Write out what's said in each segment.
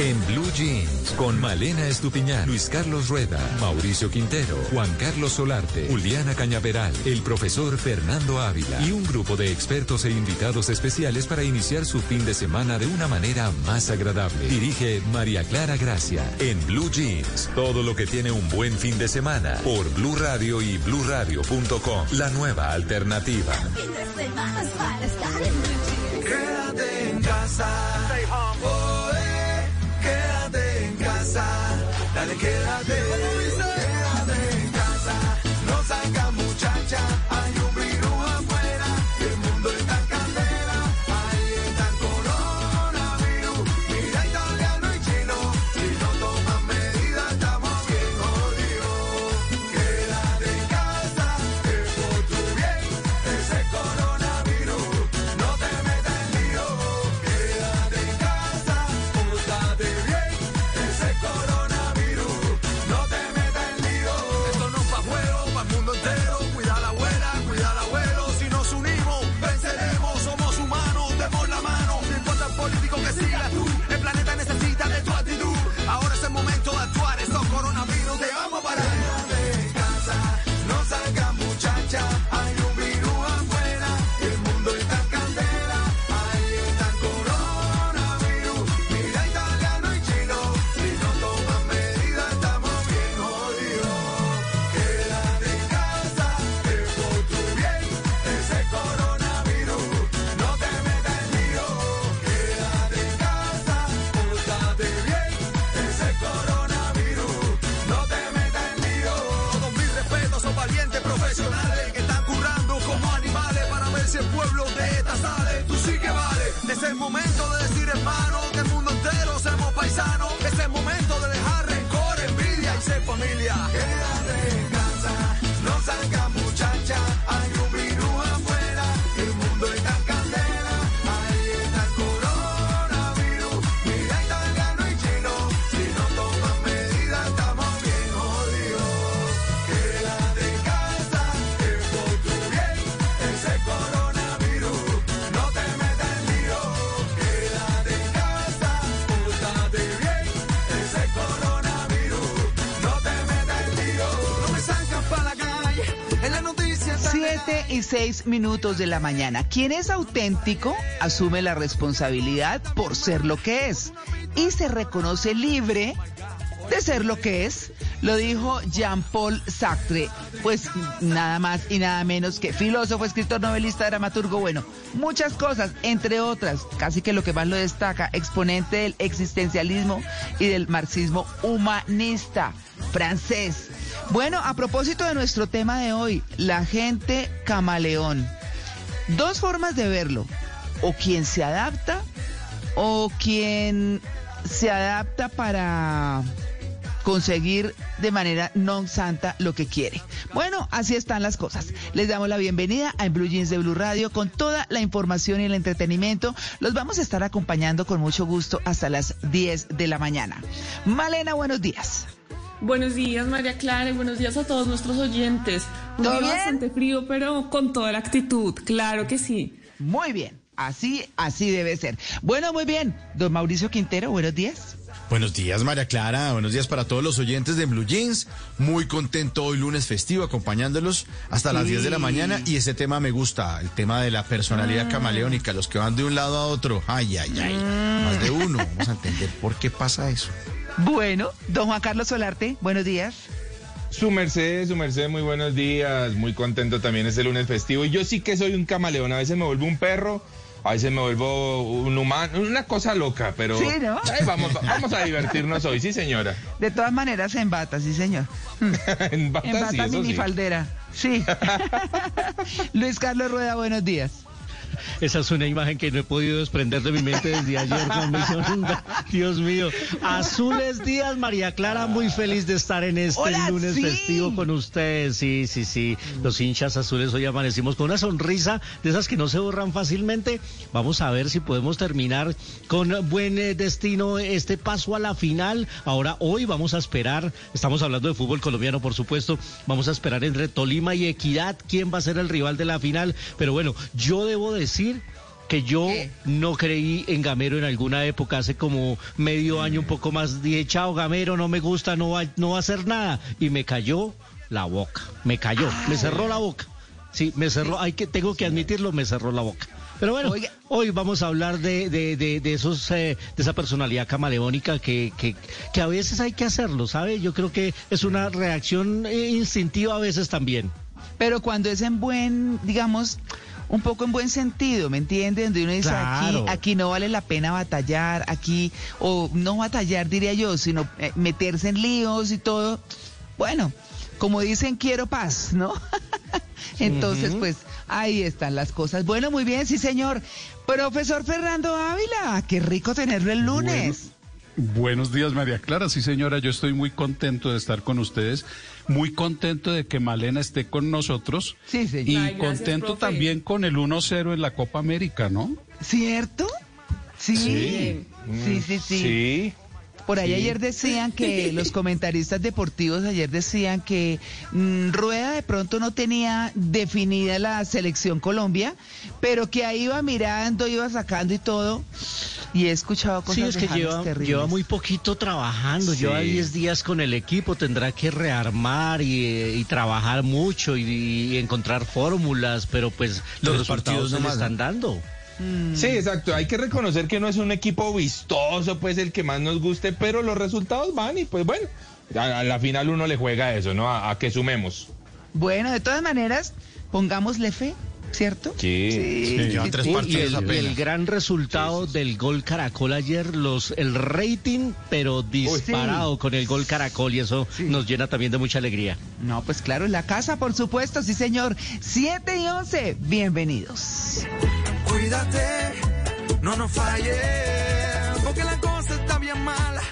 En Blue Jeans, con Malena Estupiñán, Luis Carlos Rueda, Mauricio Quintero, Juan Carlos Solarte, Juliana Cañaveral, el profesor Fernando Ávila y un grupo de expertos e invitados especiales para iniciar su fin de semana de una manera más agradable. Dirige María Clara Gracia. En Blue Jeans, todo lo que tiene un buen fin de semana por Blue Radio y bluradio.com, la nueva alternativa. De semana es casa. Dale, quédate. minutos de la mañana. Quien es auténtico asume la responsabilidad por ser lo que es y se reconoce libre de ser lo que es, lo dijo Jean-Paul Sartre, pues nada más y nada menos que filósofo, escritor, novelista, dramaturgo, bueno, muchas cosas, entre otras, casi que lo que más lo destaca, exponente del existencialismo y del marxismo humanista francés. Bueno, a propósito de nuestro tema de hoy, la gente camaleón. Dos formas de verlo, o quien se adapta o quien se adapta para conseguir de manera non santa lo que quiere. Bueno, así están las cosas. Les damos la bienvenida a En Blue Jeans de Blue Radio con toda la información y el entretenimiento. Los vamos a estar acompañando con mucho gusto hasta las 10 de la mañana. Malena, buenos días. Buenos días, María Clara, y buenos días a todos nuestros oyentes. Un ¿Todo día bien? bastante frío, pero con toda la actitud, claro que sí. Muy bien, así, así debe ser. Bueno, muy bien. Don Mauricio Quintero, buenos días. Buenos días, María Clara. Buenos días para todos los oyentes de Blue Jeans. Muy contento hoy lunes festivo acompañándolos hasta las 10 de la mañana. Y ese tema me gusta, el tema de la personalidad Ah. camaleónica, los que van de un lado a otro. Ay, ay, ay. Mm. Más de uno. Vamos a entender por qué pasa eso. Bueno, don Juan Carlos Solarte, buenos días. Su merced, su merced, muy buenos días. Muy contento también este lunes festivo. Y yo sí que soy un camaleón. A veces me vuelvo un perro, a veces me vuelvo un humano, una cosa loca, pero Sí, ¿no? Ay, vamos, vamos a divertirnos hoy, sí señora. De todas maneras, en bata, sí, señor. En bata, En sí, bata sí. minifaldera. Sí. Luis Carlos Rueda, buenos días. Esa es una imagen que no he podido desprender de mi mente desde ayer. Dios mío. Azules días, María Clara, muy feliz de estar en este Hola, lunes sí. festivo con ustedes. Sí, sí, sí. Los hinchas azules hoy amanecimos con una sonrisa de esas que no se borran fácilmente. Vamos a ver si podemos terminar con buen eh, destino este paso a la final. Ahora, hoy vamos a esperar, estamos hablando de fútbol colombiano, por supuesto, vamos a esperar entre Tolima y Equidad quién va a ser el rival de la final. Pero bueno, yo debo decir que yo ¿Qué? no creí en Gamero en alguna época, hace como medio año, un poco más, dije, chao Gamero, no me gusta, no va, no va a hacer nada. Y me cayó la boca, me cayó, me cerró la boca. Sí, me cerró, hay que, tengo que admitirlo, me cerró la boca. Pero bueno, Oiga. hoy vamos a hablar de, de, de, de esos, eh, de esa personalidad camaleónica que, que, que a veces hay que hacerlo, ¿sabe? Yo creo que es una reacción eh, instintiva a veces también. Pero cuando es en buen, digamos, un poco en buen sentido, ¿me entiende? Donde uno dice, Claro. aquí, aquí no vale la pena batallar, aquí, o no batallar, diría yo, sino eh, meterse en líos y todo. Bueno, como dicen, quiero paz, ¿no? Entonces, pues, ahí están las cosas. Bueno, muy bien, sí, señor. Profesor Fernando Ávila, qué rico tenerlo el lunes. Buenos días, María Clara. Sí, señora, yo estoy muy contento de estar con ustedes, muy contento de que Malena esté con nosotros Sí, señor. y Ay, gracias, contento profe. también con el 1-0 en la Copa América, ¿no? ¿Cierto? Sí. Sí. Sí, sí, sí. Sí. Por ahí Sí. ayer decían que los comentaristas deportivos ayer decían que mm, Rueda de pronto no tenía definida la selección Colombia, pero que ahí iba mirando, iba sacando y todo. Y he escuchado cosas Sí, es que lleva, terribles. lleva muy poquito trabajando, Sí. lleva 10 días con el equipo, tendrá que rearmar y, y trabajar mucho y, y encontrar fórmulas, pero pues los Tres partidos resultados se le están dando. Sí, exacto. Hay que reconocer que no es un equipo vistoso, pues el que más nos guste, pero los resultados van y pues bueno, a, a la final uno le juega eso, ¿no? A, a que sumemos. Bueno, de todas maneras, pongámosle fe, ¿cierto? Sí. Sí, Llevan tres y partidos el, y apenas. el gran resultado del gol Caracol ayer, los el rating, pero disparado con el gol Caracol y eso nos llena también de mucha alegría. No, pues claro, en la casa, por supuesto, sí señor. 7 y 11, bienvenidos. Cuídate, no nos falles, porque la cosa está bien mala.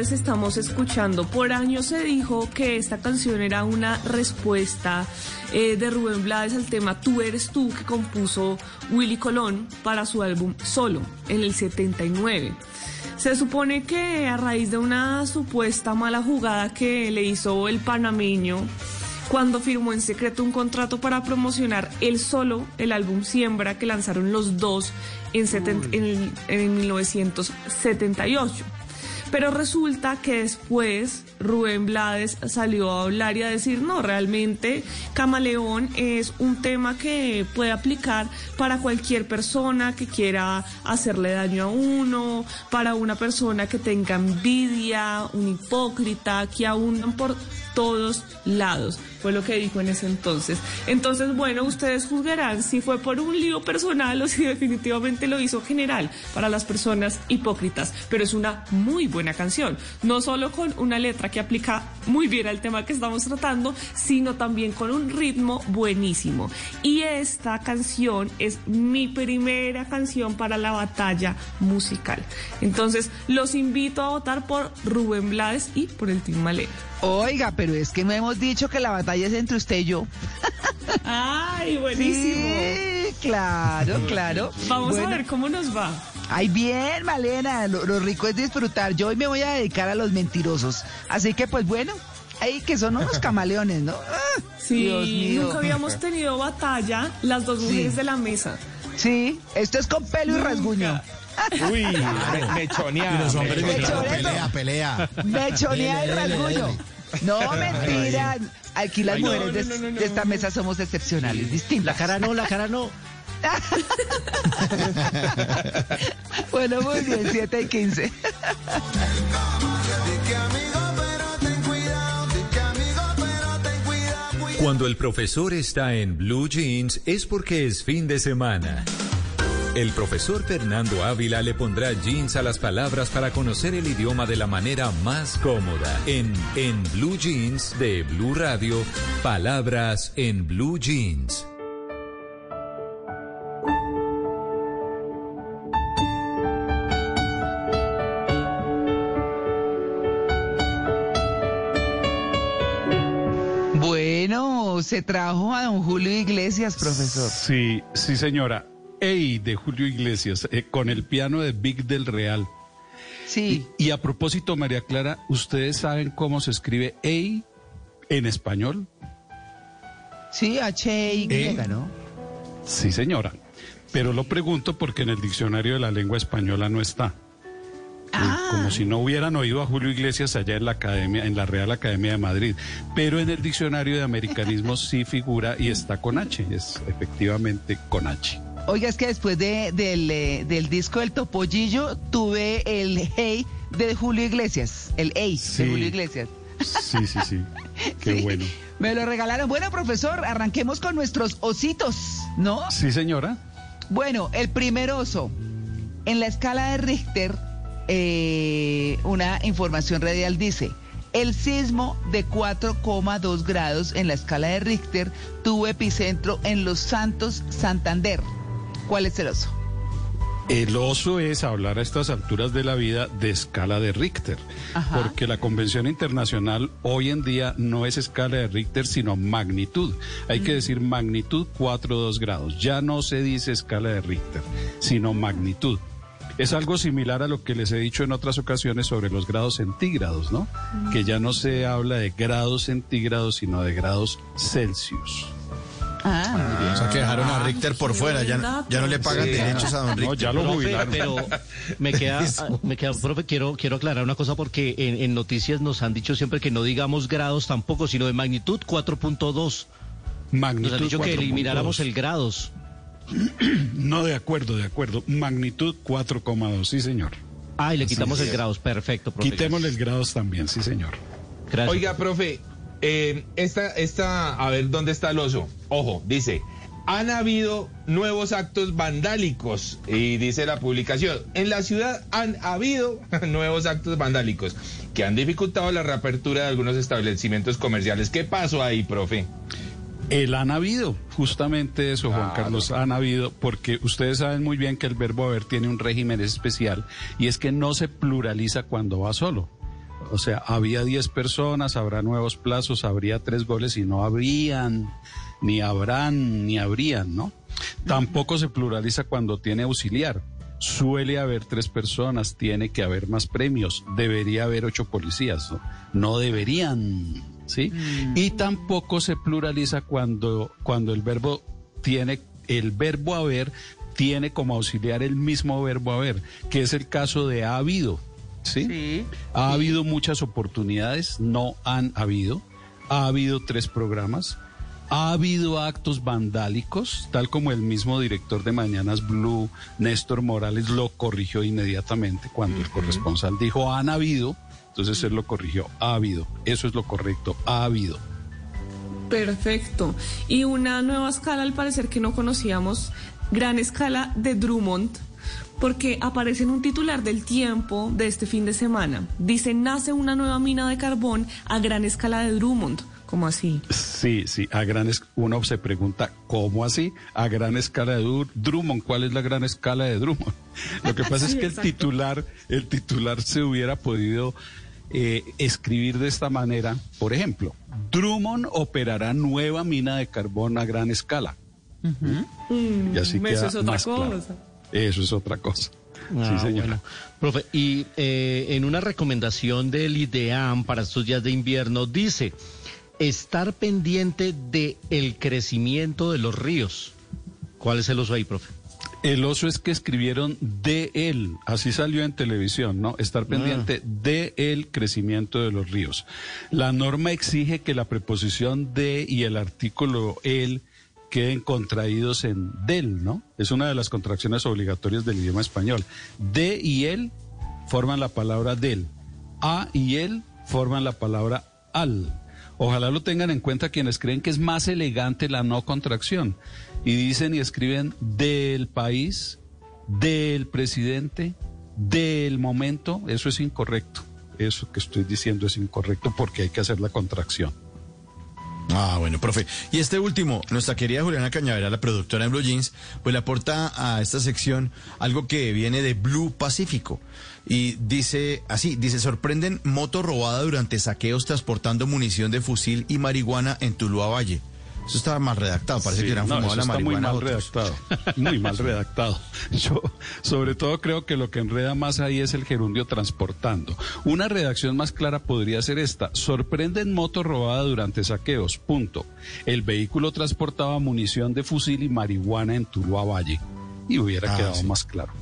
Estamos escuchando. Por años se dijo que esta canción era una respuesta eh, de Rubén Blades al tema Tú eres tú que compuso Willy Colón para su álbum Solo en el 79. Se supone que a raíz de una supuesta mala jugada que le hizo el panameño cuando firmó en secreto un contrato para promocionar él solo el álbum Siembra que lanzaron los dos en- en 1978. Pero resulta que después Rubén Blades salió a hablar y a decir, no, realmente Camaleón es un tema que puede aplicar para cualquier persona que quiera hacerle daño a uno, para una persona que tenga envidia, un hipócrita, que abundan por todos lados. Fue lo que dijo en ese entonces. Entonces, bueno, ustedes juzgarán si fue por un lío personal o si definitivamente lo hizo general para las personas hipócritas. Pero es una muy buena canción. No solo con una letra que aplica muy bien al tema que estamos tratando, sino también con un ritmo buenísimo. Y esta canción es mi primera canción para la batalla musical. Entonces, los invito a votar por Rubén Blades y por el Team Malena. Oiga, pero es que no hemos dicho que la batalla es entre usted y yo. ¡Ay, buenísimo! Sí, claro, claro. Vamos Bueno, a ver cómo nos va. Ay, bien, Malena, lo, lo rico es disfrutar. Yo hoy me voy a dedicar a los mentirosos. Así que, pues bueno, ahí que son unos camaleones, ¿no? Ah, Sí, Dios mío. nunca habíamos tenido batalla las dos mujeres Sí. de la mesa. Sí, esto es con pelo y rasguño. Uy, me, mechoneada, Y los hombres Choreto. pelea, pelea. Mechonea dele, rasguño. No, mentira. Aquí las Ay, no, mujeres de, no, no, no, de esta mesa somos excepcionales, La distintas. cara no, la cara no. Bueno, muy bien, 7 y 15. Di que amigo, pero ten cuidado. Di que amigo, pero ten cuidado. cuidado. Cuando el profesor está en Blue Jeans es porque es fin de semana. El profesor Fernando Ávila le pondrá jeans a las palabras para conocer el idioma de la manera más cómoda. En En Blue Jeans de Blue Radio, palabras en Blue Jeans. Bueno, se trajo a don Julio Iglesias, profesor. Sí, sí, señora. Ey, de Julio Iglesias, eh, con el piano de Big del Real. Sí. Y a propósito, María Clara, ¿ustedes saben cómo se escribe Ey en español? Sí, H-Y, ¿Eh? ¿no? Sí, señora. Pero lo pregunto porque en el diccionario de la lengua española no está. Eh, Ah. Como si no hubieran oído a Julio Iglesias allá en la academia, en la Real Academia de Madrid. Pero en el diccionario de americanismo sí figura y está con H. Es efectivamente con H. Oiga, es que después de, del, eh, del disco del Topollillo tuve el Hey de Julio Iglesias. El Hey Sí. de Julio Iglesias. Sí, sí, sí. Qué Sí. bueno. Me lo regalaron. Bueno, profesor, arranquemos con nuestros ositos, ¿no? Sí, señora. Bueno, el primer oso. En la escala de Richter, eh, una información radial dice, el sismo de 4,2 grados en la escala de Richter tuvo epicentro en Los Santos, Santander. ¿Cuál es el oso? El oso es hablar a estas alturas de la vida de escala de Richter, Ajá. porque la Convención Internacional hoy en día no es escala de Richter, sino magnitud. Hay que decir magnitud 4,2 grados. Ya no se dice escala de Richter, sino magnitud. Es algo similar a lo que les he dicho en otras ocasiones sobre los grados centígrados, ¿no? Que ya no se habla de grados centígrados, sino de grados Celsius. Ah, muy bien. O sea que dejaron a Richter por fuera, ya, ya no le pagan Sí. derechos a don No, Richter. ya lo Profe, jubilaron. pero me queda, ah, me queda, profe, quiero, quiero aclarar una cosa porque en, en noticias nos han dicho siempre que no digamos grados tampoco, sino de magnitud 4.2. Nos Magnitud han dicho que 4.2. elimináramos el grados. No, de acuerdo, de acuerdo. Magnitud 4,2, sí, señor. Ah, y le quitamos el grados. Perfecto, profe. Quitémosle el grados también, sí, señor. Gracias. Oiga, profe, eh, esta, esta, a ver dónde está el oso. Ojo, dice, han habido nuevos actos vandálicos y dice la publicación, en la ciudad han habido nuevos actos vandálicos que han dificultado la reapertura de algunos establecimientos comerciales. ¿Qué pasó ahí, profe? El han habido, justamente eso, Juan. Carlos, han habido, porque ustedes saben muy bien que el verbo haber tiene un régimen especial y es que no se pluraliza cuando va solo. O sea, había 10 personas, habrá nuevos plazos, habría tres goles y no habrían, ni habrán, ni habrían, ¿no? Tampoco se pluraliza cuando tiene auxiliar. Suele haber tres personas, tiene que haber más premios, debería haber ocho policías, ¿no? No deberían, ¿sí? Y tampoco se pluraliza cuando, cuando el verbo tiene, el verbo haber tiene como auxiliar el mismo verbo haber, que es el caso de ha habido, ¿sí? Sí. Ha habido muchas oportunidades, no han habido. Ha habido tres programas. Ha habido actos vandálicos, tal como el mismo director de Mañanas Blue, Néstor Morales, lo corrigió inmediatamente cuando el corresponsal dijo han habido. Entonces él lo corrigió, ha habido. Eso es lo correcto, ha habido. Perfecto. Y una nueva escala, al parecer, que no conocíamos, gran escala de Drummond, porque aparece en un titular del tiempo de este fin de semana. Dice, nace una nueva mina de carbón a gran escala de Drummond. ¿Cómo así? Sí, sí, a gran es- uno se pregunta, ¿cómo así? A gran escala de Dur- Drummond, ¿cuál es la gran escala de Drummond? Lo que pasa es que el titular, el titular se hubiera podido eh, escribir de esta manera, por ejemplo, Drummond operará nueva mina de carbón a gran escala. Y así Mm, queda eso es otra más claro. Eso es otra cosa. Ah, sí, señora. bueno. Profe, y eh, en una recomendación del IDEAM para estos días de invierno dice estar pendiente de el crecimiento de los ríos. ¿Cuál es el oso ahí, profe? El oso es que escribieron de él, así salió en televisión, ¿no? Estar pendiente de el crecimiento de los ríos. La norma exige que la preposición de y el artículo el queden contraídos en del, ¿no? Es una de las contracciones obligatorias del idioma español. De y el forman la palabra del. A y el forman la palabra al. Ojalá lo tengan en cuenta quienes creen que es más elegante la no contracción. Y dicen y escriben del país, del presidente, del momento. Eso es incorrecto. Eso que estoy diciendo es incorrecto porque hay que hacer la contracción. Ah, bueno, profe. Y este último, nuestra querida Juliana Cañavera, la productora en Blue Jeans, pues le aporta a esta sección algo que viene de Blue Pacífico. Y dice así, dice, sorprenden moto robada durante saqueos transportando munición de fusil y marihuana en Tuluá Valle. Eso estaba mal redactado, parece Sí, que eran no, fumado la está muy mal otros. redactado. Muy mal redactado. Yo, sobre todo, creo que lo que enreda más ahí es el gerundio transportando. Una redacción más clara podría ser esta. Sorprenden moto robada durante saqueos. Punto. El vehículo transportaba munición de fusil y marihuana en Tuluá Valle. Y hubiera Ah, quedado sí. más claro.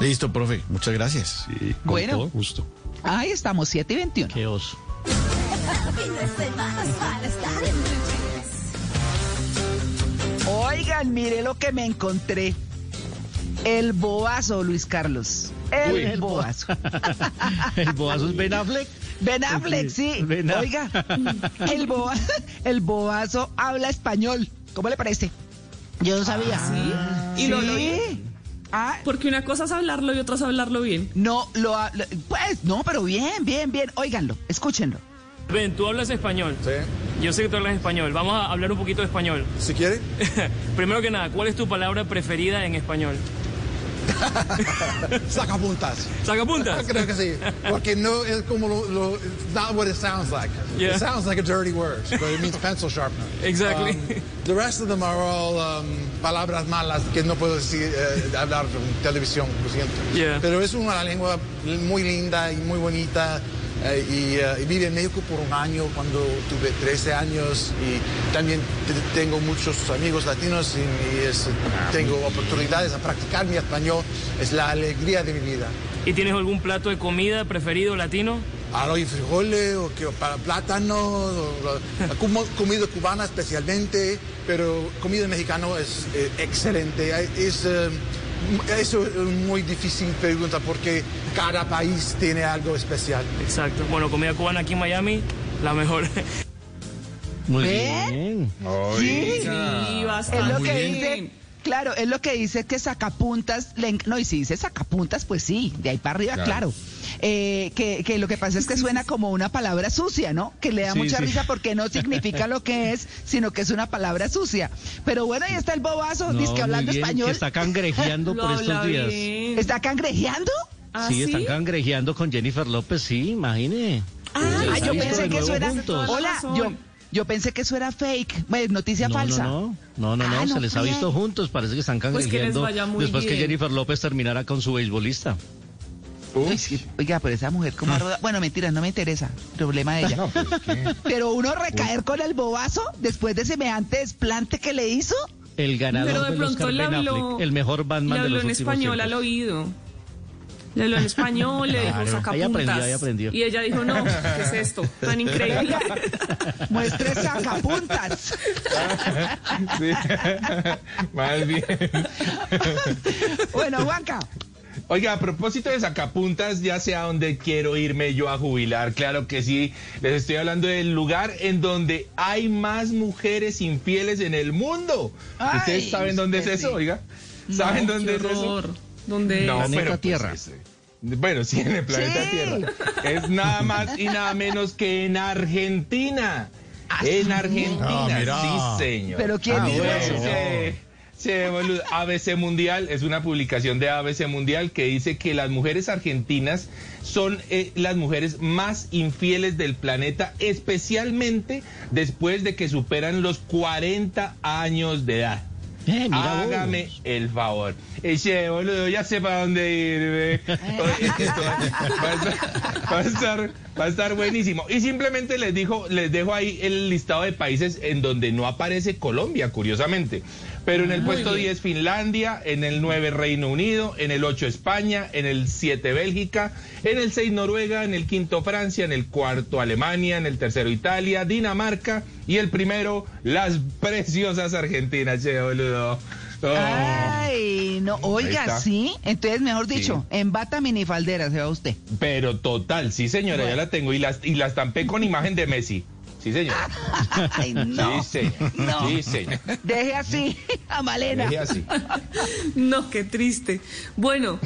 Listo, profe, muchas gracias. Sí, con Bueno. todo gusto. Ahí estamos, 7 y 21. Qué oso. Oigan, mire lo que me encontré. El boazo, Luis Carlos. El Uy, el bo- boazo. ¿El boazo es Ben Affleck? Ben Affleck, sí. Ben Affleck. Oiga, el, boa- el boazo habla español. ¿Cómo le parece? Yo no sabía. ¿Sí? ¿Y lo Sí. Ah, Porque una cosa es hablarlo y otra es hablarlo bien. no, lo habla. Pues, no, pero bien, bien, bien. Óiganlo, escúchenlo. Ben, tú hablas español. Sí. Yo sé que tú hablas español. Vamos a hablar un poquito de español. Si quiere. Primero que nada, ¿cuál es tu palabra preferida en español? Sacapuntas. ¿Sacapuntas? Creo que sí. Porque no es como lo, lo it's not what it sounds like. Yeah. It sounds like a dirty word, but it means pencil sharpener. Exactly. Um, the rest of them are all um, palabras malas que no puedo decir, eh, hablar en televisión, lo siento. Yeah. Pero es una lengua muy linda y muy bonita. Eh, y, eh, y viví en México por un año cuando tuve 13 años y también te- tengo muchos amigos latinos y, y es- tengo oportunidades a practicar mi español. Es la alegría de mi vida. ¿Y tienes algún plato de comida preferido latino? Arroz y frijoles, o que, para plátano, o como- comida cubana especialmente, pero comida mexicana es eh, excelente. Es, eh, eso es muy difícil pregunta porque cada país tiene algo especial. Exacto. Bueno, comida cubana aquí en Miami, la mejor. Muy bien. Sí, Es bastante. lo que bien. dice Claro, es lo que dice que sacapuntas, le no, y si dice sacapuntas, pues sí, de ahí para arriba, Claro. claro. Eh, que, que lo que pasa es que suena como una palabra sucia, ¿no? Que le da Sí, mucha sí. risa porque no significa lo que es, sino que es una palabra sucia. Pero bueno, ahí está el bobazo, No, dice que hablando bien, español. que está cangrejeando por estos días. bien. ¿Está cangrejeando? ¿Ah, Sí, están cangrejeando con Jennifer López, sí, imagine. Ah, yo pensé que eso era. Hola, razón. yo, yo pensé que eso era fake, noticia No, falsa. no, no, no, no, Ah, no, se les ha visto juntos, parece que están Pues que cangrejeando después que. Jennifer López terminara con su beisbolista. Uy, sí, oiga, pero esa mujer como roda. Bueno, mentira, no me interesa. Problema de ella. No, pues. Pero uno recaer con el bobazo después de semejante desplante que le hizo. El ganador Pero de del pronto Oscar le Ben habló, Affleck, el mejor le Batman de habló los en español al oído. Le habló en español, le dijo sacapuntas. aprendió, ahí aprendió. Y ella dijo, no, ¿qué es esto? Tan increíble. Muestre sacapuntas. Sí. Más bien. Bueno, Juanca. Oiga, a propósito de sacapuntas, ya sé a dónde quiero irme yo a jubilar. Claro que sí. Les estoy hablando del lugar en donde hay más mujeres infieles en el mundo. Ay, ¿Ustedes saben dónde es eso, sí. oiga? ¿Saben No, dónde qué es eso? ¿Dónde No, Planeta pero pues, Tierra. es- bueno, sí, en el planeta Sí. Tierra. Es nada más y nada menos que en Argentina. ¿Ah, En sí? Argentina, Ah, sí, señor. ¿Pero quién Ah, dijo bueno, eso? sí. Sí, boludo. ABC Mundial es una publicación de ABC Mundial que dice que las mujeres argentinas son eh, las mujeres más infieles del planeta, especialmente después de que superan los 40 años de edad. Eh, mira Hágame vos. el favor. Ese boludo, ya sé para dónde ir. Oye, esto va, va a estar, va a estar- va a estar buenísimo. Y simplemente les dijo, les dejo ahí el listado de países en donde no aparece Colombia, curiosamente. Pero en el puesto 10 Finlandia, en el 9 Reino Unido, en el 8 España, en el 7 Bélgica, en el 6 Noruega, en el quinto Francia, en el cuarto Alemania, en el tercero Italia, Dinamarca y el primero las preciosas Argentinas, che, boludo. Oh. Ay, no, oiga, sí. Entonces, mejor dicho, en bata minifaldera se va usted. Pero total, sí señora, ya la tengo y las y la estampé con imagen de Messi. Sí señor. Ay, no. Sí señor. No. Sí señor. Deje así a Malena. Deje así. No, qué triste. Bueno,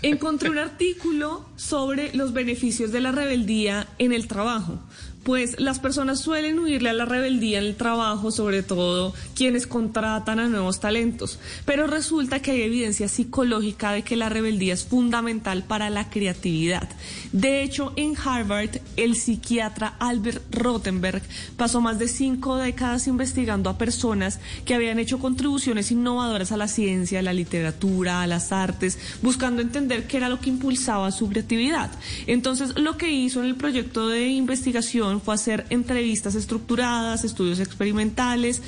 encontré un artículo sobre los beneficios de la rebeldía en el trabajo. Pues las personas suelen huirle a la rebeldía en el trabajo, sobre todo quienes contratan a nuevos talentos. Pero resulta que hay evidencia psicológica de que la rebeldía es fundamental para la creatividad. De hecho, en Harvard, el psiquiatra Albert Rothenberg pasó más de cinco décadas investigando a personas que habían hecho contribuciones innovadoras a la ciencia, a la literatura, a las artes, buscando entender qué era lo que impulsaba su creatividad. Entonces, lo que hizo en el proyecto de investigación fue hacer entrevistas estructuradas, estudios experimentales,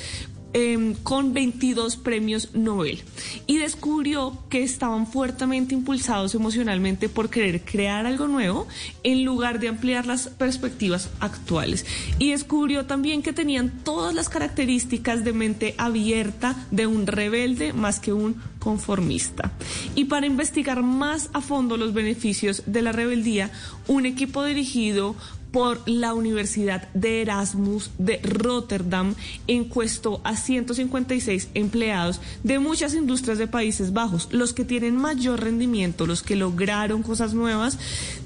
em, con 22 premios Nobel y descubrió que estaban fuertemente impulsados emocionalmente por querer crear algo nuevo en lugar de ampliar las perspectivas actuales. Y descubrió también que tenían todas las características de mente abierta de un rebelde más que un conformista. Y para investigar más a fondo los beneficios de la rebeldía, un equipo dirigido por la Universidad de Erasmus de Rotterdam encuestó a 156 empleados de muchas industrias de Países Bajos. Los que tienen mayor rendimiento, los que lograron cosas nuevas,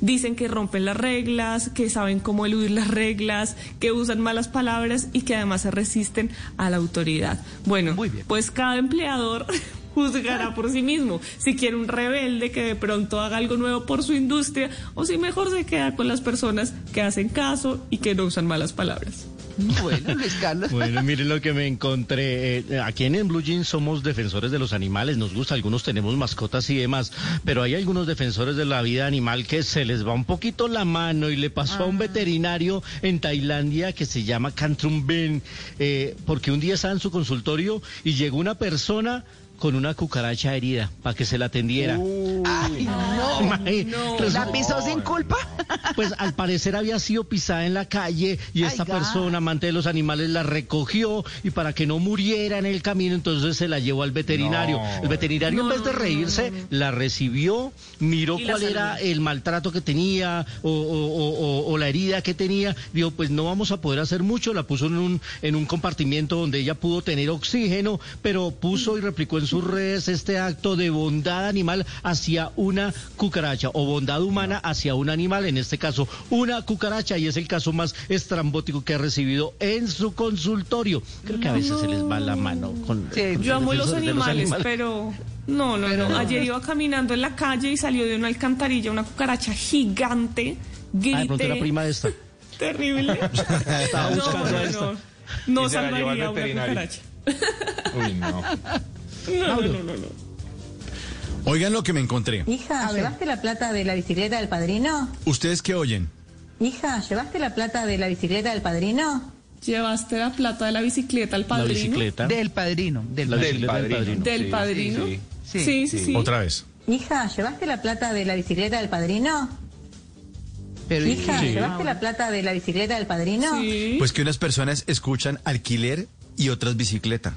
dicen que rompen las reglas, que saben cómo eludir las reglas, que usan malas palabras y que además se resisten a la autoridad. Bueno, pues cada empleador juzgará por sí mismo si quiere un rebelde que de pronto haga algo nuevo por su industria o si mejor se queda con las personas que hacen caso y que no usan malas palabras. Bueno, Luis Carlos. Bueno, miren lo que me encontré. Eh, aquí en, Blue Jeans somos defensores de los animales, nos gusta, algunos tenemos mascotas y demás, pero hay algunos defensores de la vida animal que se les va un poquito la mano y le pasó a un veterinario en Tailandia que se llama Cantrum Ben, eh, porque un día estaba en su consultorio y llegó una persona con una cucaracha herida para que se la atendiera. Ay, no. ¿La pisó sin culpa? pues al parecer había sido pisada en la calle y Ay, esta persona, amante de los animales, la recogió y para que no muriera en el camino, entonces se la llevó al veterinario. No. El veterinario, No, en vez de reírse, no, no. la recibió, miró cuál era el maltrato que tenía o, o- o- o- o la herida que tenía. Dijo, pues no vamos a poder hacer mucho. La puso en un, en un compartimiento donde ella pudo tener oxígeno, pero puso y replicó en su sus redes este acto de bondad animal hacia una cucaracha o bondad humana hacia un animal, en este caso una cucaracha, y es el caso más estrambótico que ha recibido en su consultorio. Creo que a veces se les va la mano con... Yo amo los animales, pero no, no, no. Ayer iba caminando en la calle y salió de una alcantarilla una cucaracha gigante. Ah, de pronto Grité. era prima de esta. Terrible. Estaba No, buscando no, a esta. no. No salvaría una cucaracha. Uy, no. No, no, no, no, no. Oigan lo que me encontré. Hija, ¿llevaste la plata de la bicicleta del padrino? ¿Ustedes qué oyen? Hija, ¿llevaste la plata de la bicicleta del padrino? ¿Llevaste la plata de la bicicleta al padrino? bicicleta. Del padrino. Del La del padrino. ¿Del Sí, padrino? sí, sí. Sí, sí, sí. Otra vez. Hija, ¿llevaste la plata de la bicicleta del padrino? Pero Hija, Sí. ¿llevaste la plata de la bicicleta del padrino? Sí. Pues que unas personas escuchan alquiler y otras bicicleta.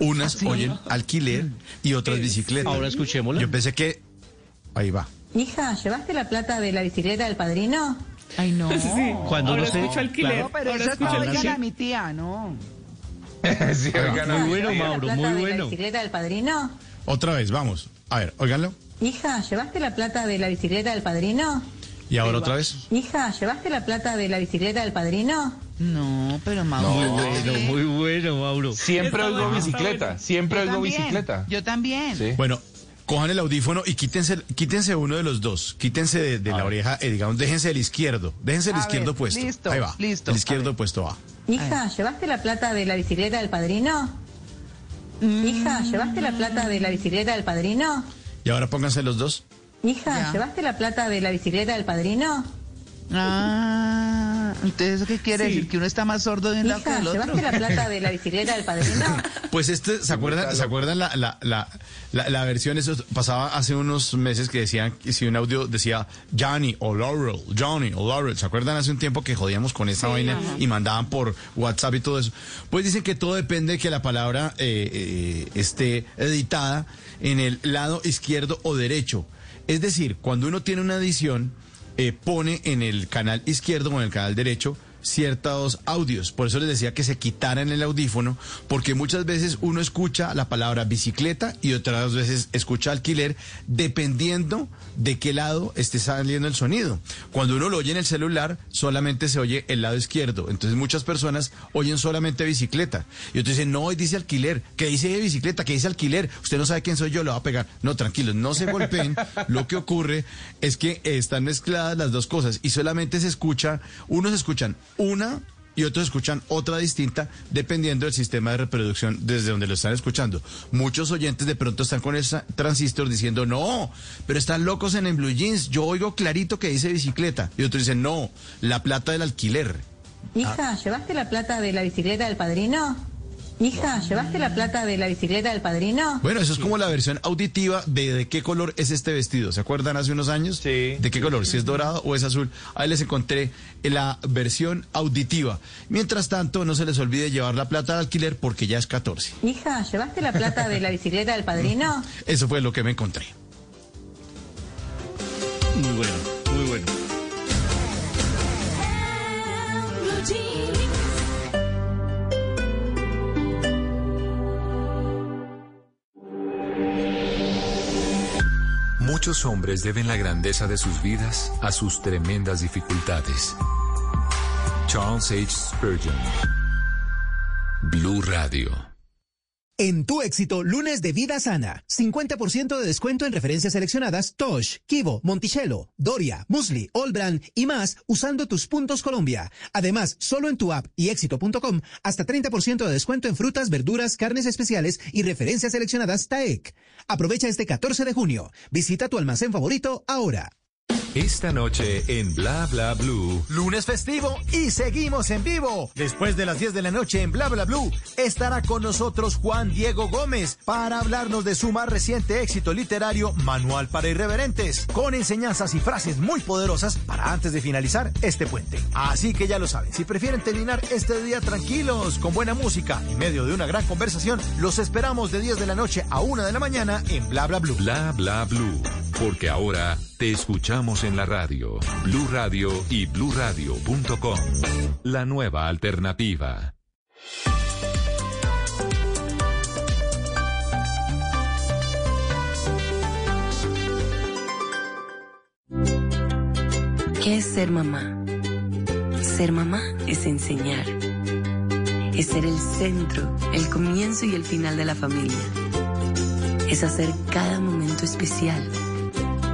Unas oyen alquiler y otras bicicleta. Ahora escuchémosla. Yo pensé que... Ahí va. Hija, ¿llevaste la plata de la bicicleta del padrino? Ay, no. Sí. Cuando Ahora uno se- escucho alquiler. No, pero Ahora eso no ahora oigan sí. a mi tía, no. Sí, oigan, Muy no. bueno, ¿Llevaste Mauro, la plata muy de la bueno. bicicleta del padrino? Otra vez, vamos. A ver, óiganlo. Hija, ¿llevaste la plata de la bicicleta del padrino? Y ahora otra vez. Hija, ¿llevaste la plata de la bicicleta del padrino? No, pero Mauro. Muy bueno, muy bueno, Mauro. Siempre Está oigo bicicleta. bueno. Siempre Yo oigo también, bicicleta. Yo también. Sí. Bueno, cojan el audífono y quítense, quítense uno de los dos. Quítense de, de la oreja, eh, digamos, déjense el izquierdo. Déjense el A izquierdo ver, puesto. listo, Ahí va. listo, El izquierdo puesto va. Hija, ¿llevaste la plata de la bicicleta del padrino? Hija, ¿llevaste la plata de la bicicleta del padrino? Y ahora pónganse los dos. Hija, Ya. ¿llevaste la plata de la bicicleta del padrino? Ah, entonces ¿eso qué quiere decir? Que uno está más sordo de un lado que del otro. ¿llevaste la plata de la bicicleta del padrino? Pues este, ¿se acuerdan, ¿se acuerdan la, la, la, la, la versión? Eso pasaba hace unos meses que decían, que si un audio decía Johnny o Laurel, Johnny o Laurel. ¿Se acuerdan hace un tiempo que jodíamos con esa vaina y mandaban por WhatsApp y todo eso? Pues dicen que todo depende de que la palabra eh, eh, esté editada en el lado izquierdo o derecho. Es decir, cuando uno tiene una edición, eh, pone en el canal izquierdo o en el canal derecho ciertos audios. Por eso les decía que se quitaran el audífono, porque muchas veces uno escucha la palabra bicicleta y otras veces escucha alquiler, dependiendo de qué lado esté saliendo el sonido. Cuando uno lo oye en el celular, solamente se oye el lado izquierdo. Entonces muchas personas oyen solamente bicicleta. Y otros dicen, no, hoy dice alquiler. ¿Qué dice bicicleta? ¿Qué dice alquiler? Usted no sabe quién soy yo, lo va a pegar. No, tranquilos, no se golpeen. lo que ocurre es que están mezcladas las dos cosas y solamente se escucha, unos escuchan una y otros escuchan otra distinta dependiendo del sistema de reproducción desde donde lo están escuchando. Muchos oyentes de pronto están con ese transistor diciendo, no, pero están locos en el Blue Jeans, yo oigo clarito que dice bicicleta. Y otros dicen, no, la plata del alquiler. Hija, ¿llevaste la plata de la bicicleta del padrino? Hija, ¿llevaste la plata de la bicicleta del padrino? Bueno, eso es como la versión auditiva de de qué color es este vestido. ¿Se acuerdan hace unos años? Sí. ¿De qué color? Si es dorado o es azul. Ahí les encontré la versión auditiva. Mientras tanto, no se les olvide llevar la plata de alquiler porque ya es 14. Hija, ¿llevaste la plata de la bicicleta del padrino? Eso fue lo que me encontré. Muy bueno, muy bueno. Muchos hombres deben la grandeza de sus vidas a sus tremendas dificultades. Charles H. Spurgeon. Blue Radio. En tu éxito, lunes de vida sana. 50% de descuento en referencias seleccionadas Tosh, Kivo, Monticello, Doria, Musli, Allbrand y más usando tus puntos Colombia. Además, solo en tu app y éxito.com, hasta 30% de descuento en frutas, verduras, carnes especiales y referencias seleccionadas TAEC. Aprovecha este 14 de junio. Visita tu almacén favorito ahora. Esta noche en Bla Bla Blue. Lunes festivo y seguimos en vivo. Después de las 10 de la noche en Bla Bla Blue estará con nosotros Juan Diego Gómez para hablarnos de su más reciente éxito literario Manual para Irreverentes, con enseñanzas y frases muy poderosas para antes de finalizar este puente. Así que ya lo saben, si prefieren terminar este día tranquilos, con buena música, en medio de una gran conversación, los esperamos de 10 de la noche a 1 de la mañana en Bla Bla Blue. Bla Bla Blue. Porque ahora te escuchamos en la radio, Blue Radio y bluradio.com. La nueva alternativa. ¿Qué es ser mamá? Ser mamá es enseñar. Es ser el centro, el comienzo y el final de la familia. Es hacer cada momento especial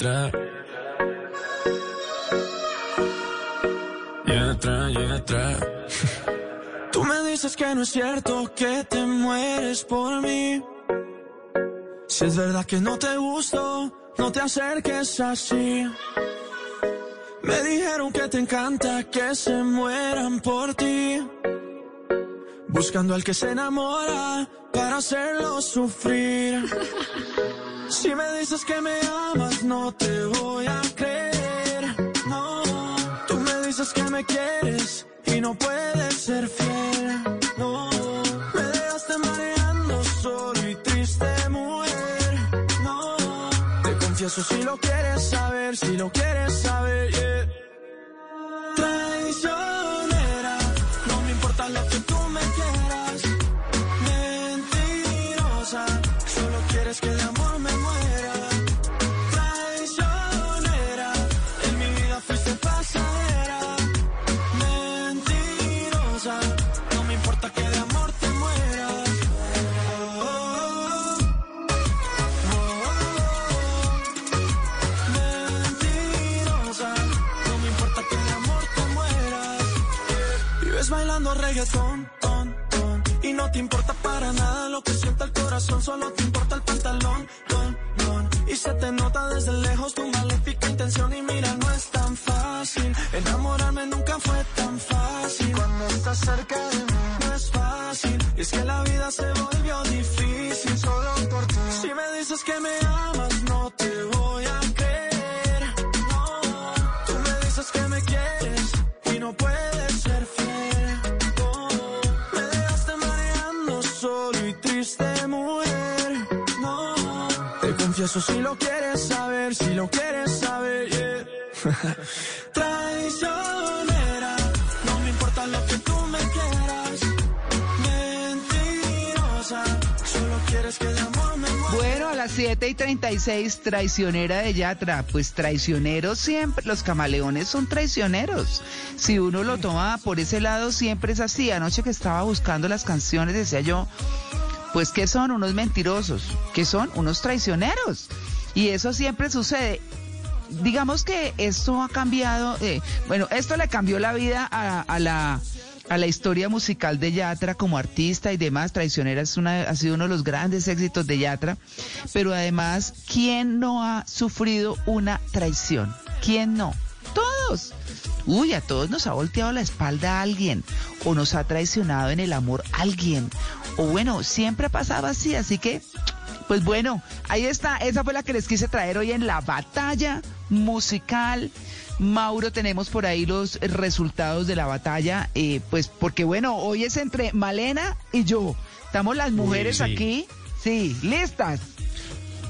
Sebastián Yatra. Yatra, Yatra. Tú me dices que no es cierto que te mueres por mí. Si es verdad que no te gusto, no te acerques así. Me dijeron que te encanta que se mueran por ti. Buscando al que se enamora para hacerlo sufrir. Si me dices que me amas, no te voy a creer. No, tú me dices que me quieres y no puedes ser fiel. No, me dejaste mareando solo y triste, mujer. No, te confieso si lo quieres saber, si lo quieres saber. yeah. Reggaetón, ton, ton, y no te importa para nada lo que sienta el corazón, solo te importa el pantalón, ton, ton, y se te nota desde lejos tu maléfica intención y mira, no es tan fácil, enamorarme nunca fue tan fácil, cuando estás cerca de mí no es fácil, y es que la vida se volvió difícil solo por ti, si me dices que me amas confieso si lo quieres saber, si lo quieres saber. yeah. Traicionera, no me importa lo que tú me quieras. Mentirosa, solo quieres que de amor me muera. Bueno, a las 7 y 36, traicionera de Yatra. Pues traicioneros siempre, los camaleones son traicioneros. Si uno lo toma por ese lado, siempre es así. Anoche que estaba buscando las canciones, decía yo, pues que son unos mentirosos, que son unos traicioneros. Y eso siempre sucede. Digamos que esto ha cambiado, eh, bueno, esto le cambió la vida a, a la a la historia musical de Yatra como artista y demás. Traicionera es una, ha sido uno de los grandes éxitos de Yatra. Pero además, ¿quién no ha sufrido una traición? ¿Quién no? Todos. Uy, a todos nos ha volteado la espalda a alguien o nos ha traicionado en el amor alguien. O bueno, siempre ha pasado así, así que, pues bueno, ahí está. Esa fue la que les quise traer hoy en la batalla musical. Mauro, tenemos por ahí los resultados de la batalla, eh, pues porque bueno, hoy es entre Malena y yo. Estamos las mujeres sí. aquí, sí, listas.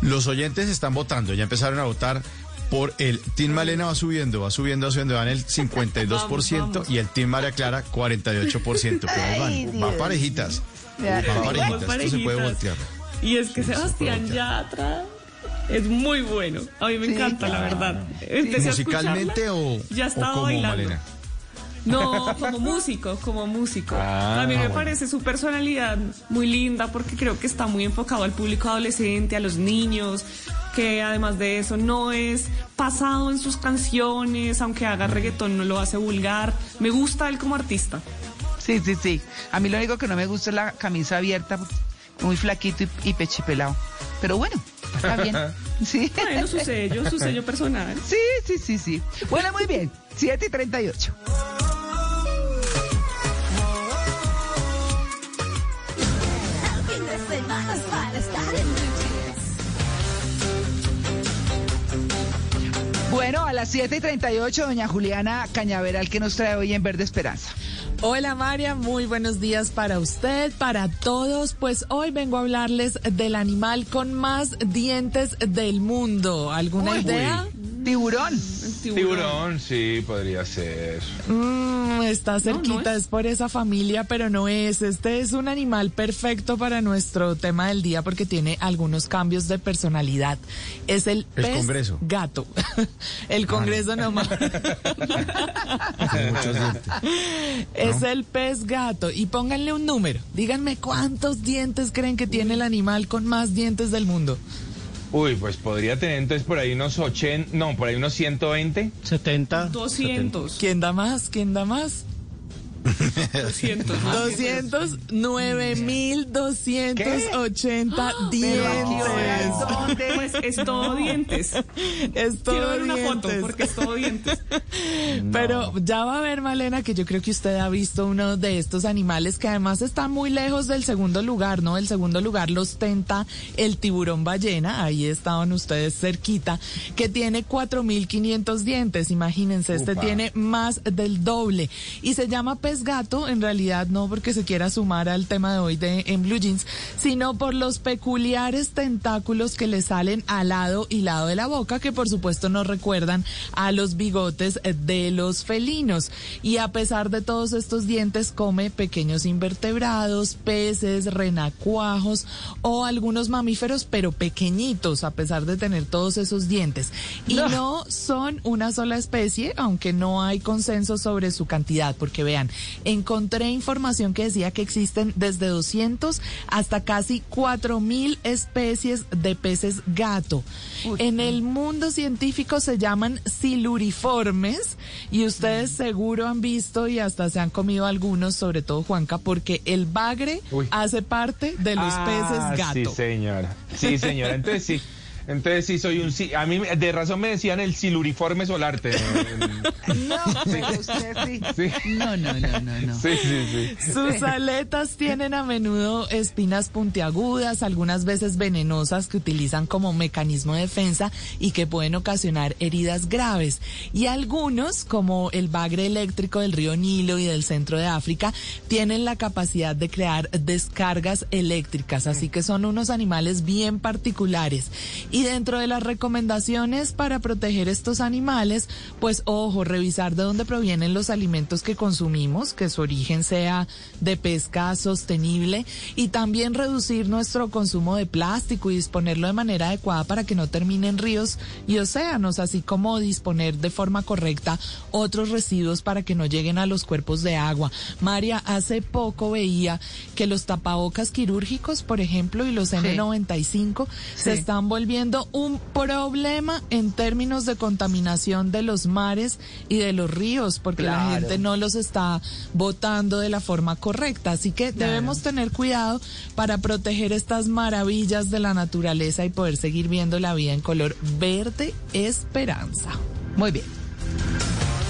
Los oyentes están votando, ya empezaron a votar por el Team Malena va subiendo, va subiendo, va subiendo, van el 52% y el Team María Clara 48%. Pero van, Ay, van Dios. parejitas. Van parejitas, van esto se puede voltear. Y es que Sebastián Yatra es muy bueno. A mí me encanta, la verdad. Empecé ¿Musicalmente o, ya o estaba como bailando. Malena? No, como músico, como músico. Ah, a mí me bueno. parece su personalidad muy linda porque creo que está muy enfocado al público adolescente, a los niños, que además de eso no es pasado en sus canciones, aunque haga reggaetón no lo hace vulgar. Me gusta él como artista. Sí, sí, sí. A mí lo único que no me gusta es la camisa abierta, muy flaquito y, y pechipelado. Pero bueno, está bien. Sí. Bueno, su sello, su sello personal. Sí, sí, sí, sí. Bueno, muy bien. 7 y 38. Las 7 y 38, doña Juliana Cañaveral, que nos trae hoy en Verde Esperanza. Hola María, muy buenos días para usted, para todos. Pues hoy vengo a hablarles del animal con más dientes del mundo. ¿Alguna Uy. idea? Tiburón. Tiburón, sí, podría ser. Mm, está cerquita, es. es por esa familia, pero no es. Este es un animal perfecto para nuestro tema del día porque tiene algunos cambios de personalidad. Es el, El pez Congreso. gato. el Congreso nomás. Tiene muchos dientes. Es el pez gato. Y pónganle un número. Díganme cuántos dientes creen que tiene el animal con más dientes del mundo. Uy, pues podría tener entonces por ahí unos 80, no, por ahí unos 120. 70. 200. ¿Quién da más? ¿Quién da más? 200. 209.280 dientes. Pues es todo dientes. Es todo Quiero ver una foto porque es todo dientes. Pero ya va a ver, Malena, que yo creo que usted ha visto uno de estos animales que además está muy lejos del segundo lugar, ¿no? El segundo lugar lo ostenta el tiburón ballena, ahí estaban ustedes cerquita, que tiene 4.500 dientes, imagínense, este Upa. tiene más del doble. Y se llama pez gato, en realidad no porque se quiera sumar al tema de hoy de en Blue Jeans, sino por los peculiares tentáculos que le salen al lado y lado de la boca, que por supuesto nos recuerdan a los bigotes eh, de los felinos. Y a pesar de todos estos dientes, come pequeños invertebrados, peces, renacuajos o algunos mamíferos, pero pequeñitos, a pesar de tener todos esos dientes. Y No. no son una sola especie, aunque no hay consenso sobre su cantidad, porque vean, encontré información que decía que existen desde 200 hasta casi 4000 especies de peces gato. en el mundo científico se llaman siluriformes y ustedes seguro han visto y hasta se han comido algunos, sobre todo Juanca, porque el bagre Uy. hace parte de los Ah, peces gato. Sí, señora. Sí, señora. Entonces sí. Entonces sí soy un sí. A mí me- de razón me decían el siluriforme solarte. No, pero usted sí. Sí. No, no, no, no, no. Sí, sí, sí. Sus aletas tienen a menudo espinas puntiagudas, algunas veces venenosas que utilizan como mecanismo de defensa y que pueden ocasionar heridas graves. Y algunos, como el bagre eléctrico del río Nilo y del centro de África, tienen la capacidad de crear descargas eléctricas, así que son unos animales bien particulares. Y dentro de las recomendaciones para proteger estos animales, pues ojo, revisar de dónde provienen los alimentos que consumimos, que su origen sea de pesca sostenible y también reducir nuestro consumo de plástico y disponerlo de manera adecuada para que no termine en ríos y océanos, así como disponer de forma correcta otros residuos para que no lleguen a los cuerpos de agua. María, hace poco veía que los tapabocas quirúrgicos, por ejemplo, y los N95 se Sí. están volviendo un problema en términos de contaminación de los mares y de los ríos, porque la gente no los está botando de la forma correcta. Así que Claro. debemos tener cuidado para proteger estas maravillas de la naturaleza y poder seguir viendo la vida en color verde esperanza. Muy bien.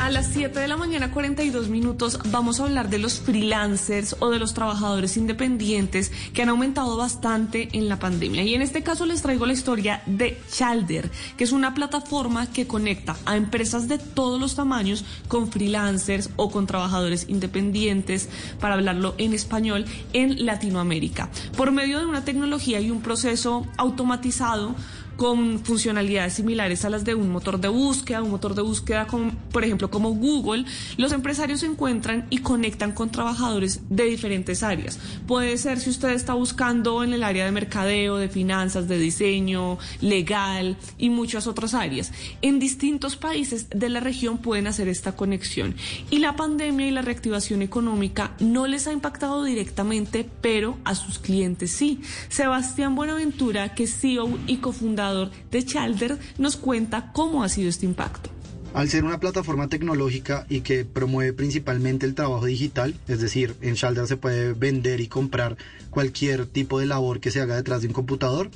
A las 7 de la mañana, 42 minutos, vamos a hablar de los freelancers o de los trabajadores independientes que han aumentado bastante en la pandemia. Y en este caso les traigo la historia de Chalder, que es una plataforma que conecta a empresas de todos los tamaños con freelancers o con trabajadores independientes, para hablarlo en español, en Latinoamérica. Por medio de una tecnología y un proceso automatizado, con funcionalidades similares a las de un motor de búsqueda, un motor de búsqueda, por ejemplo, como Google, los empresarios se encuentran y conectan con trabajadores de diferentes áreas. Puede ser si usted está buscando en el área de mercadeo, de finanzas, de diseño, legal y muchas otras áreas. En distintos países de la región pueden hacer esta conexión. Y la pandemia y la reactivación económica no les ha impactado directamente, pero a sus clientes sí. Sebastián Buenaventura, que es CEO y cofundador de Chalder, nos cuenta cómo ha sido este impacto. Al ser una plataforma tecnológica y que promueve principalmente el trabajo digital, es decir, en Shalder se puede vender y comprar cualquier tipo de labor que se haga detrás de un computador,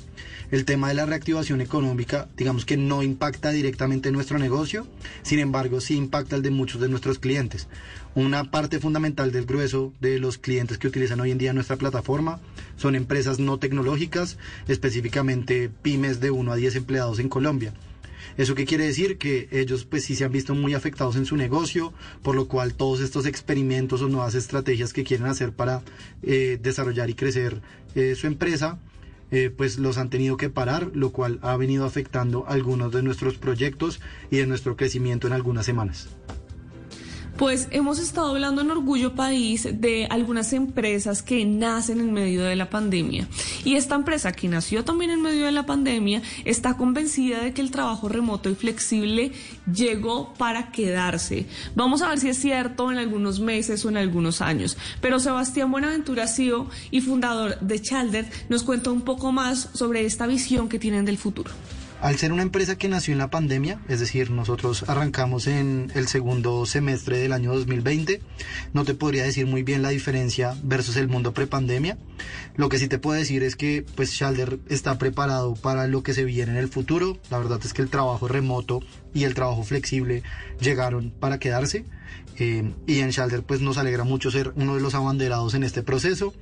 el tema de la reactivación económica, digamos que no impacta directamente en nuestro negocio, sin embargo sí impacta el de muchos de nuestros clientes. Una parte fundamental del grueso de los clientes que utilizan hoy en día nuestra plataforma son empresas no tecnológicas, específicamente pymes de 1 a 10 empleados en Colombia. ¿Eso qué quiere decir? Que ellos pues sí se han visto muy afectados en su negocio, por lo cual todos estos experimentos o nuevas estrategias que quieren hacer para eh, desarrollar y crecer eh, su empresa, eh, pues los han tenido que parar, lo cual ha venido afectando algunos de nuestros proyectos y de nuestro crecimiento en algunas semanas. Pues hemos estado hablando en Orgullo País de algunas empresas que nacen en medio de la pandemia. Y esta empresa que nació también en medio de la pandemia está convencida de que el trabajo remoto y flexible llegó para quedarse. Vamos a ver si es cierto en algunos meses o en algunos años. Pero Sebastián Buenaventura, CEO y fundador de Chalder, nos cuenta un poco más sobre esta visión que tienen del futuro. Al ser una empresa que nació en la pandemia, es decir, nosotros arrancamos en el segundo semestre del año 2020, no te podría decir muy bien la diferencia versus el mundo prepandemia. Lo que sí te puedo decir es que pues Shalder está preparado para lo que se viene en el futuro. La verdad es que el trabajo remoto y el trabajo flexible llegaron para quedarse. Eh, y en Shalder pues nos alegra mucho ser uno de los abanderados en este proceso.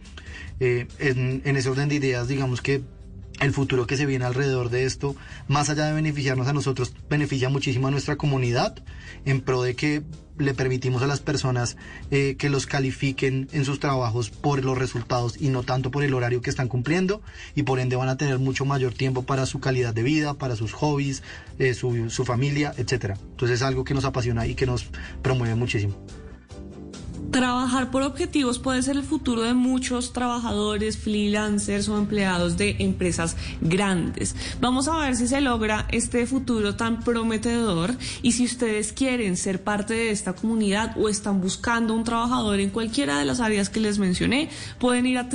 Eh, en, en ese orden de ideas, digamos que el futuro que se viene alrededor de esto, más allá de beneficiarnos a nosotros, beneficia muchísimo a nuestra comunidad en pro de que le permitimos a las personas eh, que los califiquen en sus trabajos por los resultados y no tanto por el horario que están cumpliendo y por ende van a tener mucho mayor tiempo para su calidad de vida, para sus hobbies, eh, su, su familia, etcétera. Entonces es algo que nos apasiona y que nos promueve muchísimo. Trabajar por objetivos puede ser el futuro de muchos trabajadores, freelancers o empleados de empresas grandes. Vamos a ver si se logra este futuro tan prometedor y si ustedes quieren ser parte de esta comunidad o están buscando un trabajador en cualquiera de las áreas que les mencioné, pueden ir a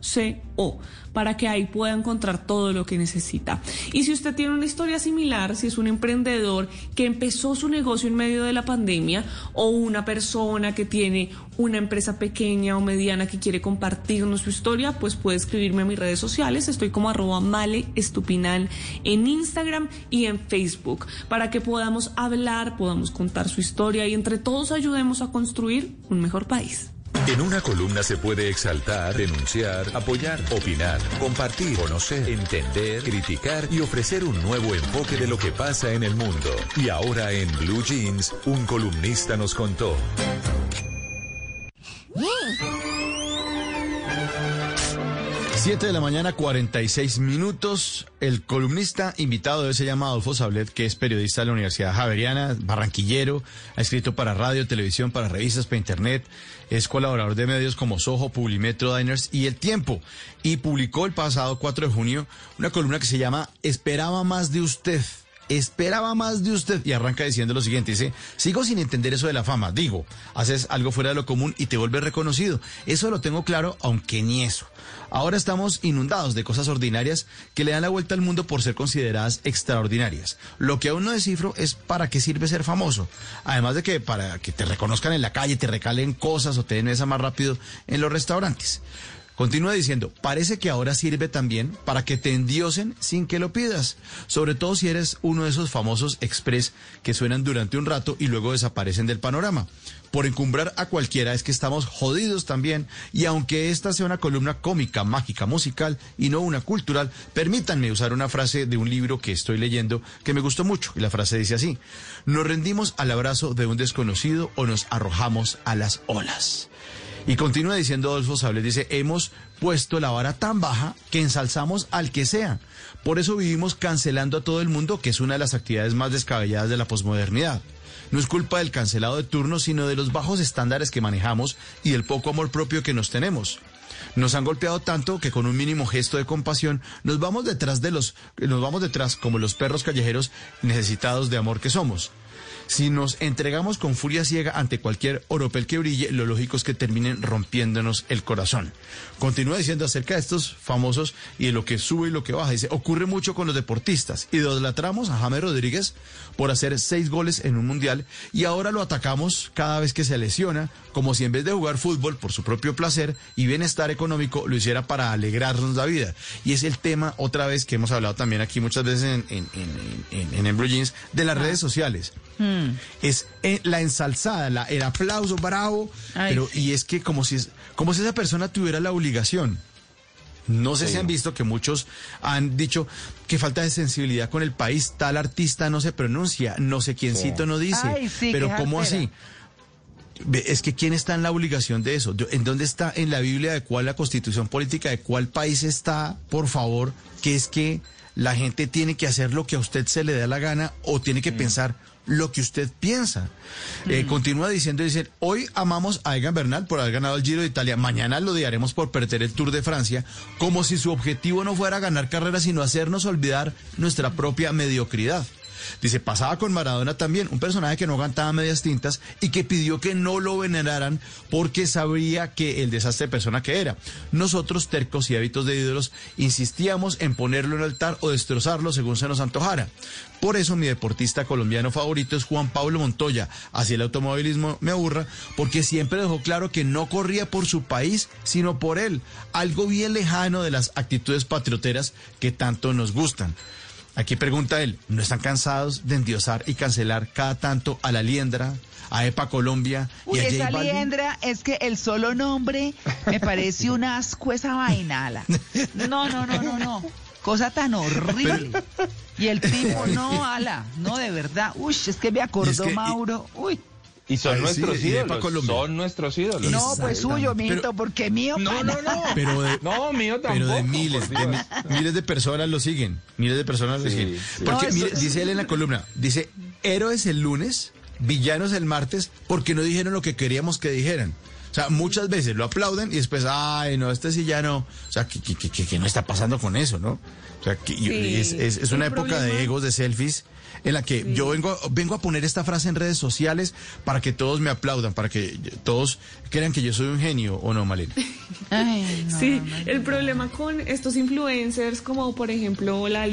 www.chalder.co para que ahí pueda encontrar todo lo que necesita. Y si usted tiene una historia similar, si es un emprendedor que empezó su negocio en medio de la pandemia o una persona que tiene una empresa pequeña o mediana que quiere compartirnos su historia, pues puede escribirme a mis redes sociales. Estoy como arroba male estupinal en Instagram y en Facebook para que podamos hablar, podamos contar su historia y entre todos ayudemos a construir un mejor país. En una columna se puede exaltar, denunciar, apoyar, opinar, compartir, conocer, entender, criticar y ofrecer un nuevo enfoque de lo que pasa en el mundo. Y ahora en Blue Jeans, un columnista nos contó. Siete de la mañana, 46 minutos. El columnista invitado de hoy se llama Adolfo Sablet, que es periodista de la Universidad Javeriana, barranquillero, ha escrito para radio, televisión, para revistas, para internet, es colaborador de medios como Soho, Publimetro, Diners y El Tiempo. Y publicó el pasado 4 de junio una columna que se llama Esperaba más de usted esperaba más de usted y arranca diciendo lo siguiente, dice, sigo sin entender eso de la fama, digo, haces algo fuera de lo común y te vuelves reconocido, eso lo tengo claro, aunque ni eso. Ahora estamos inundados de cosas ordinarias que le dan la vuelta al mundo por ser consideradas extraordinarias. Lo que aún no descifro es para qué sirve ser famoso. Además de que para que te reconozcan en la calle, te recalen cosas o te den esa más rápido en los restaurantes. Continúa diciendo, parece que ahora sirve también para que te endiosen sin que lo pidas, sobre todo si eres uno de esos famosos express que suenan durante un rato y luego desaparecen del panorama. Por encumbrar a cualquiera es que estamos jodidos también y aunque esta sea una columna cómica, mágica, musical y no una cultural, permítanme usar una frase de un libro que estoy leyendo que me gustó mucho y la frase dice así, nos rendimos al abrazo de un desconocido o nos arrojamos a las olas. Y continúa diciendo Adolfo Sables, dice, hemos puesto la vara tan baja que ensalzamos al que sea. Por eso vivimos cancelando a todo el mundo, que es una de las actividades más descabelladas de la posmodernidad. No es culpa del cancelado de turno, sino de los bajos estándares que manejamos y del poco amor propio que nos tenemos. Nos han golpeado tanto que con un mínimo gesto de compasión nos vamos detrás de los, nos vamos detrás como los perros callejeros necesitados de amor que somos. Si nos entregamos con furia ciega ante cualquier oropel que brille, lo lógico es que terminen rompiéndonos el corazón. Continúa diciendo acerca de estos famosos y de lo que sube y lo que baja. Dice, ocurre mucho con los deportistas. Idolatramos a James Rodríguez por hacer seis goles en un mundial y ahora lo atacamos cada vez que se lesiona, como si en vez de jugar fútbol por su propio placer y bienestar económico lo hiciera para alegrarnos la vida. Y es el tema, otra vez, que hemos hablado también aquí muchas veces en, en, en, en, en Blue Jeans, de las redes sociales. Es eh, la ensalzada, la, el aplauso bravo, Ay, pero y es que como si, es- como si esa persona tuviera la obligación. No sé Sí. si han visto que muchos han dicho que falta de sensibilidad con el país, tal artista no se pronuncia, no sé quiéncito no dice, Ay, sí, pero ¿cómo así? Es que ¿quién está en la obligación de eso? ¿En dónde está en la Biblia de cuál la constitución política de cuál país está, por favor, que es que la gente tiene que hacer lo que a usted se le da la gana o tiene que pensar lo que usted piensa? Eh, continúa diciendo, dice, hoy amamos a Egan Bernal por haber ganado el Giro de Italia, mañana lo odiaremos por perder el Tour de Francia, como si su objetivo no fuera ganar carreras, sino hacernos olvidar nuestra propia mediocridad. Dice, pasaba con Maradona también, un personaje que no cantaba medias tintas y que pidió que no lo veneraran porque sabría que el desastre de persona que era. Nosotros, tercos y hábitos de ídolos, insistíamos en ponerlo en altar o destrozarlo según se nos antojara. Por eso mi deportista colombiano favorito es Juan Pablo Montoya. Así el automovilismo me aburra, porque siempre dejó claro que no corría por su país, sino por él. Algo bien lejano de las actitudes patrioteras que tanto nos gustan. Aquí pregunta él, ¿no están cansados de endiosar y cancelar cada tanto a la Liendra, a EPA Colombia y a esa J Balvin? liendra es que el solo nombre me parece un asco esa vainala. No, no, no, no, no. Cosa tan horrible. Y el tipo, no, ala, no, de verdad. Uy, es que me acordó Es que- y- Mauro. Uy. Y son Ay, nuestros sí, ídolos. Son nuestros ídolos. No, pues suyo, mijito, porque mío. No, pana. no, no. Pero de, No, mío tampoco. pero de miles, de mi- miles de personas lo siguen. Miles de personas lo Sí, siguen. sí. Porque No, mire, dice él en la columna, dice, héroes el lunes, villanos el martes, porque no dijeron lo que queríamos que dijeran. O sea, muchas veces lo aplauden y después, ay, no, este sí ya no. O sea, ¿qué, qué, qué- qué- qué no está pasando con eso, no? O sea, que es, es- es una época problema- de egos, de selfies, en la que yo vengo, vengo a poner esta frase en redes sociales para que todos me aplaudan, para que todos crean que yo soy un genio, ¿o no, Malena? Ay, no, Sí, no, el problema con estos influencers como por ejemplo la,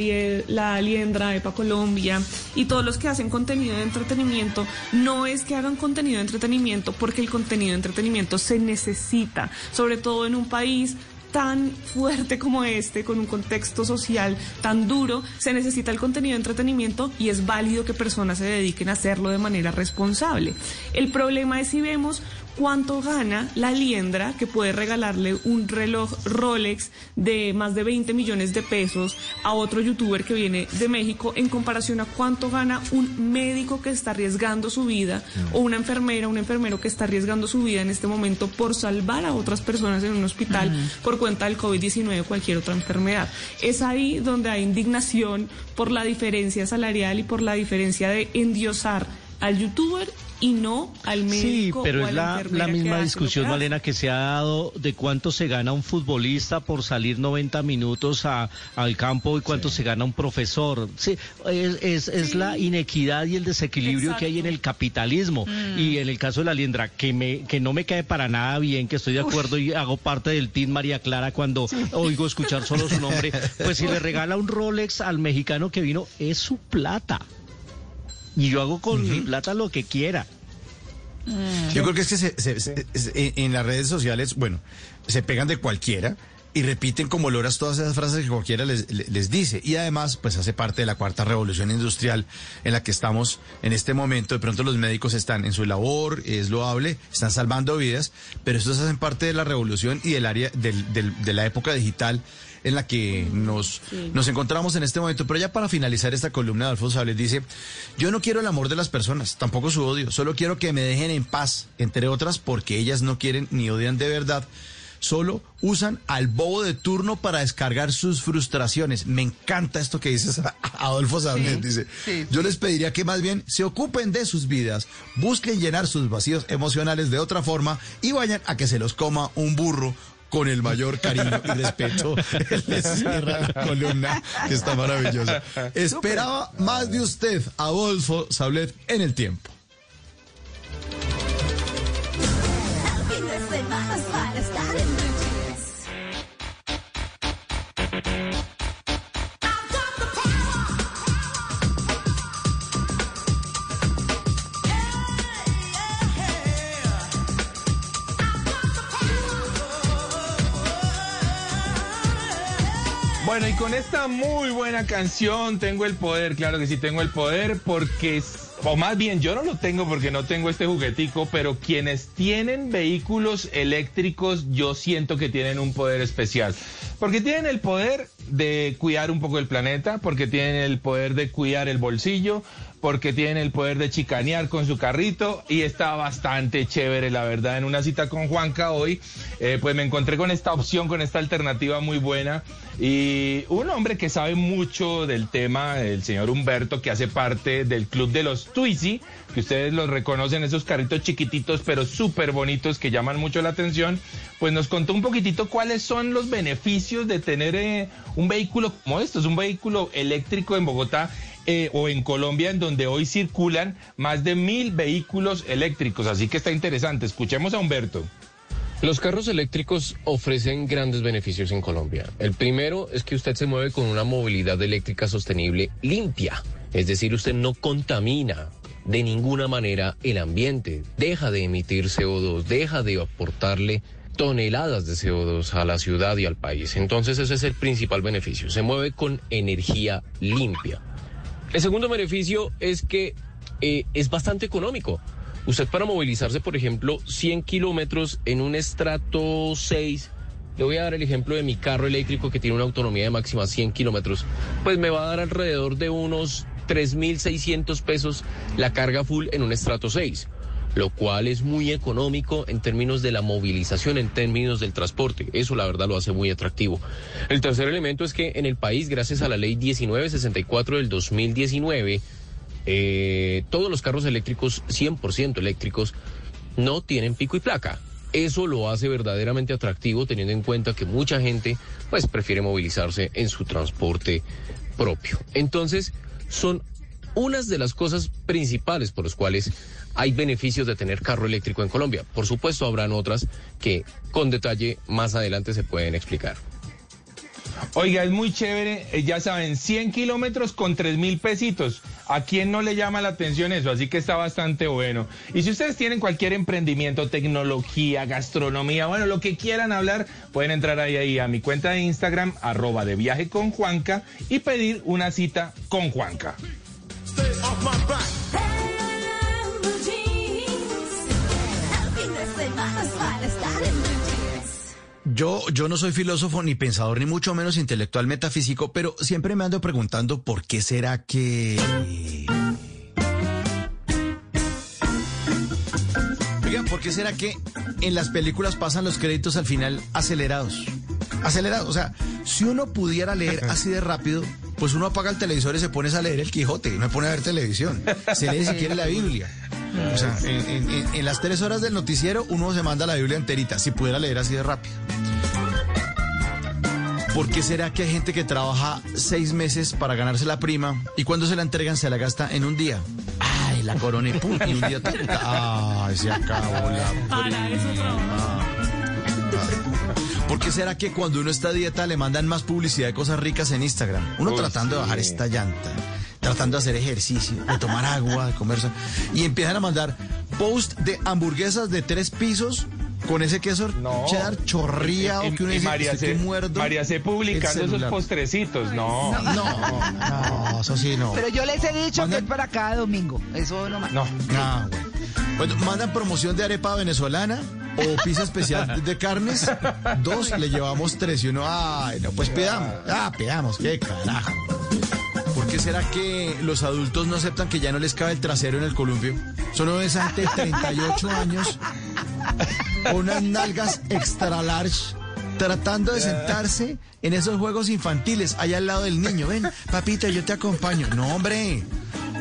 la Liendra, Epa Colombia y todos los que hacen contenido de entretenimiento, no es que hagan contenido de entretenimiento porque el contenido de entretenimiento se necesita, sobre todo en un país tan fuerte como este, con un contexto social tan duro, se necesita el contenido de entretenimiento y es válido que personas se dediquen a hacerlo de manera responsable. El problema es si vemos cuánto gana la liendra que puede regalarle un reloj Rolex de más de 20 millones de pesos a otro youtuber que viene de México en comparación a cuánto gana un médico que está arriesgando su vida o una enfermera, un enfermero que está arriesgando su vida en este momento por salvar a otras personas en un hospital por cuenta del COVID-19 o cualquier otra enfermedad. Es ahí donde hay indignación por la diferencia salarial y por la diferencia de endiosar al youtuber y no al Sí, médico pero o a es la, la, misma discusión. Malena, que se ha dado de cuánto se gana un futbolista por salir 90 minutos a- al campo y cuánto se gana un profesor. Sí, es, es, es la inequidad y el desequilibrio que hay en el capitalismo. Mm. Y en el caso de la Liendra, que, me, que no me cae para nada bien, que estoy de acuerdo y hago parte del team María Clara cuando oigo escuchar solo su nombre, pues si le regala un Rolex al mexicano que vino, es su plata. Y yo hago con mi plata lo que quiera. Yo creo que es que se- se- se- se- en las redes sociales, bueno, se pegan de cualquiera y repiten como loras todas esas frases que cualquiera les, le- les dice. Y además, pues hace parte de la cuarta revolución industrial en la que estamos en este momento. De pronto los médicos están en su labor, es loable, están salvando vidas, pero estos hacen parte de la revolución y del área del- del- de la época digital en la que nos, nos encontramos en este momento. Pero ya para finalizar esta columna de Alfonso Sales dice, yo no quiero el amor de las personas, tampoco su odio, solo quiero que me dejen en paz, entre otras porque ellas no quieren ni odian de verdad. Solo usan al bobo de turno para descargar sus frustraciones. Me encanta esto que dices, Adolfo Sánchez. dice, sí, yo les pediría que más bien se ocupen de sus vidas, busquen llenar sus vacíos emocionales de otra forma y vayan a que se los coma un burro con el mayor cariño y respeto. Él le cierra la columna, que está maravillosa. Esperaba más de usted, Adolfo Sablet, en el tiempo. Bueno, y con esta muy buena canción tengo el poder, claro que sí tengo el poder, porque, o más bien yo no lo tengo porque no tengo este juguetico, pero quienes tienen vehículos eléctricos yo siento que tienen un poder especial, porque tienen el poder de cuidar un poco el planeta, porque tienen el poder de cuidar el bolsillo, porque tienen el poder de chicanear con su carrito y está bastante chévere, la verdad. En una cita con Juanca hoy, eh, pues me encontré con esta opción, con esta alternativa muy buena y un hombre que sabe mucho del tema, el señor Humberto, que hace parte del club de los Twizy, que ustedes los reconocen, esos carritos chiquititos pero súper bonitos que llaman mucho la atención, pues nos contó un poquitito cuáles son los beneficios de tener eh, un vehículo como estos, un vehículo eléctrico en Bogotá eh, o en Colombia, en donde hoy circulan más de mil vehículos eléctricos. Así que está interesante. Escuchemos a Humberto. Los carros eléctricos ofrecen grandes beneficios en Colombia. El primero es que usted se mueve con una movilidad eléctrica sostenible limpia. Es decir, usted no contamina de ninguna manera el ambiente, deja de emitir CO2, deja de aportarle toneladas de CO2 a la ciudad y al país. Entonces ese es el principal beneficio. Se mueve con energía limpia. El segundo beneficio es que eh, es bastante económico. Usted para movilizarse, por ejemplo, 100 kilómetros en un estrato 6, le voy a dar el ejemplo de mi carro eléctrico que tiene una autonomía de máxima 100 kilómetros, pues me va a dar alrededor de unos 3.600 pesos la carga full en un estrato 6 lo cual es muy económico en términos de la movilización, en términos del transporte. Eso la verdad lo hace muy atractivo. El tercer elemento es que en el país, gracias a la ley 1964 del 2019, eh, todos los carros eléctricos, 100% eléctricos, no tienen pico y placa. Eso lo hace verdaderamente atractivo teniendo en cuenta que mucha gente pues prefiere movilizarse en su transporte propio. Entonces, son unas de las cosas principales por las cuales hay beneficios de tener carro eléctrico en Colombia. Por supuesto, habrán otras que con detalle más adelante se pueden explicar. Oiga, es muy chévere, eh, ya saben, 100 kilómetros con 3 mil pesitos. ¿A quién no le llama la atención eso? Así que está bastante bueno. Y si ustedes tienen cualquier emprendimiento, tecnología, gastronomía, bueno, lo que quieran hablar, pueden entrar ahí, ahí a mi cuenta de Instagram, arroba de viaje con Juanca, y pedir una cita con Juanca. Yo, yo no soy filósofo ni pensador, ni mucho menos intelectual metafísico, pero siempre me ando preguntando por qué será que... Oigan, ¿por qué será que en las películas pasan los créditos al final acelerados? Acelerados, o sea, si uno pudiera leer así de rápido, pues uno apaga el televisor y se pone a leer el Quijote, no se pone a ver televisión, se lee si quiere la Biblia. O sea, en, en- en las tres horas del noticiero uno se manda la Biblia enterita, si pudiera leer así de rápido. ¿Por qué será que hay gente que trabaja seis meses para ganarse la prima y cuando se la entregan se la gasta en un día? Ay, la corona y pum, y un día Ay, se acabó la trabajo. ¿Por qué será que cuando uno está a dieta le mandan más publicidad de cosas ricas en Instagram? Uno Uy, tratando de bajar esta llanta, tratando de hacer ejercicio, de tomar agua, de comer. Y empiezan a mandar post de hamburguesas de tres pisos con ese queso cheddar chorreado Y- que uno y dice, María "Estoy C. que muerdo María C. el publicando esos celular". postrecitos, no. No, No, no, eso sí no. Pero yo les he dicho que es para cada domingo. Eso no más. No. Ah, bueno. Bueno, mandan promoción de arepa venezolana o pizza especial de carnes. Dos, le llevamos tres y uno, ay, no, pues pidamos. Ah, pidamos, qué carajo. ¿Por qué será que los adultos no aceptan que ya no les cabe el trasero en el columpio? Solo ves gente de 38 años con unas nalgas extra large tratando de sentarse en esos juegos infantiles allá al lado del niño. Ven, papito, yo te acompaño. No, hombre.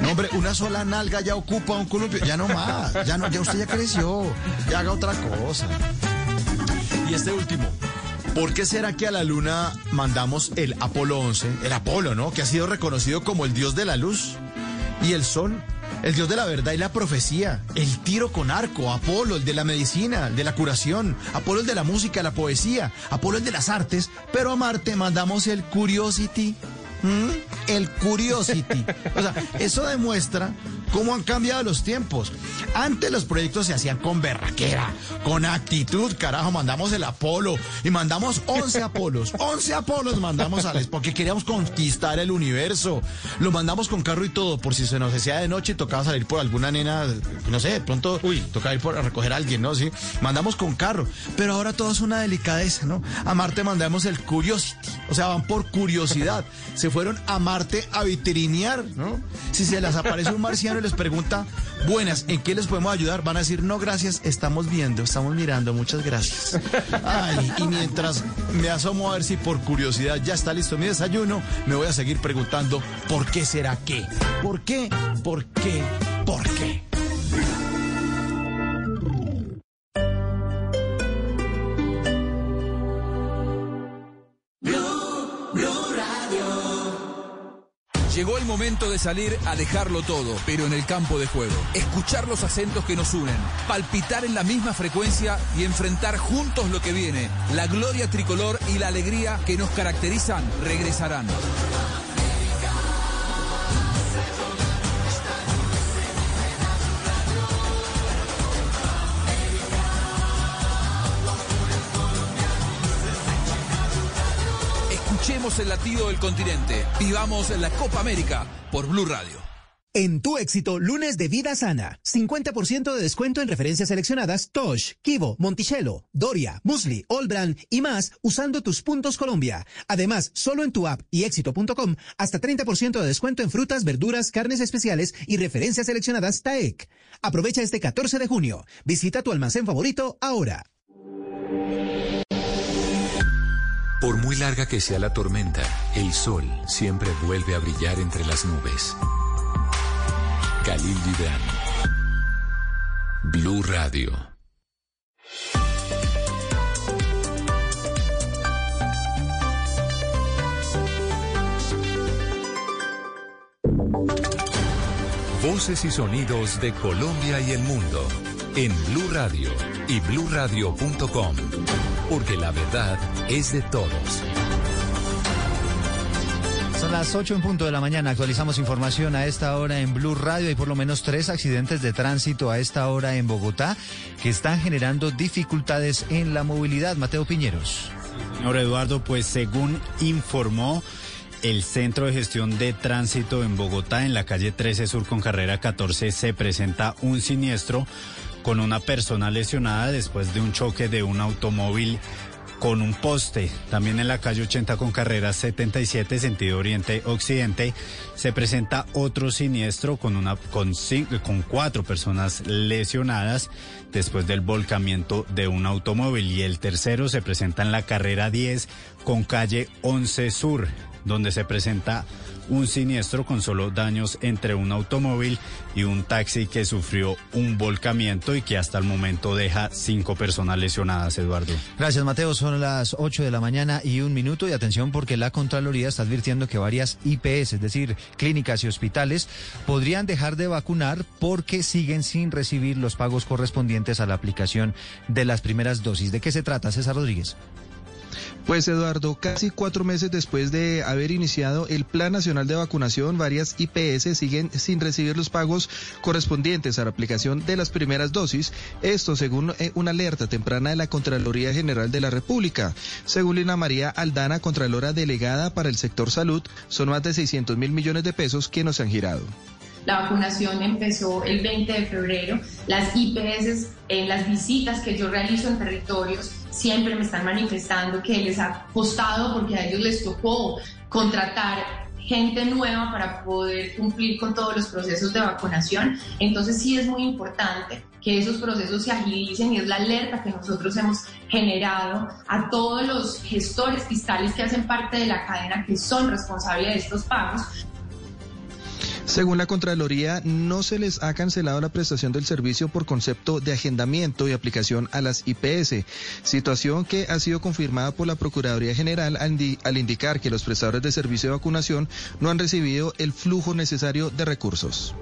No, hombre, una sola nalga ya ocupa un columpio. Ya no más. Ya no, ya usted ya creció. Ya haga otra cosa. Y este último. ¿Por qué será que a la luna mandamos el Apolo 11, el Apolo, ¿no? Que ha sido reconocido como el dios de la luz y el sol, el dios de la verdad y la profecía, el tiro con arco, Apolo, el de la medicina, el de la curación, Apolo el de la música, la poesía, Apolo el de las artes, pero a Marte mandamos el Curiosity. ¿Mm? El Curiosity. O sea, eso demuestra cómo han cambiado los tiempos. Antes los proyectos se hacían con berraquera, con actitud, carajo, mandamos el Apolo y mandamos 11 Apolos, 11 Apolos mandamos a les porque queríamos conquistar el universo. Lo mandamos con carro y todo, por si se nos hacía de noche y tocaba salir por alguna nena, no sé, de pronto, uy, tocaba ir por a recoger a alguien, ¿no? Sí, mandamos con carro, pero ahora todo es una delicadeza, ¿no? A Marte mandamos el Curiosity, o sea, van por curiosidad. Se fueron a Marte a vitrinear, ¿no? Si se les aparece un marciano les pregunta, buenas, ¿en qué les podemos ayudar? Van a decir, no, gracias, estamos viendo, estamos mirando, muchas gracias. Ay, y mientras me asomo a ver si por curiosidad ya está listo mi desayuno, me voy a seguir preguntando, ¿por qué será qué? ¿Por qué? ¿Por qué? ¿Por qué? Llegó el momento de salir a dejarlo todo, pero en el campo de juego. Escuchar los acentos que nos unen, palpitar en la misma frecuencia y enfrentar juntos lo que viene. La gloria tricolor y la alegría que nos caracterizan regresarán. Escuchemos el latido del continente. Vivamos la Copa América por Blue Radio. En tu éxito, lunes de vida sana. 50% de descuento en referencias seleccionadas Tosh, Kivo, Monticello, Doria, Musli, Allbrand y más usando tus puntos Colombia. Además, solo en tu app y éxito.com, hasta 30% de descuento en frutas, verduras, carnes especiales y referencias seleccionadas TAEC. Aprovecha este 14 de junio. Visita tu almacén favorito ahora. Por muy larga que sea la tormenta, el sol siempre vuelve a brillar entre las nubes. Khalil Gibran. Blue Radio. Voces y sonidos de Colombia y el mundo en Blue Radio y bluradio.com, porque la verdad es de todos. Son las 8 en punto de la mañana. Actualizamos información a esta hora en Blue Radio. Hay por lo menos tres accidentes de tránsito a esta hora en Bogotá que están generando dificultades en la movilidad. Mateo Piñeros. Señor Eduardo, pues según informó el Centro de Gestión de Tránsito en Bogotá, en la calle 13 Sur con carrera 14, se presenta un siniestro con una persona lesionada después de un choque de un automóvil con un poste. También en la calle 80 con carrera 77 sentido oriente-occidente se presenta otro siniestro con una con, cinco, con cuatro personas lesionadas después del volcamiento de un automóvil y el tercero se presenta en la carrera 10 con calle 11 Sur donde se presenta un siniestro con solo daños entre un automóvil y un taxi que sufrió un volcamiento y que hasta el momento deja cinco personas lesionadas, Eduardo. Gracias, Mateo. Son las 8 de la mañana y un minuto. Y atención porque la Contraloría está advirtiendo que varias IPS, es decir, clínicas y hospitales, podrían dejar de vacunar porque siguen sin recibir los pagos correspondientes a la aplicación de las primeras dosis. ¿De qué se trata, César Rodríguez? Pues Eduardo, casi cuatro meses después de haber iniciado el Plan Nacional de Vacunación, varias IPS siguen sin recibir los pagos correspondientes a la aplicación de las primeras dosis. Esto según eh, una alerta temprana de la Contraloría General de la República. Según Lina María Aldana, Contralora Delegada para el Sector Salud, son más de 600 mil millones de pesos que nos han girado. La vacunación empezó el 20 de febrero. Las IPS, en las visitas que yo realizo en territorios, siempre me están manifestando que les ha costado porque a ellos les tocó contratar gente nueva para poder cumplir con todos los procesos de vacunación. Entonces sí es muy importante que esos procesos se agilicen y es la alerta que nosotros hemos generado a todos los gestores fiscales que hacen parte de la cadena que son responsables de estos pagos Según la Contraloría, no se les ha cancelado la prestación del servicio por concepto de agendamiento y aplicación a las IPS, situación que ha sido confirmada por la Procuraduría General al, indi- al indicar que los prestadores de servicio de vacunación no han recibido el flujo necesario de recursos.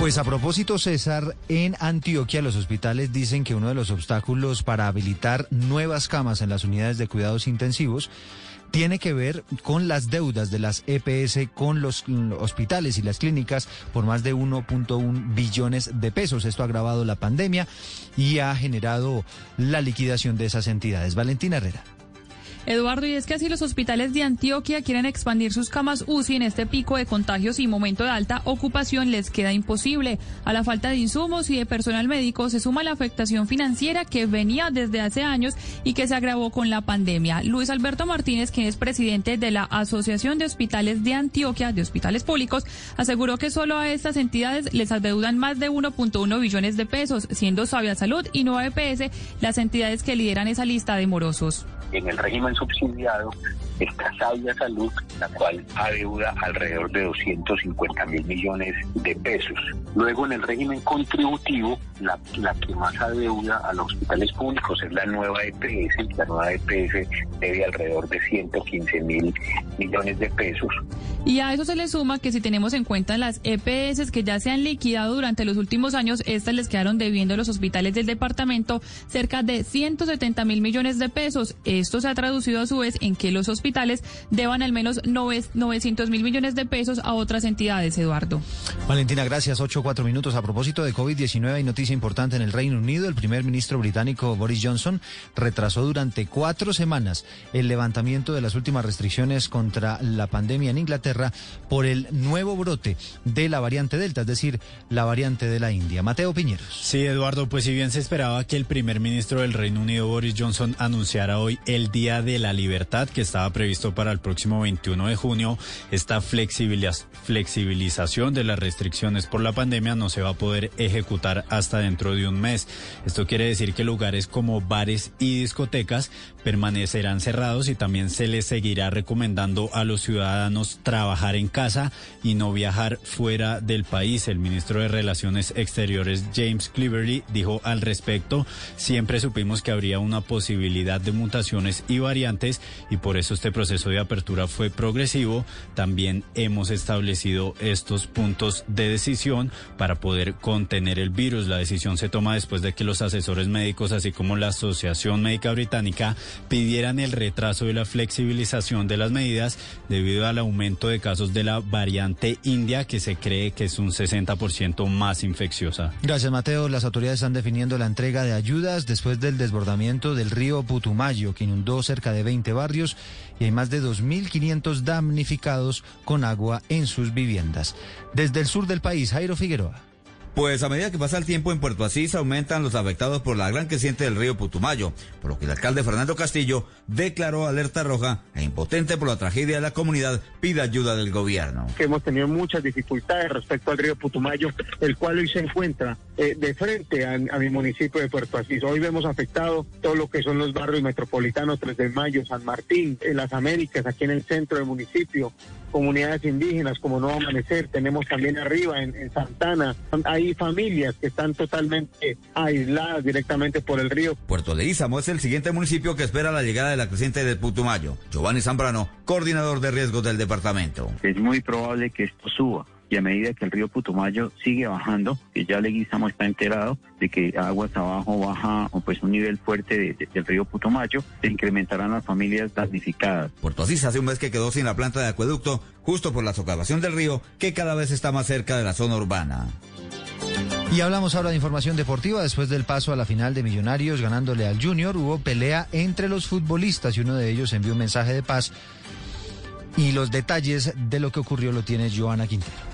Pues a propósito, César, en Antioquia los hospitales dicen que uno de los obstáculos para habilitar nuevas camas en las unidades de cuidados intensivos tiene que ver con las deudas de las EPS con los mm, hospitales y las clínicas por más de 1.1 billones de pesos. Esto ha agravado la pandemia y ha generado la liquidación de esas entidades. Valentina Herrera. Eduardo, y es que así los hospitales de Antioquia quieren expandir sus camas UCI en este pico de contagios y momento de alta ocupación les queda imposible. A la falta de insumos y de personal médico se suma la afectación financiera que venía desde hace años y que se agravó con la pandemia. Luis Alberto Martínez, quien es presidente de la Asociación de Hospitales de Antioquia, de Hospitales Públicos, aseguró que solo a estas entidades les adeudan más de 1.1 billones de pesos, siendo Sabia Salud y Nueva EPS las entidades que lideran esa lista de morosos. En el régimen subsidiado está Sabia Salud, la cual adeuda alrededor de 250 mil millones de pesos. Luego en el régimen contributivo, la, la que más adeuda a los hospitales públicos es la nueva EPS. La nueva EPS debe alrededor de 115 mil millones de pesos. Y a eso se le suma que si tenemos en cuenta las EPS que ya se han liquidado durante los últimos años, estas les quedaron debiendo a los hospitales del departamento cerca de 170 mil millones de pesos. Esto se ha traducido a su vez en que los hospitales deban al menos 900 mil millones de pesos a otras entidades, Eduardo. Valentina, gracias. Ocho, cuatro minutos. A propósito de COVID-19, hay noticia importante en el Reino Unido. El primer ministro británico Boris Johnson retrasó durante cuatro semanas el levantamiento de las últimas restricciones contra la pandemia en Inglaterra por el nuevo brote de la variante Delta, es decir, la variante de la India. Mateo Piñeros. Sí, Eduardo, pues si bien se esperaba que el primer ministro del Reino Unido, Boris Johnson, anunciara hoy el Día de la Libertad, que estaba previsto para el próximo 21 de junio, esta flexibiliz- flexibilización de las restricciones por la pandemia no se va a poder ejecutar hasta dentro de un mes. Esto quiere decir que lugares como bares y discotecas permanecerán cerrados y también se les seguirá recomendando a los ciudadanos trabajar en casa y no viajar fuera del país. El ministro de Relaciones Exteriores James Cleverly dijo al respecto, siempre supimos que habría una posibilidad de mutaciones y variantes y por eso este proceso de apertura fue progresivo. También hemos establecido estos puntos de decisión para poder contener el virus. La decisión se toma después de que los asesores médicos, así como la Asociación Médica Británica, pidieran el retraso de la flexibilización de las medidas debido al aumento de casos de la variante india que se cree que es un 60% más infecciosa. Gracias, Mateo. Las autoridades están definiendo la entrega de ayudas después del desbordamiento del río Putumayo, que cerca de 20 barrios y hay más de 2.500 damnificados con agua en sus viviendas. Desde el sur del país, Jairo Figueroa. Pues a medida que pasa el tiempo en Puerto Asís aumentan los afectados por la gran creciente del río Putumayo, por lo que el alcalde Fernando Castillo declaró alerta roja e impotente por la tragedia de la comunidad pide ayuda del gobierno. que hemos tenido muchas dificultades respecto al río Putumayo, el cual hoy se encuentra eh, de frente a, mi municipio de Puerto Asís. Hoy vemos afectado todo lo que son los barrios metropolitanos, 3 de Mayo, San Martín, en las Américas, aquí en el centro del municipio, comunidades indígenas como Nuevo Amanecer, tenemos también arriba en, en Santana, hay familias que están totalmente aisladas directamente por el río. Puerto Leízamo es el siguiente municipio que espera la llegada de la creciente del Putumayo. Giovanni Zambrano, coordinador de riesgos del departamento. es muy probable que esto suba. Y a medida que el río Putumayo sigue bajando, que ya Leguizamo está enterado de que aguas abajo baja o pues un nivel fuerte de- de- del río Putumayo, se incrementarán las familias damnificadas. Puerto Asís hace un mes que quedó sin la planta de acueducto justo por la socavación del río que cada vez está más cerca de la zona urbana. Y hablamos ahora de información deportiva. Después del paso a la final de Millonarios ganándole al Junior, hubo pelea entre los futbolistas y uno de ellos envió un mensaje de paz. Y los detalles de lo que ocurrió lo tiene Joana Quintero.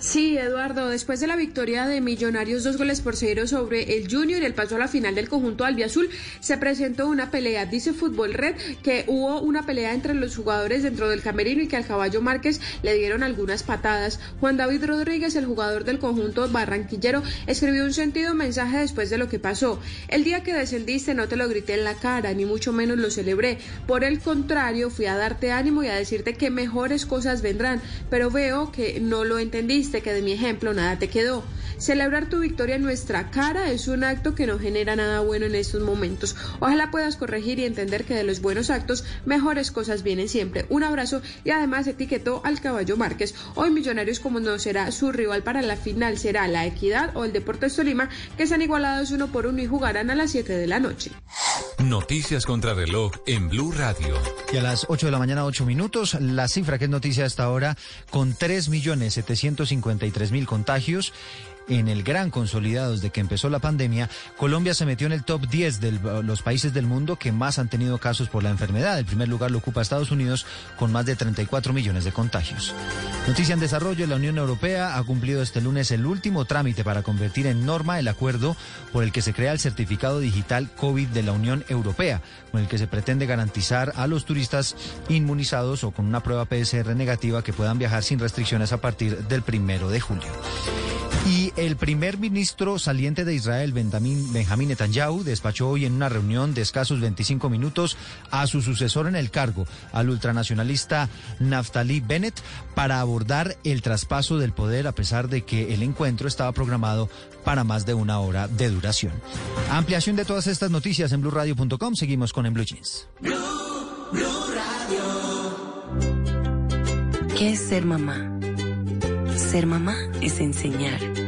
Sí, Eduardo, después de la victoria de Millonarios dos goles por cero sobre el Junior y el paso a la final del conjunto albiazul, se presentó una pelea. Dice Fútbol Red que hubo una pelea entre los jugadores dentro del camerino y que al caballo Márquez le dieron algunas patadas. Juan David Rodríguez, el jugador del conjunto barranquillero, escribió un sentido mensaje después de lo que pasó. El día que descendiste no te lo grité en la cara, ni mucho menos lo celebré. Por el contrario, fui a darte ánimo y a decirte que mejores cosas vendrán, pero veo que no lo entendiste que de mi ejemplo nada te quedó. Celebrar tu victoria en nuestra cara es un acto que no genera nada bueno en estos momentos. Ojalá puedas corregir y entender que de los buenos actos mejores cosas vienen siempre. Un abrazo y además etiquetó al caballo Márquez. Hoy Millonarios como no será su rival para la final será la Equidad o el Deportes Tolima que están igualados uno por uno y jugarán a las 7 de la noche. Noticias contra reloj en Blue Radio. Y a las 8 de la mañana, 8 minutos, la cifra que es noticia hasta ahora, con 3.753.000 contagios en el gran consolidado desde que empezó la pandemia, Colombia se metió en el top 10 de los países del mundo que más han tenido casos por la enfermedad. El primer lugar lo ocupa Estados Unidos con más de 34 millones de contagios. Noticia en desarrollo, la Unión Europea ha cumplido este lunes el último trámite para convertir en norma el acuerdo por el que se crea el certificado digital COVID de la Unión Europea, con el que se pretende garantizar a los turistas inmunizados o con una prueba PSR negativa que puedan viajar sin restricciones a partir del primero de julio. Y el primer ministro saliente de Israel, Benjamin Netanyahu, despachó hoy en una reunión de escasos 25 minutos a su sucesor en el cargo, al ultranacionalista Naftali Bennett, para abordar el traspaso del poder, a pesar de que el encuentro estaba programado para más de una hora de duración. Ampliación de todas estas noticias en blueradio.com. Seguimos con En Blue Jeans. ¿Qué es ser mamá? Ser mamá es enseñar.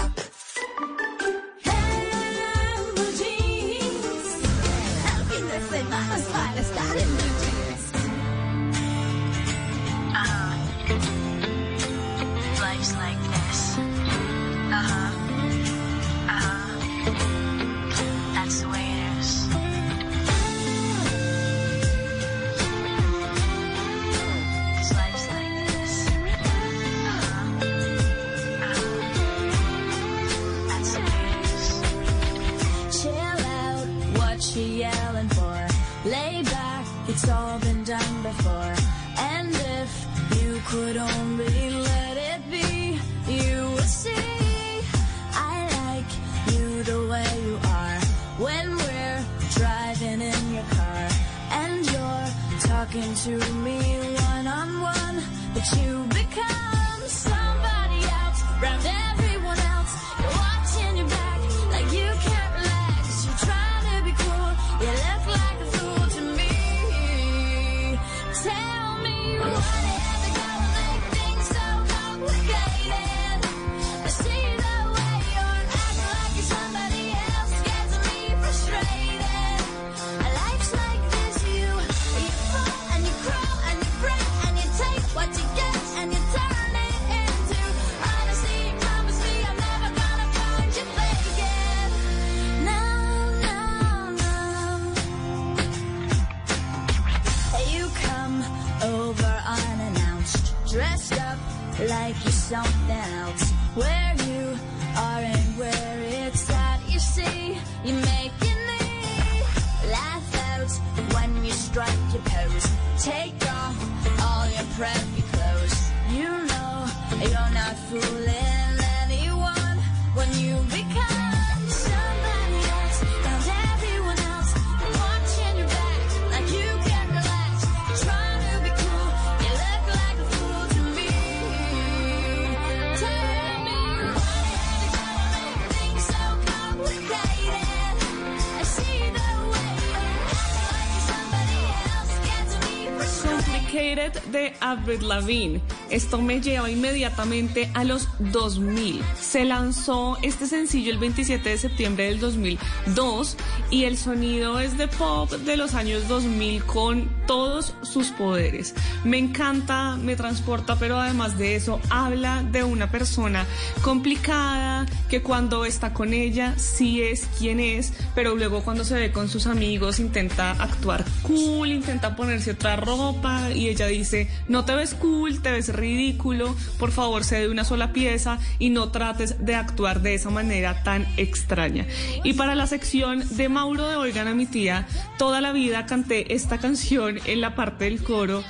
Esto me lleva inmediatamente a los 2000. Se lanzó este sencillo el 27 de septiembre del 2002 y el sonido es de pop de los años 2000 con todos sus poderes. Me encanta, me transporta, pero además de eso habla de una persona complicada que cuando está con ella sí es quien es, pero luego cuando se ve con sus amigos intenta actuar cool, intenta ponerse otra ropa y ella dice, no te ves cool, te ves ridículo, por favor sé de una sola pieza y no trates de actuar de esa manera tan extraña. Y para la sección de Mauro de Oigan a mi tía, toda la vida canté esta canción en la parte del coro.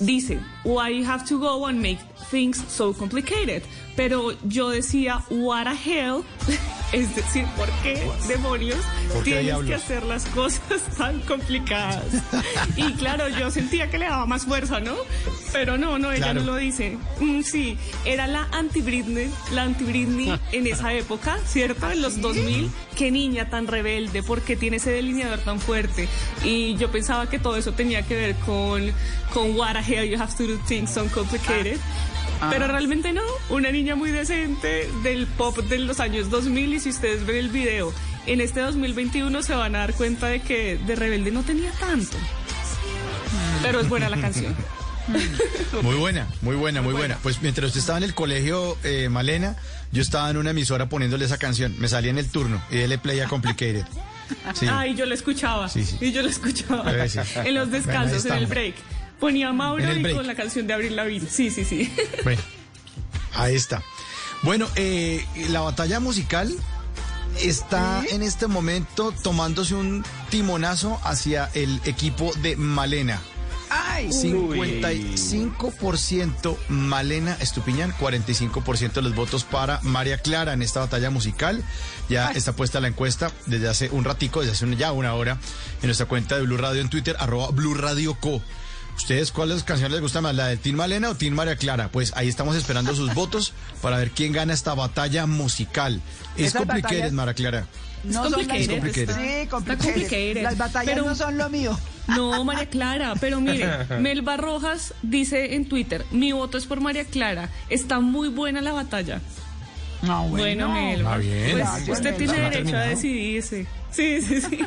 Dice, why you have to go and make things so complicated. Pero yo decía, what a hell. Es decir, ¿por qué demonios ¿Por qué tienes que hacer las cosas tan complicadas? Y claro, yo sentía que le daba más fuerza, ¿no? Pero no, no, ella Claro. no lo dice. Mm, sí, era la anti-Britney, la anti-Britney en esa época, ¿cierto? En los 2000. Qué niña tan rebelde, ¿por qué tiene ese delineador tan fuerte? Y yo pensaba que todo eso tenía que ver con, con what the hell you have to do things so complicated. Ah. Pero realmente no, una niña muy decente del pop de los años 2000 y si ustedes ven el video en este 2021 se van a dar cuenta de que de rebelde no tenía tanto. Pero es buena la canción. Muy buena, muy buena, muy buena. Pues mientras usted estaba en el colegio, eh, Malena, yo estaba en una emisora poniéndole esa canción. Me salía en el turno y él le play a Complicated. Sí. Ay, yo la escuchaba. Sí, sí. Y yo la escuchaba. Eh. En los descansos, en el break. Ponía Mauro y con la canción de Abril Lavigne. Sí, sí, sí. Bueno, ahí está. Bueno, eh, la batalla musical está en este momento tomándose un timonazo hacia el equipo de Malena. ¡Ay! 55% Malena Estupiñán, 45% de los votos para María Clara en esta batalla musical. Ya está puesta la encuesta desde hace un ratico, desde hace ya una hora, en nuestra cuenta de Blue Radio en Twitter, arroba Blue Radio Co. ¿Ustedes cuáles canciones les gusta más, la del Team Malena o Team María Clara? Pues ahí estamos esperando sus votos para ver quién gana esta batalla musical. Es batallas- María Clara. No Es son las- complicated, complicated. Sí, complicated. complicated. Las batallas Pero- no son lo mío. No, María Clara, pero mire, Melba Rojas dice en Twitter, mi voto es por María Clara, está muy buena la batalla. No, Bueno, Melba, Ah, bien. pues usted tiene derecho a decidirse. Sí, sí, sí.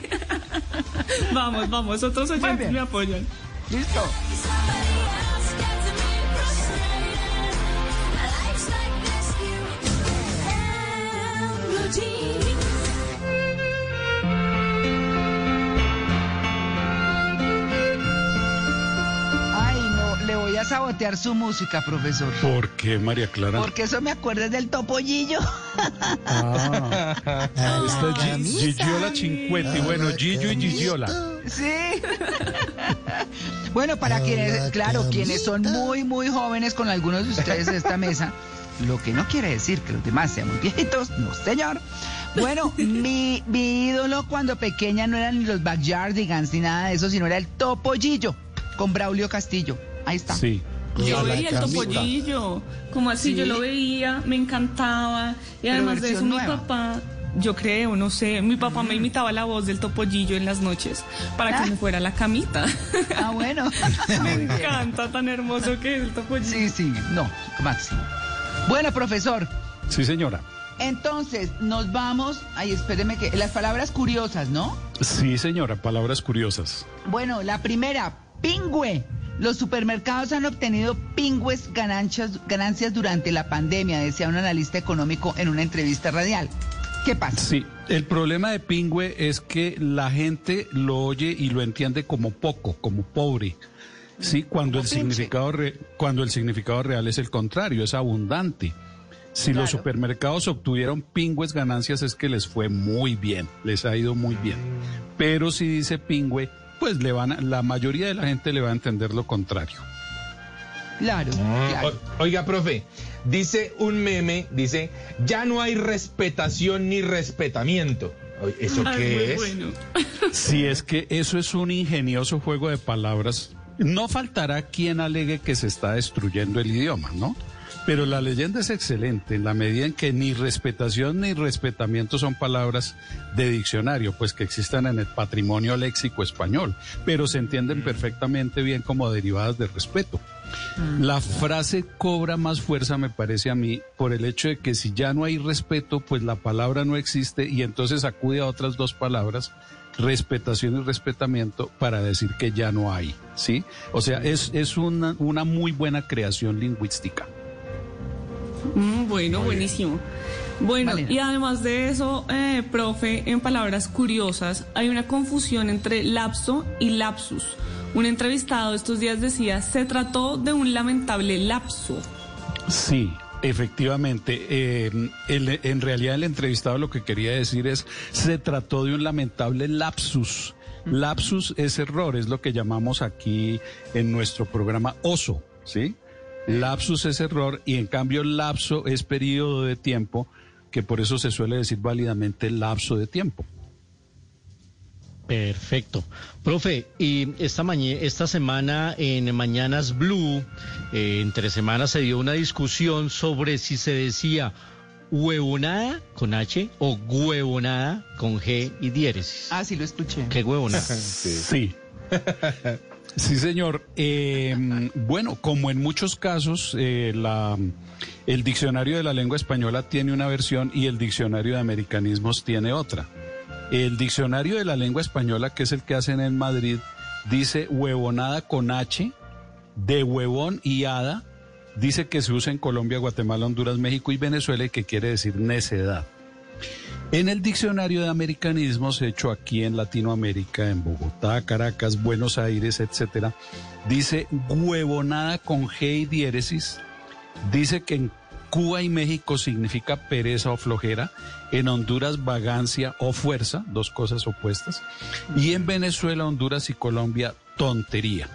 vamos, vamos, otros oyentes me apoyan. Listo. Ay, le voy a sabotear su música, profesor. ¿Por qué, María Clara? Porque eso me acuerda del topollillo. Ah, esta es Gi- Gigiola Cinquetti. Bueno, Gillo y Gigiola. Sí. bueno, para quienes, claro, quienes son muy, muy jóvenes con algunos de ustedes de esta mesa, lo que no quiere decir que los demás sean muy viejitos, no señor. Bueno, mi, mi ídolo cuando pequeña no eran ni los Backyardigans ni nada de eso, sino era el Topollillo con Braulio Castillo. Ahí está. Sí. Yo veía el topollillo, como así Sí. yo lo veía, me encantaba. Y Pero además de eso, mi papá, yo creo, no sé, mi papá me imitaba la voz del topollillo en las noches para que me fuera a la camita. Ah, bueno. me encanta, tan hermoso que es el topollillo. Sí, sí, no, máximo. Bueno, profesor, Sí, señora. entonces nos vamos. Ay, espéreme que. Las palabras curiosas, ¿no? Sí, señora. Palabras curiosas. Bueno, la primera, pingüe. Los supermercados han obtenido pingües ganancias, ganancias durante la pandemia, decía un analista económico en una entrevista radial. ¿Qué pasa? Sí, el problema de pingüe es que la gente lo oye y lo entiende como poco, como pobre. Sí, cuando el significado re- cuando el significado real es el contrario, es abundante. Si los supermercados obtuvieron pingües ganancias es que les fue muy bien, les ha ido muy bien. Pero si dice pingüe, pues le van a- la mayoría de la gente le va a entender lo contrario. Claro, Ah, o- Oiga, profe, dice un meme, dice, ya no hay respetación ni respetamiento. ¿Eso Ay, qué es? bueno. Si es que eso es un ingenioso juego de palabras, no faltará quien alegue que se está destruyendo el idioma, ¿no? Pero la leyenda es excelente en la medida en que ni respetación ni respetamiento son palabras de diccionario, pues que existan en el patrimonio léxico español, pero se entienden perfectamente bien como derivadas de respeto. La frase cobra más fuerza, me parece a mí, por el hecho de que si ya no hay respeto, pues la palabra no existe y entonces acude a otras dos palabras, respetación y respetamiento, para decir que ya no hay, ¿sí? O sea, es, es una, una muy buena creación lingüística. Mm, bueno, buenísimo. Bueno, y además de eso, eh, profe, en palabras curiosas, hay una confusión entre lapso y lapsus. Un entrevistado estos días decía, se trató de un lamentable lapso. Sí, efectivamente. Eh, el- en realidad el entrevistado lo que quería decir es, se trató de un lamentable lapsus. Lapsus es error, es lo que llamamos aquí en nuestro programa oso, ¿sí? Lapsus es error y en cambio lapso es periodo de tiempo, que por eso se suele decir válidamente lapso de tiempo. Perfecto. Profe, y esta, mañe- esta semana en Mañanas Blue, eh, entre semanas se dio una discusión sobre si se decía huevonada con H o huevonada con G y diéresis. Ah, sí lo escuché. ¿Qué huevonada? Sí. Sí, señor. Eh, bueno, como en muchos casos, eh, la, el diccionario de la lengua española tiene una versión y el diccionario de americanismos tiene otra. El diccionario de la lengua española, que es el que hacen en Madrid, dice huevonada con H, de huevón y hada, dice que se usa en Colombia, Guatemala, Honduras, México y Venezuela y que quiere decir necedad. En el diccionario de americanismos hecho aquí en Latinoamérica, en Bogotá, Caracas, Buenos Aires, etcétera, dice huevonada con G y diéresis. Dice que en Cuba y México significa pereza o flojera, en Honduras vagancia o fuerza, dos cosas opuestas, y en Venezuela, Honduras y Colombia tontería.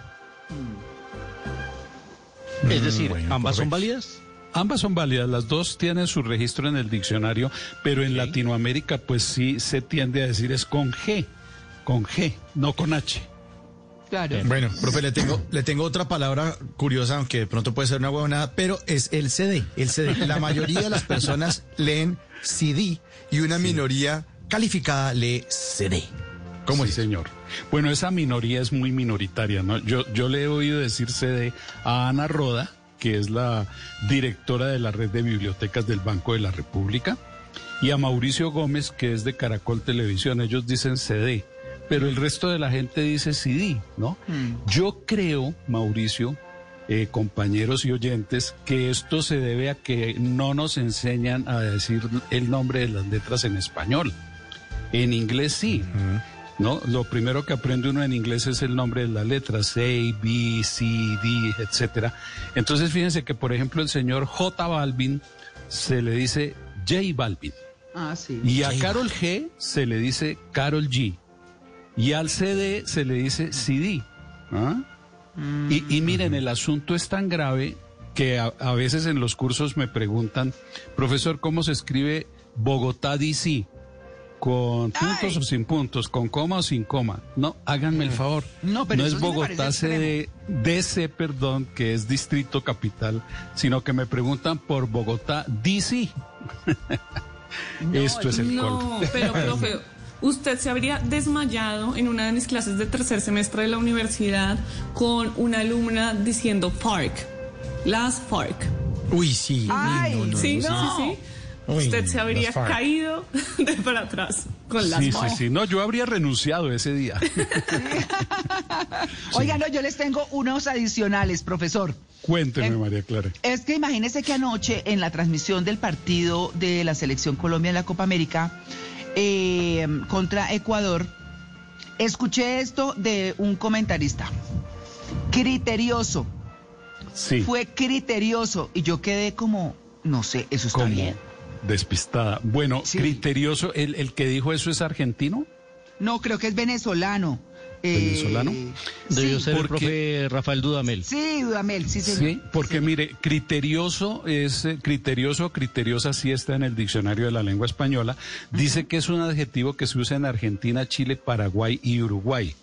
Es decir, Bueno, ¿ambas son válidas? Ambas son válidas, las dos tienen su registro en el diccionario, pero en Latinoamérica pues sí se tiende a decir es con G, con G, no con H. Claro. Bueno, profe, le tengo, le tengo otra palabra curiosa, aunque de pronto puede ser una huevonada, pero es el CD. El CD. La mayoría de las personas leen CD y una minoría calificada lee CD. ¿Cómo sí, señor? Bueno, esa minoría es muy minoritaria, ¿no? Yo, yo le he oído decir CD a Ana Roda, que es la directora de la red de bibliotecas del Banco de la República, y a Mauricio Gómez, que es de Caracol Televisión. Ellos dicen CD, pero el resto de la gente dice CD, ¿no? Yo creo, Mauricio, eh, compañeros y oyentes, que esto se debe a que no nos enseñan a decir el nombre de las letras en español. En inglés sí. ¿No? Lo primero que aprende uno en inglés es el nombre de las letras, A, B, C, D, etcétera. Entonces fíjense que, por ejemplo, el señor J Balvin se le dice J Balvin. Ah, sí. Y a Carol G se le dice Carol G. Y al CD se le dice CD. ¿ah? Y, y miren, el asunto es tan grave que a, a veces en los cursos me preguntan, profesor, ¿cómo se escribe Bogotá DC? ¿Con puntos o sin puntos? ¿Con coma o sin coma? No, háganme el favor. No, pero es sí me Bogotá CD, DC, perdón, que es Distrito Capital, sino que me preguntan por Bogotá DC. Esto es el No, colmo. pero profe, usted se habría desmayado en una de mis clases de tercer semestre de la universidad con una alumna diciendo FARC, las FARC. Uy, sí. Ay, no, no, sí, no, no. sí, sí. Uy, Usted se habría caído de para atrás con las Sí, sí, sí. No, yo habría renunciado ese día. Oigan, no, yo les tengo unos adicionales, profesor. Cuénteme, Em, María Clara. Es que imagínese que anoche en la transmisión del partido de la selección Colombia en la Copa América eh, contra Ecuador, escuché esto de un comentarista. Criterioso. Sí. Fue criterioso y yo quedé como, no sé, eso está bien. Despistada. Bueno, criterioso, ¿el, el que dijo eso es argentino? No, creo que es venezolano. Eh, ¿Venezolano? Debió sí. ser el Porque- profe Rafael Dudamel. Sí, Dudamel, sí, señor. Sí, porque mire, criterioso es eh, criterioso, criteriosa sí está en el diccionario de la lengua española. Dice que es un adjetivo que se usa en Argentina, Chile, Paraguay y Uruguay.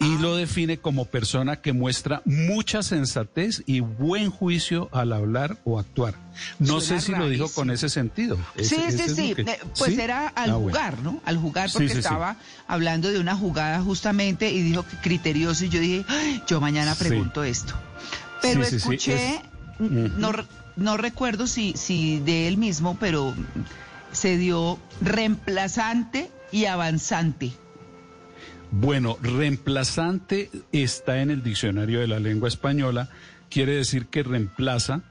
Y lo define como persona que muestra mucha sensatez y buen juicio al hablar o actuar. No Suena sé si lo dijo con ese sentido. Sí, Ese- sí, ese sí. que- Eh, Pues ¿Sí? era al Ah, bueno. jugar, ¿no? Al jugar porque sí, sí. estaba hablando de una jugada justamente y dijo que criterioso y yo dije, "Ay, yo mañana pregunto esto. Pero escuché, es- no, no recuerdo si, si de él mismo, pero se dio reemplazante y avanzante. Bueno, reemplazante está en el diccionario de la lengua española, quiere decir que reemplaza,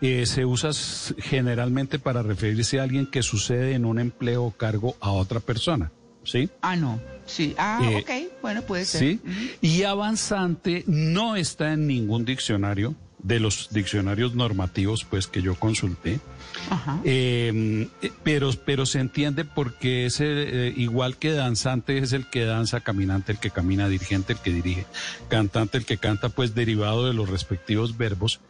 eh, se usa generalmente para referirse a alguien que sucede en un empleo o cargo a otra persona, ¿sí? Ah, no. Sí. Ah, Eh, ok. Bueno, puede ser. ¿Sí? Y avanzante no está en ningún diccionario de los diccionarios normativos pues que yo consulté. Ajá. Eh, eh, pero, pero se entiende porque es eh, igual que danzante es el que danza, caminante el que camina, dirigente el que dirige, cantante el que canta, pues derivado de los respectivos verbos.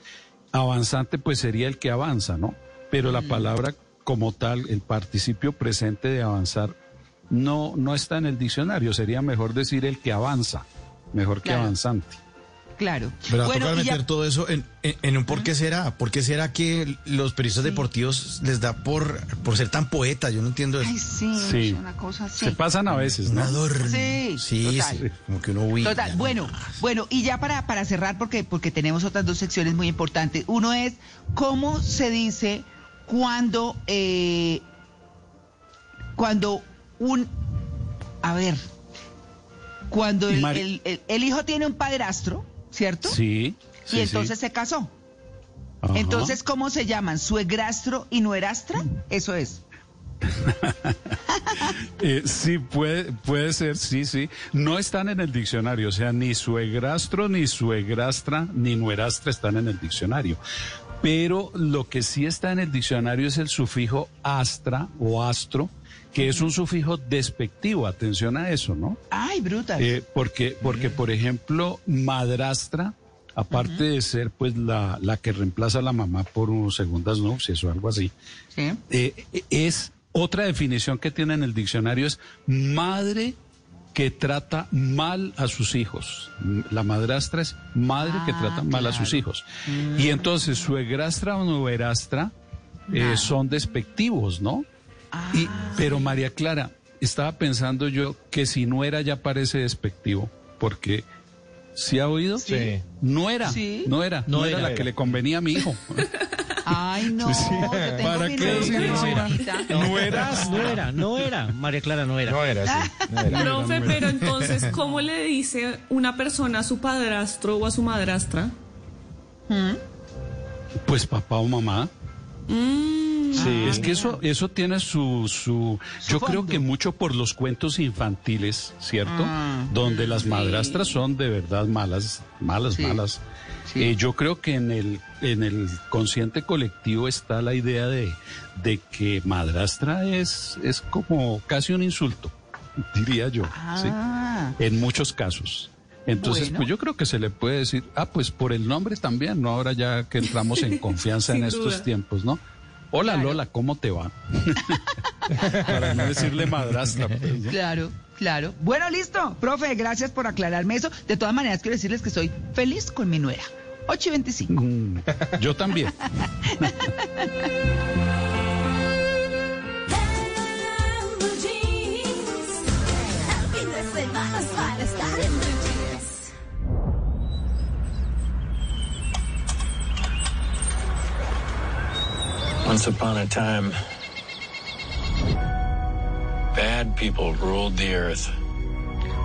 Avanzante pues sería el que avanza, ¿no? Pero la palabra como tal, el participio presente de avanzar, no, no está en el diccionario. Sería mejor decir el que avanza, mejor que avanzante. Claro. Pero va a Bueno, tocar ya- meter todo eso en, en- en un por qué será. ¿Por qué será que los periodistas deportivos les da por, por ser tan poetas? Yo no entiendo eso. Ay, sí, Sí. es una cosa así. Se pasan a veces, ¿no? Un adorno. Sí, sí, como que uno huye. Total, bueno, bueno, y ya para, para cerrar, porque, porque tenemos otras dos secciones muy importantes. Uno es cómo se dice cuando, eh, cuando un, a ver, cuando el, Mari- el- el- el hijo tiene un padrastro, ¿cierto? Sí. sí, y entonces sí. se casó. Ajá. Entonces, ¿cómo se llaman? ¿Suegrastro y nuerastra? Eso es. Eh, sí, puede, puede ser, sí, sí. No están en el diccionario, o sea, ni suegrastro, ni suegrastra, ni nuerastra están en el diccionario. Pero lo que sí está en el diccionario es el sufijo astra o astro, que es un sufijo despectivo. Atención a eso, ¿no? Ay, brutas. Eh, porque, porque, por ejemplo, madrastra, aparte de ser pues la, la que reemplaza a la mamá por un segundas nupcias o algo así, Sí. eh, es otra definición que tiene en el diccionario es madre que trata mal a sus hijos. La madrastra es madre que Ah, trata mal a sus hijos. Y entonces suegrastra o nuerastra eh, son despectivos, ¿no? Y, pero María Clara, estaba pensando yo que si no era ya parece despectivo, porque ¿sí ha oído? Sí. No era, Sí. no era, no, No era, era. la que le convenía a mi hijo. Ay, no, Sí. yo tengo ¿Para mi qué decir eso? favorita. No eras. No era, no era. María Clara no era. No era así. No era. Profe, pero entonces, ¿cómo le dice una persona a su padrastro o a su madrastra? Pues papá o mamá. Mm, Sí, es que eso, eso tiene su, su, yo creo que mucho por los cuentos infantiles, ¿cierto? Ah, Donde las sí. madrastras son de verdad malas, malas, Sí, malas. sí. Eh, yo creo que en el, en el consciente colectivo está la idea de, de que madrastra es, es como casi un insulto, diría yo, ¿sí? Ah, En muchos casos. Entonces, Bueno. pues yo creo que se le puede decir, ah, pues por el nombre también, ¿no? Ahora ya que entramos en confianza en estos duda. tiempos, ¿no? Hola Claro. Lola, ¿cómo te va? Para no decirle madrastra. pues, ¿no? claro, claro. Bueno, listo. Profe, gracias por aclararme eso. De todas maneras, quiero decirles que estoy feliz con mi nuera. 8 y 25. Mm, Yo también. Once upon a time, bad people ruled the earth.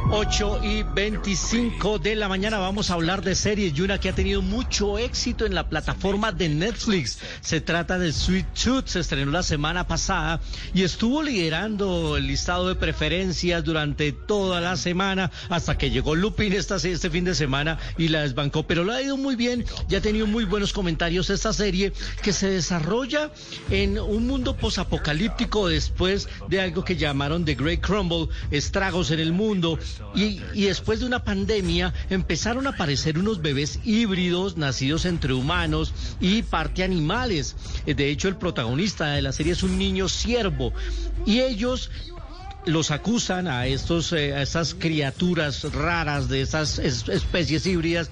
8 y 25 de la mañana vamos a hablar de series y una que ha tenido mucho éxito en la plataforma de Netflix. Se trata de Sweet Tooth, se estrenó la semana pasada y estuvo liderando el listado de preferencias durante toda la semana hasta que llegó Lupin esta, este fin de semana y la desbancó. Pero lo ha ido muy bien y ha tenido muy buenos comentarios esta serie que se desarrolla en un mundo posapocalíptico después de algo que llamaron The Great Crumble, estragos en el mundo. Y, y después de una pandemia empezaron a aparecer unos bebés híbridos nacidos entre humanos y parte animales. De hecho, el protagonista de la serie es un niño ciervo. Y ellos los acusan a estos eh, a estas criaturas raras de esas es- especies híbridas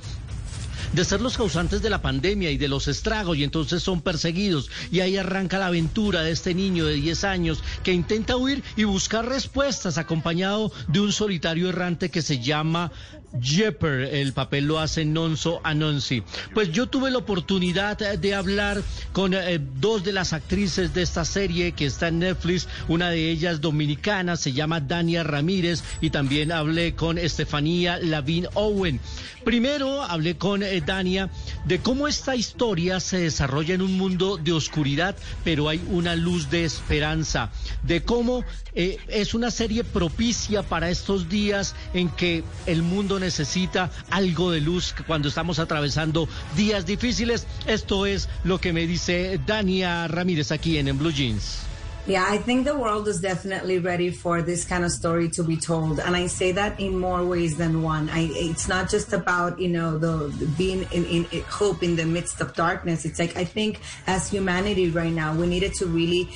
de ser los causantes de la pandemia y de los estragos y entonces son perseguidos. Y ahí arranca la aventura de este niño de 10 años que intenta huir y buscar respuestas acompañado de un solitario errante que se llama Jepper, el papel lo hace Nonso Anonsi. Pues yo tuve la oportunidad eh, de hablar con eh, dos de las actrices de esta serie que está en Netflix, una de ellas dominicana, se llama Dania Ramírez, y también hablé con Estefanía Lavín Owen. Primero hablé con eh, Dania de cómo esta historia se desarrolla en un mundo de oscuridad, pero hay una luz de esperanza, de cómo es una serie propicia para estos días en que el mundo necesita algo de luz cuando estamos atravesando días difíciles. Esto es lo que me dice Dania Ramírez aquí en, en Blue Jeans. Yeah, I think the world is definitely ready for this kind of story to be told, and I say that in more ways than one. I, it's not just about you know the, being in, in, in hope in the midst of darkness. It's like I think as humanity right now, we needed to really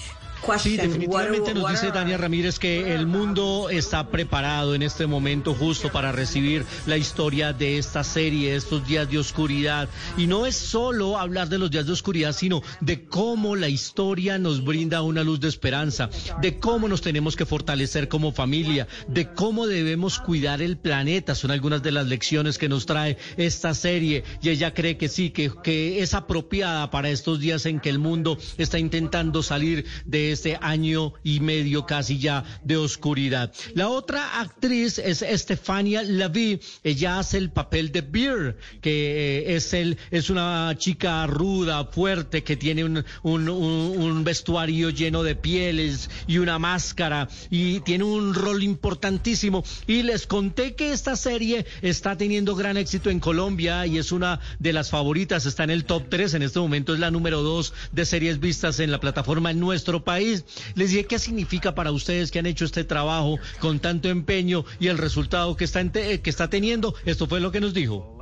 Sí, definitivamente nos dice Dania Ramírez que el mundo está preparado en este momento justo para recibir la historia de esta serie, estos días de oscuridad. Y no es solo hablar de los días de oscuridad, sino de cómo la historia nos brinda una luz de esperanza, de cómo nos tenemos que fortalecer como familia, de cómo debemos cuidar el planeta. Son algunas de las lecciones que nos trae esta serie. Y ella cree que sí, que, que es apropiada para estos días en que el mundo está intentando salir de este año y medio casi ya de oscuridad. La otra actriz es Estefania Laví. Ella hace el papel de Beer, que eh, es el es una chica ruda, fuerte, que tiene un, un, un- un vestuario lleno de pieles y una máscara y tiene un rol importantísimo. Y les conté que esta serie está teniendo gran éxito en Colombia y es una de las favoritas, está en el top 3, en este momento es la número 2 de series vistas en la plataforma en nuestro país. Les dije qué significa para ustedes que han hecho este trabajo con tanto empeño y el resultado que está, que está teniendo. Esto fue lo que nos dijo.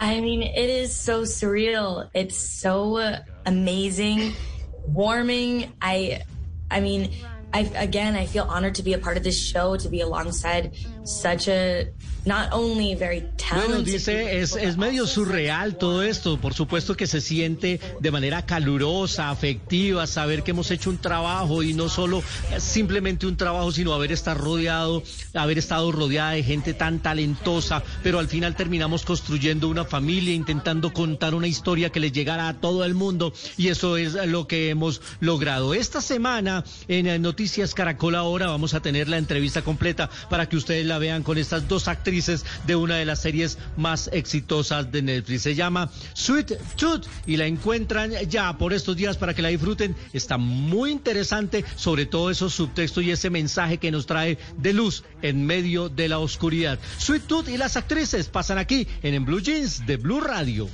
I mean, it is so surreal. It's so amazing, warming. I, I mean, I again, I feel honored to be a part of this show, to be alongside such a not only very talented. Bueno, dice, es, es medio surreal todo esto. Por supuesto que se siente de manera calurosa, afectiva, saber que hemos hecho un trabajo y no solo eh, simplemente un trabajo, sino haber estado rodeado, haber estado rodeada de gente tan talentosa, pero al final terminamos construyendo una familia, intentando contar una historia que le llegara a todo el mundo y eso es lo que hemos logrado. Esta semana en Noticias Caracol ahora vamos a tener la entrevista completa para que ustedes la vean con estas dos actrices de una de las series más exitosas de Netflix. Se llama Sweet Tooth y la encuentran ya por estos días para que la disfruten. Está muy interesante, sobre todo esos subtextos y ese mensaje que nos trae de luz en medio de la oscuridad. Sweet Tooth y las actrices pasan aquí en, en Blue Jeans de Blue Radio.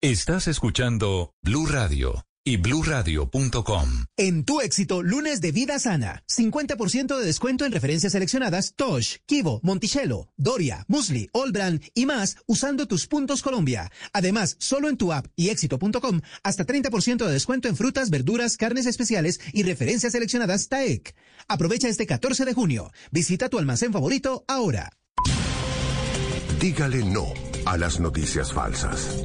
Estás escuchando Blue Radio y bluradio.com. En tu éxito, lunes de vida sana. 50% de descuento en referencias seleccionadas Tosh, Kivo, Monticello, Doria, Musli, Allbrand y más usando tus puntos Colombia. Además, solo en tu app y éxito.com hasta 30% de descuento en frutas, verduras, carnes especiales y referencias seleccionadas TAEC. Aprovecha este 14 de junio. Visita tu almacén favorito ahora. Dígale no a las noticias falsas.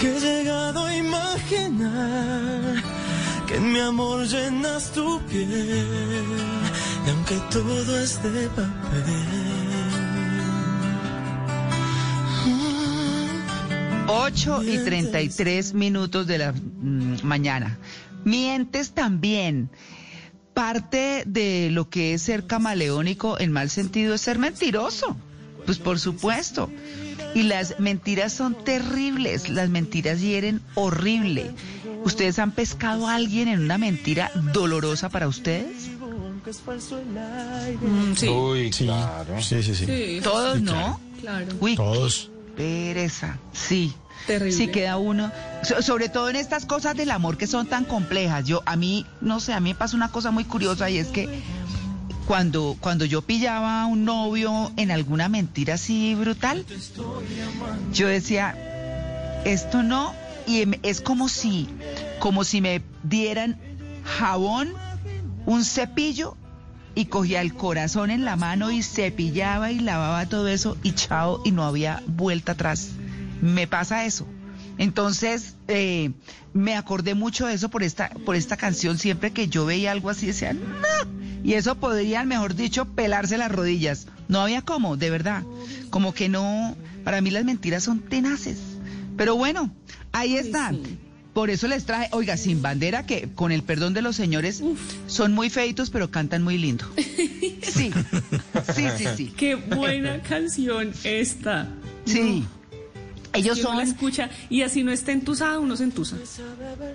que he llegado a imaginar que en mi amor llenas tu piel y aunque todo es de papel. 8 y 33 minutos de la mm, mañana. Mientes también. Parte de lo que es ser camaleónico en mal sentido es ser mentiroso. Pues por supuesto. Y las mentiras son terribles. Las mentiras hieren horrible. ¿Ustedes han pescado a alguien en una mentira dolorosa para ustedes? Mm, sí. Uy, claro. Sí, sí, sí. Sí. Todos, Sí, ¿no? Claro. Uy, Todos. pereza. Sí. Terrible. Sí queda uno, so- sobre todo en estas cosas del amor que son tan complejas. Yo a mí, no sé, a mí me pasa una cosa muy curiosa y es que cuando cuando yo pillaba a un novio en alguna mentira así brutal, yo decía, esto no y em- es como si como si me dieran jabón, un cepillo y cogía el corazón en la mano y cepillaba y lavaba todo eso y chao y no había vuelta atrás. Me pasa eso. Entonces, eh, me acordé mucho de eso por esta, por esta canción. Siempre que yo veía algo así, decía, no. Y eso podrían, mejor dicho, pelarse las rodillas. No había cómo, de verdad. Como que no, para mí las mentiras son tenaces. Pero bueno, ahí están. Por eso les traje, oiga, sin bandera, que con el perdón de los señores, son muy feitos, pero cantan muy lindo. Sí, sí, sí, sí. Qué buena canción esta. Sí. Ellos Si uno la son- escucha y así no está entusada, uno se entusa.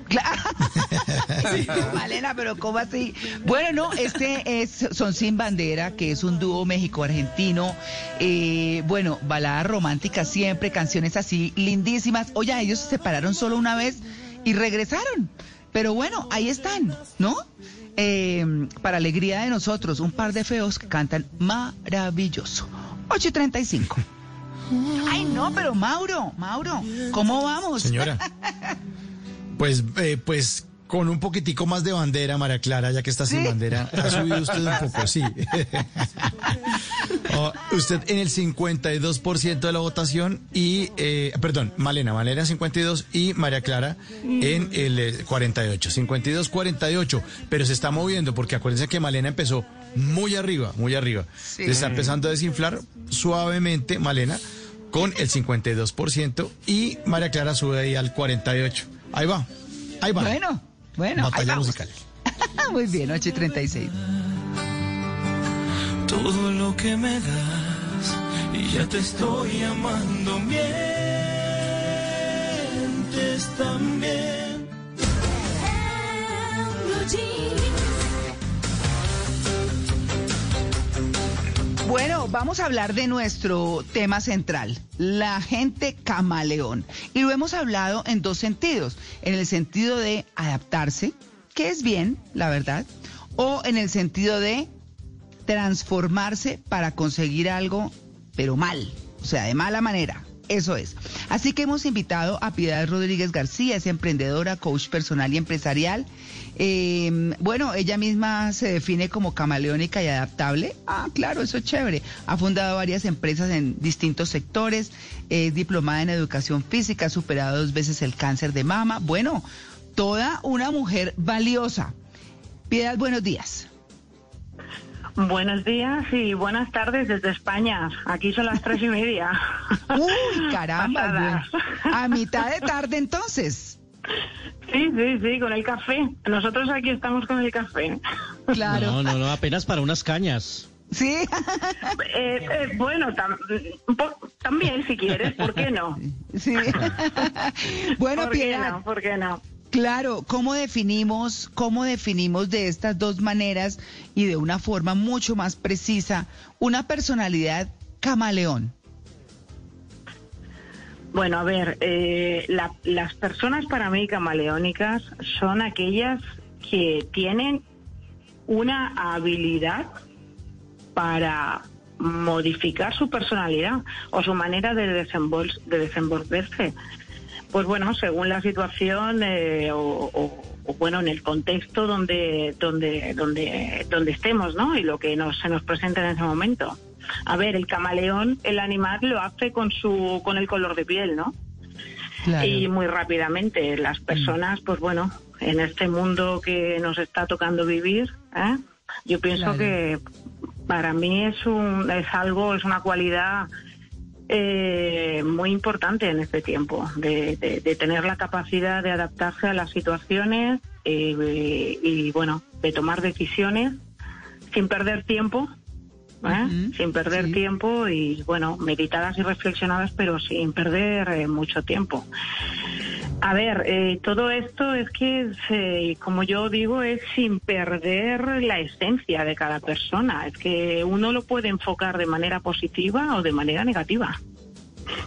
Malena, pero ¿cómo así? Bueno, no, este es Son Sin Bandera, que es un dúo México-argentino. Eh, bueno, baladas románticas siempre, canciones así lindísimas. Oye, ellos se separaron solo una vez y regresaron. Pero bueno, ahí están, ¿no? Eh, para alegría de nosotros, un par de feos que cantan maravilloso. 8 y 35. Ay, no, pero Mauro, Mauro, ¿cómo vamos? Señora. Pues, eh, pues con un poquitico más de bandera, María Clara, ya que está sin bandera, ha subido usted un poco, sí. Oh, usted en el 52% de la votación y, eh, perdón, Malena, Malena en 52 y María Clara en el eh, 48, 52-48, pero se está moviendo porque acuérdense que Malena empezó muy arriba, muy arriba. Sí. Se está empezando a desinflar suavemente, Malena, con el 52% y María Clara sube ahí al 48. Ahí va, ahí va. Bueno, bueno, ahí Batalla vamos. musical. Muy bien, 8 y 36. todo lo que me das y ya te estoy amando. Mientes también. Bueno, vamos a hablar de nuestro tema central, la gente camaleón. Y lo hemos hablado en dos sentidos, en el sentido de adaptarse, que es bien, la verdad, o en el sentido de transformarse para conseguir algo, pero mal, o sea, de mala manera. Eso es. Así que hemos invitado a Piedad Rodríguez García, es emprendedora, coach personal y empresarial. Eh, bueno, ella misma se define como camaleónica y adaptable. Ah, claro, eso es chévere. Ha fundado varias empresas en distintos sectores, es diplomada en educación física, ha superado dos veces el cáncer de mama. Bueno, toda una mujer valiosa. Piedad, buenos días. Buenos días y buenas tardes desde España. Aquí son las tres y media. Uy, caramba. bueno. A mitad de tarde entonces. Sí, sí, sí, con el café. Nosotros aquí estamos con el café. Claro. No, no, no, apenas para unas cañas. Sí. Eh, eh, bueno, tam- po- también si quieres, ¿por qué no? Sí. bueno, ¿Por qué no? ¿Por qué no? Claro, ¿cómo definimos, cómo definimos de estas dos maneras y de una forma mucho más precisa una personalidad camaleón? Bueno, a ver, eh, la- las personas para mí camaleónicas son aquellas que tienen una habilidad para modificar su personalidad o su manera de, de desenvolverse. Pues bueno, según la situación eh, o, o- o, bueno, en el contexto donde, donde, donde, donde estemos, ¿no? Y lo que nos, se nos presenta en ese momento. A ver, el camaleón, el animal lo hace con su, con el color de piel, ¿no? Y muy rápidamente las personas, pues bueno, en este mundo que nos está tocando vivir, ¿eh? yo pienso Claro. que para mí es un, es algo, es una cualidad eh, muy importante en este tiempo, de, de- de tener la capacidad de adaptarse a las situaciones eh, y bueno, de tomar decisiones sin perder tiempo. ¿Eh? sin perder tiempo y bueno, meditadas y reflexionadas, pero sin perder eh, mucho tiempo. A ver, eh, todo esto es que, se- como yo digo, es sin perder la esencia de cada persona. Es que uno lo puede enfocar de manera positiva o de manera negativa.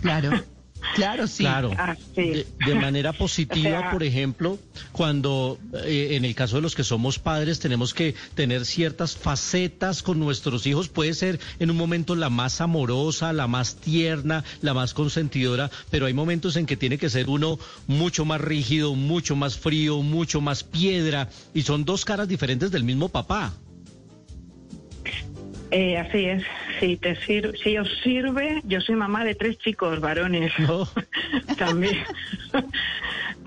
Claro, claro, sí. Claro. Ah, sí. De, de manera positiva, O sea- por ejemplo, cuando eh, en el caso de los que somos padres tenemos que tener ciertas facetas con nuestros hijos, puede ser en un momento la más amorosa, la más tierna, la más consentidora, pero hay momentos en que tiene que ser uno mucho más rígido, mucho más frío, mucho más piedra, y son dos caras diferentes del mismo papá. Eh, así es. Si te sir si os sirve, yo soy mamá de tres chicos varones. También.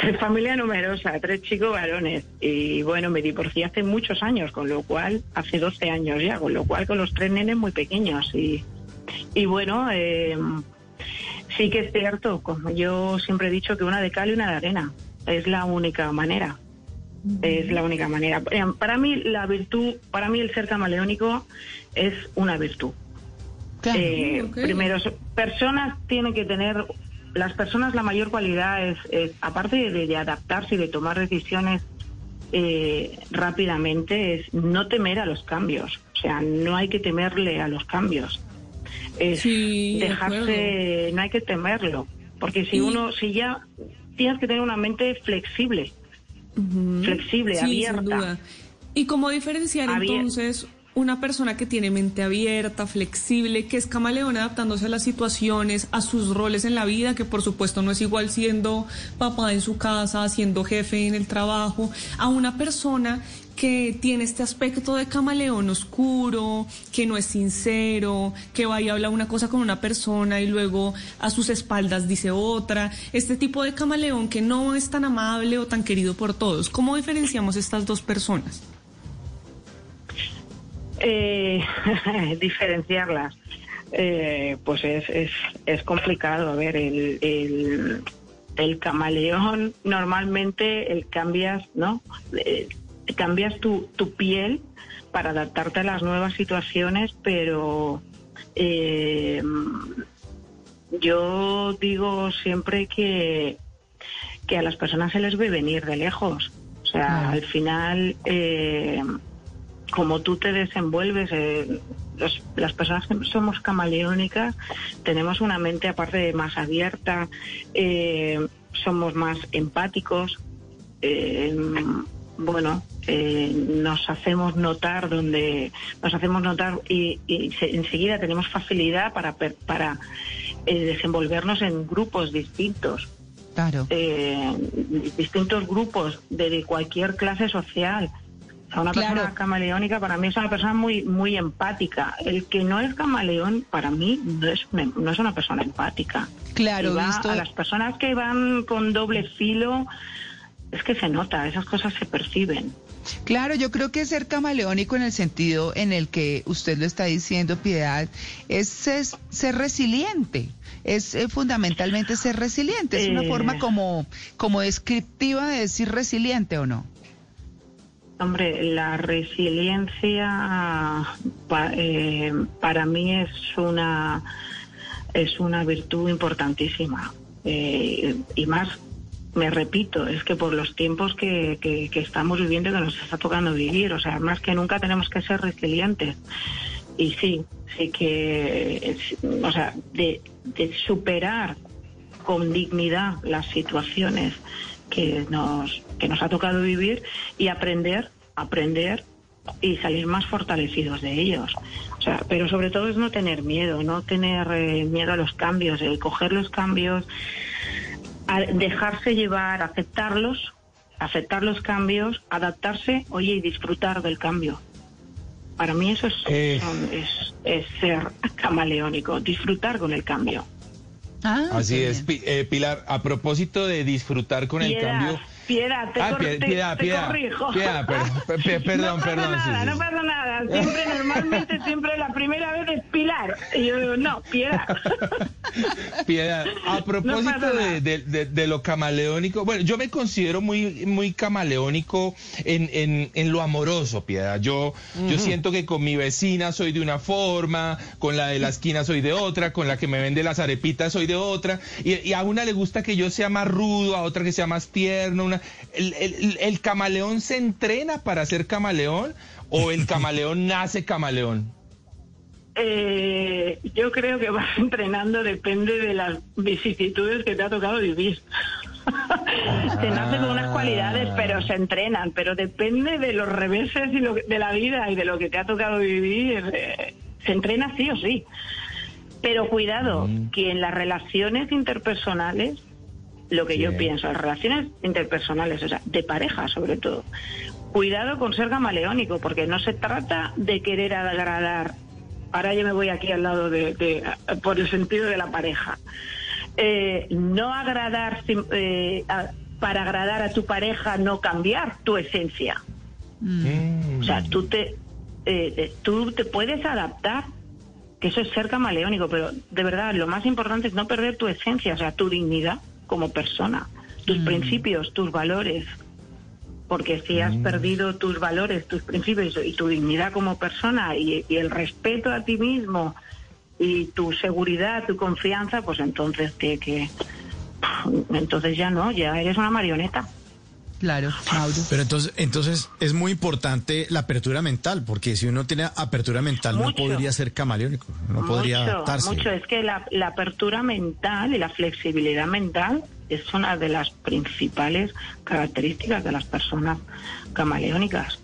de familia numerosa, tres chicos varones. Y bueno, me divorcié hace muchos años, con lo cual, hace 12 años ya, con lo cual con los tres nenes muy pequeños. Y, y bueno, eh, sí que es cierto, como yo siempre he dicho, que una de cal y una de arena. Es la única manera. Es la única manera. Eh, Para mí la virtud, para mí el ser camaleónico es una virtud. Eh, Ok. Primero, so- personas tienen que tener, las personas la mayor cualidad es, es, aparte de, de adaptarse y de tomar decisiones eh, rápidamente, es no temer a los cambios. O sea, no hay que temerle a los cambios. Es Sí, de dejarse, no hay que temerlo. Porque si Y- uno, si ya tienes que tener una mente flexible, flexible, Sí, abierta. sin duda. ¿Y cómo diferenciar Abier- entonces una persona que tiene mente abierta, flexible, que es camaleón adaptándose a las situaciones, a sus roles en la vida, que por supuesto no es igual siendo papá en su casa, siendo jefe en el trabajo, a una persona que tiene este aspecto de camaleón oscuro, que no es sincero, que va y habla una cosa con una persona y luego a sus espaldas dice otra, este tipo de camaleón que no es tan amable o tan querido por todos. ¿Cómo diferenciamos estas dos personas? Eh, diferenciarlas. Eh, pues es, es, es complicado. A ver, el, el, el camaleón normalmente el cambias, ¿no? Eh, cambias tu, tu piel para adaptarte a las nuevas situaciones, pero eh, yo digo siempre que, que a las personas se les ve venir de lejos. O sea, al final, eh, como tú te desenvuelves, eh, los- las personas que somos camaleónicas tenemos una mente aparte de más abierta, eh, somos más empáticos, eh, bueno, eh, nos hacemos notar donde nos hacemos notar y, y se- enseguida tenemos facilidad para para eh, desenvolvernos en grupos distintos. Claro. Distintos grupos de cualquier clase social. O sea, una Claro. persona camaleónica para mí es una persona muy muy empática. El que no es camaleón para mí no es una, no es una persona empática. Claro, Y va visto- a las personas que van con doble filo es que se nota, esas cosas se perciben. Claro, yo creo que ser camaleónico en el sentido en el que usted lo está diciendo, Piedad, es, ser resiliente. Es eh, fundamentalmente ser resiliente. Es una Eh. forma como, como descriptiva de decir resiliente o no. Hombre, la resiliencia pa- eh, para mí es una es una virtud importantísima. Eh, y más me repito es que por los tiempos que, que- que estamos viviendo que nos está tocando vivir o sea más que nunca tenemos que ser resilientes. Y sí sí que o sea de, de superar con dignidad las situaciones que nos que nos ha tocado vivir y aprender aprender y salir más fortalecidos de ellos o sea pero sobre todo es no tener miedo no tener eh, miedo a los cambios el coger los cambios a dejarse llevar aceptarlos aceptar los cambios adaptarse oye y disfrutar del cambio para mí eso es, Eh. son- es, es ser camaleónico disfrutar con el cambio Así es, Pi- eh, Pilar. A propósito de disfrutar con el cambio. Piedad, te, Ah, cor- pie- te- piedad, te piedad, corrijo. piedad, per- per- per- perdón, no pasa perdón, Nada, sí, no pasa nada. Siempre, normalmente, siempre la primera vez es Pilar. Y yo digo, no, Piedad. Piedad, a propósito de, de- de- de lo camaleónico, bueno, yo me considero muy, muy camaleónico en, en- en lo amoroso, Piedad. Yo, yo siento que con mi vecina soy de una forma, con la de la esquina soy de otra, con la que me vende las arepitas soy de otra, y, y a una le gusta que yo sea más rudo, a otra que sea más tierno. Una, el, el- el camaleón se entrena para ser camaleón o el camaleón nace camaleón? Eh, yo creo que vas entrenando depende de las vicisitudes que te ha tocado vivir. se nace con unas cualidades, pero se entrenan. Pero depende de los reveses y lo que- de la vida y de lo que te ha tocado vivir. eh, se entrena sí o sí. Pero cuidado, que en las relaciones interpersonales, lo que yo pienso, las relaciones interpersonales, o sea, de pareja sobre todo, cuidado con ser camaleónico, porque no se trata de querer agradar. Ahora yo me voy aquí al lado de, de- por el sentido de la pareja. Eh, no agradar eh, a- para agradar a tu pareja, no cambiar tu esencia. O sea, tú te, eh, tú te puedes adaptar, que eso es ser camaleónico, pero de verdad lo más importante es no perder tu esencia, o sea, tu dignidad como persona, tus principios, tus valores. Porque si has perdido tus valores, tus principios y tu dignidad como persona y, y el respeto a ti mismo y tu seguridad, tu confianza, pues entonces que entonces ya no, ya eres una marioneta. Claro, Mauro. Pero entonces, entonces es muy importante la apertura mental, porque si uno tiene apertura mental no Mucho. podría ser camaleónico, no podría mucho, adaptarse. mucho. Es que la, la apertura mental y la flexibilidad mental es una de las principales características de las personas camaleónicas.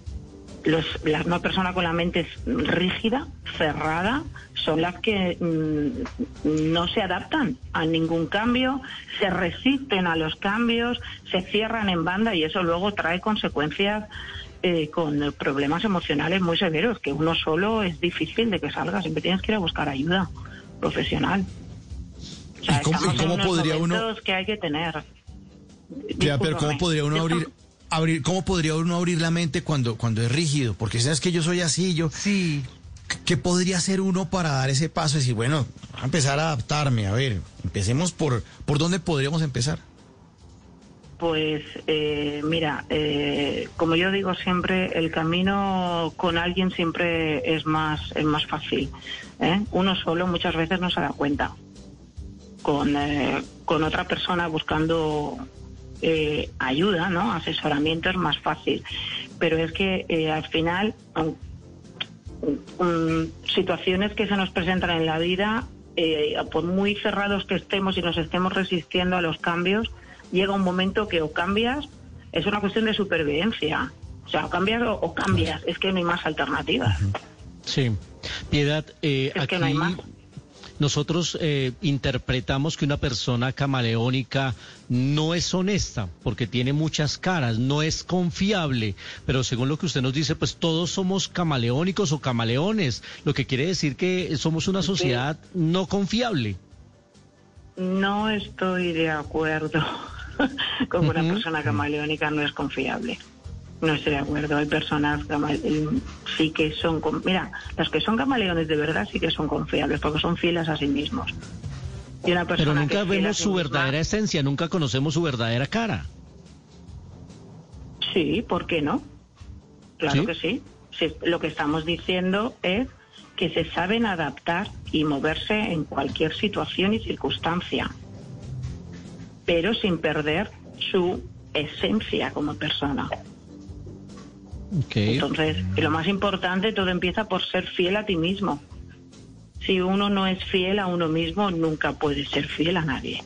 Los, las una persona con la mente rígida, cerrada, son las que mm, no se adaptan a ningún cambio, se resisten a los cambios, se cierran en banda y eso luego trae consecuencias eh, con problemas emocionales muy severos, que uno solo es difícil de que salga, siempre tienes que ir a buscar ayuda profesional. O sea, ¿Y cómo- y cómo en unos podría uno- que hay que tener. Ya, pero ¿cómo podría uno abrir, abrir, cómo podría uno abrir la mente cuando, cuando es rígido? Porque sabes que yo soy así, yo. Sí. ¿Qué podría hacer uno para dar ese paso y decir, bueno, voy a empezar a adaptarme? A ver, empecemos por, ¿por dónde podríamos empezar? Pues eh, mira, eh, como yo digo siempre, el camino con alguien siempre es más es más fácil. ¿eh? Uno solo muchas veces no se da cuenta. Con, eh, con otra persona buscando eh, ayuda, ¿no? Asesoramiento es más fácil. Pero es que eh, al final, situaciones que se nos presentan en la vida, eh, por muy cerrados que estemos y nos estemos resistiendo a los cambios, llega un momento que o cambias es una cuestión de supervivencia. O sea, o cambias o, o cambias, es que no hay más alternativas. Sí. Piedad, eh, Es aquí que no hay más. Nosotros eh, interpretamos que una persona camaleónica no es honesta porque tiene muchas caras, no es confiable, pero según lo que usted nos dice, pues todos somos camaleónicos o camaleones, lo que quiere decir que somos una sociedad no confiable. No estoy de acuerdo con que una persona camaleónica no es confiable. No estoy de acuerdo. Hay personas eh, sí que son... Mira, las que son camaleones de verdad sí que son confiables porque son fieles a sí mismos. Y una Pero persona nunca que es fiel a vemos su misma- verdadera esencia, nunca conocemos su verdadera cara. Sí, ¿por qué no? Claro ¿Sí? que sí. Sí, Lo que estamos diciendo es que se saben adaptar y moverse en cualquier situación y circunstancia, pero sin perder su esencia como persona. Entonces, lo más importante, todo empieza por ser fiel a ti mismo. Si uno no es fiel a uno mismo, nunca puede ser fiel a nadie.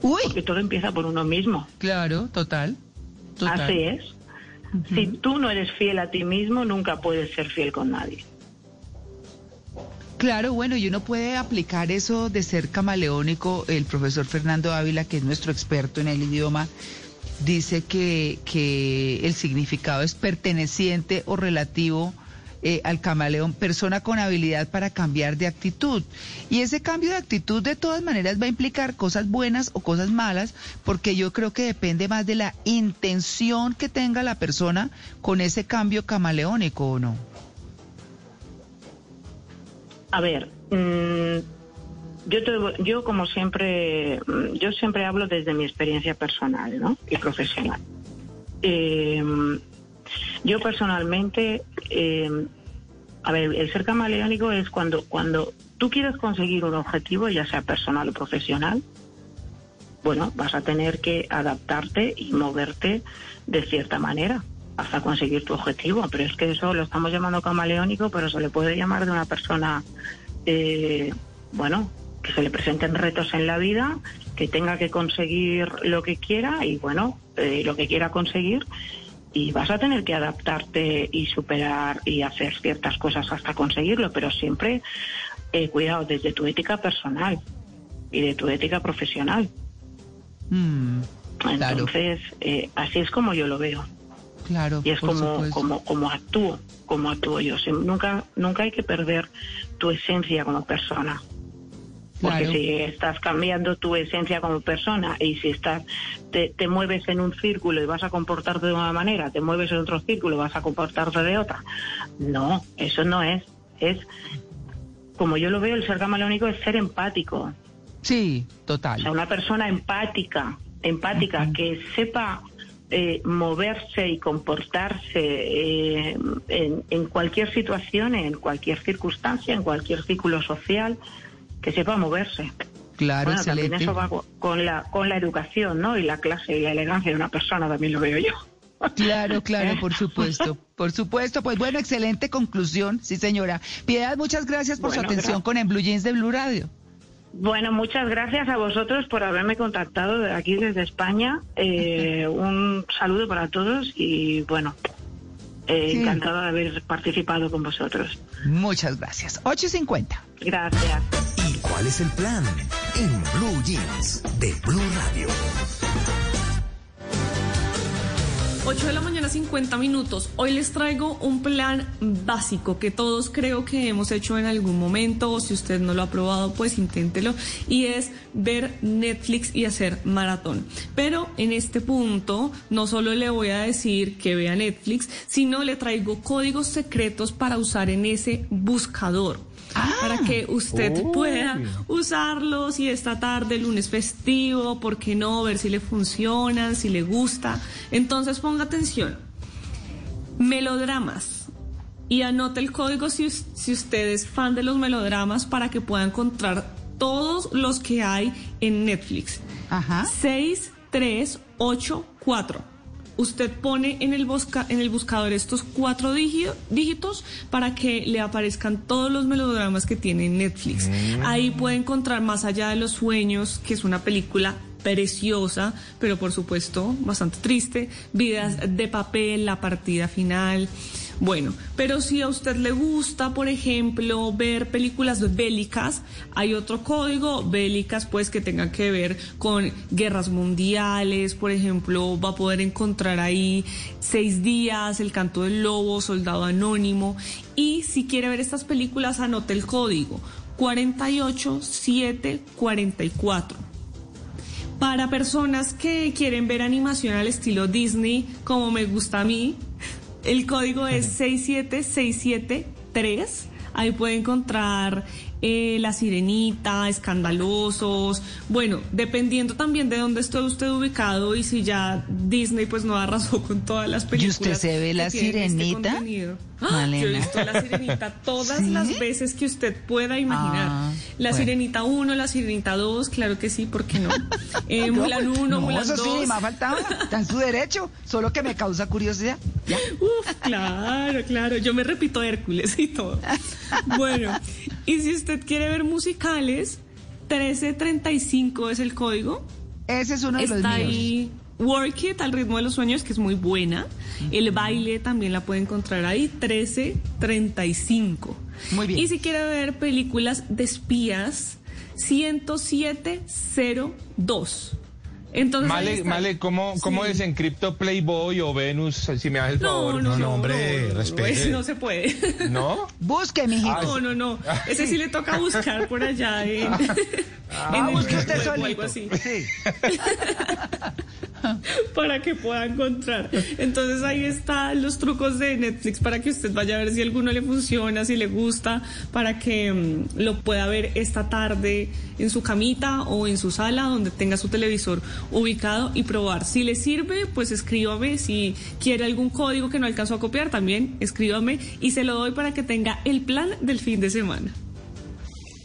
Porque todo empieza por uno mismo. Claro, total. total. Así es. Si tú no eres fiel a ti mismo, nunca puedes ser fiel con nadie. Claro, bueno, y uno puede aplicar eso de ser camaleónico. El profesor Fernando Ávila, que es nuestro experto en el idioma, dice que, que el significado es perteneciente o relativo eh, al camaleón, persona con habilidad para cambiar de actitud. Y ese cambio de actitud de todas maneras va a implicar cosas buenas o cosas malas, porque yo creo que depende más de la intención que tenga la persona con ese cambio camaleónico, ¿o no? A ver, mm, yo, te- yo como siempre, mm, yo siempre hablo desde mi experiencia personal ¿no? y profesional. Eh, yo personalmente, eh, a ver, el ser camaleónico es cuando, cuando tú quieres conseguir un objetivo, ya sea personal o profesional, bueno, vas a tener que adaptarte y moverte de cierta manera hasta conseguir tu objetivo. Pero es que eso lo estamos llamando camaleónico, pero se le puede llamar de una persona, eh, bueno, que se le presenten retos en la vida, que tenga que conseguir lo que quiera y, bueno, eh, lo que quiera conseguir. Y vas a tener que adaptarte y superar y hacer ciertas cosas hasta conseguirlo, pero siempre, eh, cuidado, desde tu ética personal y de tu ética profesional. Mm, claro, Entonces, eh, así es como yo lo veo. claro. Y es como, como, como actúo, como actúo yo. Nunca, nunca hay que perder tu esencia como persona. Porque Claro. si estás cambiando tu esencia como persona y si estás te, te mueves en un círculo y vas a comportarte de una manera, te mueves en otro círculo y vas a comportarte de otra. No, eso no es. Es, como yo lo veo, el ser camaleónico es ser empático. Sí, total. O sea, una persona empática, empática, que sepa eh, moverse y comportarse eh, en, en cualquier situación, en cualquier circunstancia, en cualquier círculo social, que sepa moverse. Claro, bueno, también excelente. eso va co- con la, con la educación, ¿no? Y la clase y la elegancia de una persona, también lo veo yo. Claro, claro, por supuesto, por supuesto. Pues bueno, excelente conclusión, sí señora. Piedad, muchas gracias por Bueno, su atención con En Blue Jeans de Blue Radio. Bueno, muchas gracias a vosotros por haberme contactado de aquí desde España. Eh, un saludo para todos y bueno, eh, Sí. encantada de haber participado con vosotros. Muchas gracias. 8.50. Gracias. ¿Y cuál es el plan? En Blue Jeans de Blue Radio. 8 de la mañana, 50 minutos. Hoy les traigo un plan básico que todos creo que hemos hecho en algún momento, o si usted no lo ha probado, pues inténtelo, y es ver Netflix y hacer maratón. Pero en este punto, no solo le voy a decir que vea Netflix, sino le traigo códigos secretos para usar en ese buscador. Para que usted Uy. pueda usarlo si esta tarde, lunes festivo, ¿por qué no? Ver si le funcionan, si le gusta. Entonces ponga atención. Melodramas. Y anote el código si, si usted es fan de los melodramas para que pueda encontrar todos los que hay en Netflix. Ajá. 6384. Usted pone en el, busca, en el buscador estos cuatro dígito- dígitos para que le aparezcan todos los melodramas que tiene Netflix. Ahí puede encontrar Más allá de los sueños, que es una película preciosa, pero por supuesto bastante triste, Vidas de papel, La partida final. Bueno, pero si a usted le gusta, por ejemplo, ver películas bélicas, hay otro código bélicas, pues que tenga que ver con guerras mundiales, por ejemplo, va a poder encontrar ahí Seis días, El canto del lobo, Soldado anónimo, y si quiere ver estas películas, anote el código 48744. Para personas que quieren ver animación al estilo Disney, como me gusta a mí, el código es 67673. Ahí puede encontrar eh, La Sirenita, Escandalosos. Bueno, dependiendo también de dónde esté usted ubicado y si ya Disney pues no arrasó con todas las ¿Y películas. usted se ve La este Sirenita? ¡Ah! Malena. Yo he visto La Sirenita todas ¿Sí? las veces que usted pueda imaginar. Ah, la bueno. Sirenita 1, La Sirenita 2, claro que sí, ¿por qué no? Eh, No, Mulan pues, 1, no, Mulan eso 2. sí, me ha faltado. Está en su derecho, solo que me causa curiosidad. Ya. Uf, claro, claro. Yo me repito Hércules y todo. Bueno, y si usted quiere ver musicales, 1335 es el código. Ese es uno de los Está míos. ahí Work It al ritmo de los sueños, que es muy buena. El baile también la puede encontrar ahí, 1335. Muy bien. Y si quiere ver películas de espías, 10702. Entonces, Male. Male, ¿cómo, cómo Sí. desencripto Playboy o Venus? Si me das el No, favor. no, no, hombre, no, no, respete. no, no se puede. ¿No? Busque, mijito. No, no, no. Ese sí le toca buscar por allá en, Ah, en el usted solito. algo así. Sí. para que pueda encontrar. Entonces ahí están los trucos de Netflix para que usted vaya a ver si alguno le funciona, si le gusta, para que mm, lo pueda ver esta tarde en su camita o en su sala donde tenga su televisor ubicado y probar. Si le sirve, pues escríbame. Si quiere algún código que no alcanzó a copiar, también escríbame y se lo doy para que tenga el plan del fin de semana.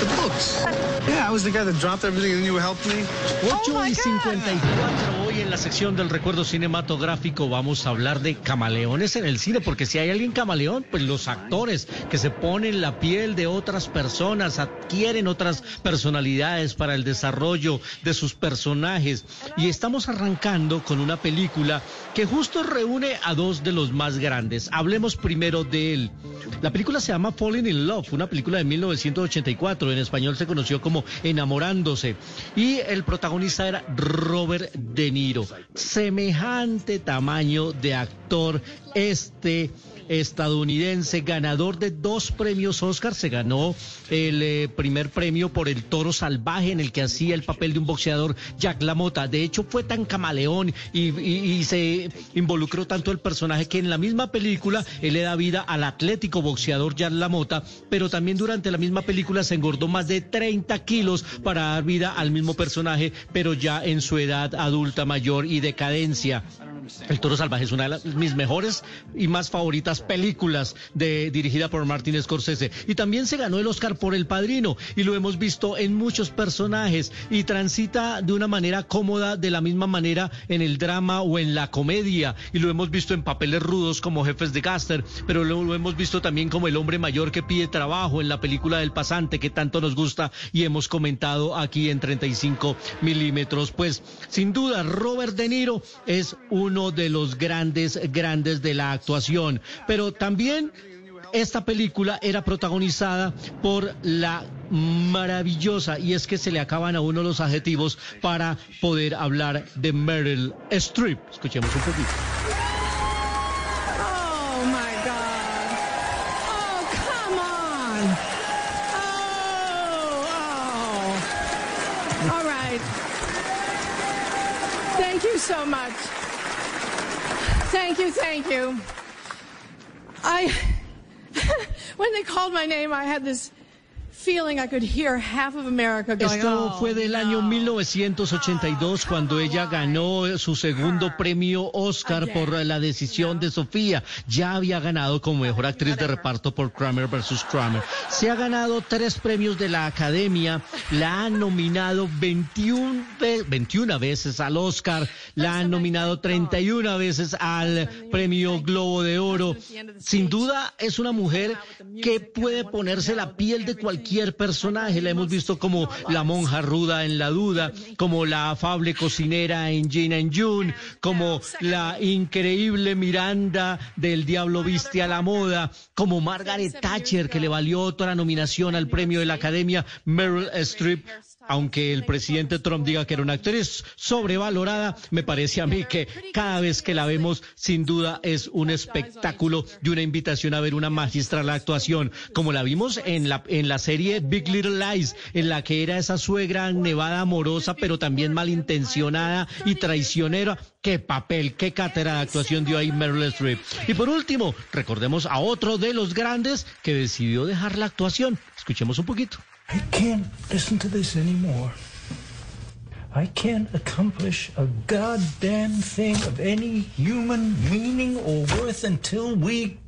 The books. Yeah, I was the guy that dropped everything and you helped me. What 8 y 54 hoy en la sección del recuerdo cinematográfico vamos a hablar de camaleones en el cine, porque si hay alguien camaleón, pues los actores que se ponen la piel de otras personas, adquieren otras personalidades para el desarrollo de sus personajes. Y estamos arrancando con una película que justo reúne a dos de los más grandes. Hablemos primero de él. La película se llama Falling in Love, una película de 1984, en español se conoció como Enamorándose. Y el protagonista era Robert De Niro. Semejante tamaño de actor este estadounidense, ganador de dos premios Oscar, se ganó el eh, primer premio por El Toro Salvaje, en el que hacía el papel de un boxeador, Jack LaMotta. De hecho, fue tan camaleón y, se involucró tanto el personaje que en la misma película él le da vida al atlético boxeador Jack LaMotta, pero también durante la misma película se engordó más de 30 kilos para dar vida al mismo personaje, pero ya en su edad adulta mayor y decadencia. El Toro Salvaje es una de mis mejores y más favoritas películas de, dirigida por Martin Scorsese. Y también se ganó el Oscar por El Padrino y lo hemos visto en muchos personajes y transita de una manera cómoda, de la misma manera en el drama o en la comedia. Y lo hemos visto en papeles rudos como Jefes de Gaster, pero lo, lo hemos visto también como el hombre mayor que pide trabajo en la película del pasante que tanto nos gusta y hemos comentado aquí en 35 milímetros. Pues sin duda, Robert De Niro es uno de los grandes, grandes de la actuación. Pero también esta película era protagonizada por la maravillosa, y es que se le acaban a uno los adjetivos para poder hablar de Meryl Streep. Escuchemos un poquito. Oh my God. Oh, come on. Oh, oh. Thank you so much. Thank you, thank you. I, when they called my name, I had this Esto "Oh, fue del año 1982 cuando ella ganó su segundo premio Oscar por la decisión de Sofía. Ya había ganado como mejor actriz de reparto por Kramer vs. Kramer. Se ha ganado tres premios de la Academia, la han nominado 21, ve- 21 veces al Oscar, la han nominado 31 veces al premio Globo de Oro. Sin duda es una mujer que puede ponerse la piel de cualquier personaje. La hemos visto como la monja ruda en La Duda, como la afable cocinera en Jane and June, como la increíble Miranda del Diablo Viste a la Moda, como Margaret Thatcher, que le valió otra nominación al premio de la Academia, Meryl Streep. Aunque el presidente Trump diga que era una actriz sobrevalorada, me parece a mí que cada vez que la vemos, sin duda es un espectáculo y una invitación a ver una magistral actuación, como la vimos en la, en la serie Big Little Lies, en la que era esa suegra nevada amorosa, pero también malintencionada y traicionera. Qué papel, qué cátedra de actuación dio ahí Meryl Streep. Y por último, recordemos a otro de los grandes que decidió dejar la actuación. Escuchemos un poquito. I can't listen to this anymore. I can't accomplish a goddamn thing of any human meaning or worth until we.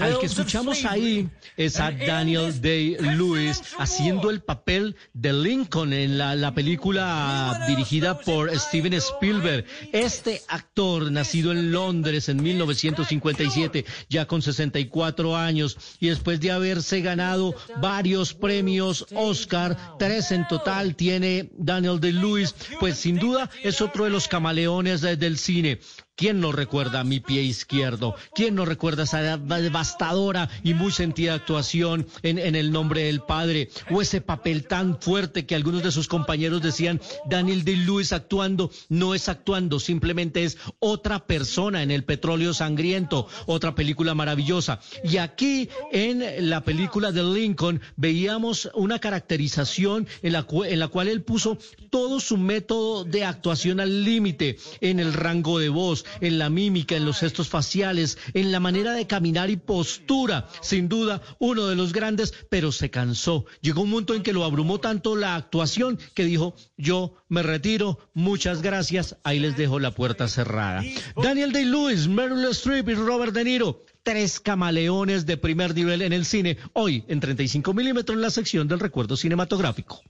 Al que escuchamos ahí es a Daniel this Day Lewis presidential haciendo el papel de Lincoln en la, la película dirigida por Steven Spielberg. Este actor, nacido en Londres en 1957, ya con 64 años, y después de haberse ganado varios premios Oscar, tres en total tiene Daniel Day Lewis, pues sin duda es otro de los camaleones de- del cine. ¿Quién no recuerda a mi pie izquierdo? ¿Quién no recuerda esa devastadora y muy sentida actuación en, en el nombre del padre? O ese papel tan fuerte que algunos de sus compañeros decían, Daniel Day-Lewis actuando, no es actuando, simplemente es otra persona en el petróleo sangriento, otra película maravillosa. Y aquí en la película de Lincoln veíamos una caracterización en la, en la cual él puso todo su método de actuación al límite, en el rango de voz, en la mímica, en los gestos faciales, en la manera de caminar y postura. Sin duda, uno de los grandes, pero se cansó. Llegó un momento en que lo abrumó tanto la actuación que dijo, yo me retiro, muchas gracias, ahí les dejo la puerta cerrada. Daniel Day-Lewis, Meryl Streep y Robert De Niro. Tres camaleones de primer nivel en el cine, hoy en 35 milímetros en la sección del recuerdo cinematográfico.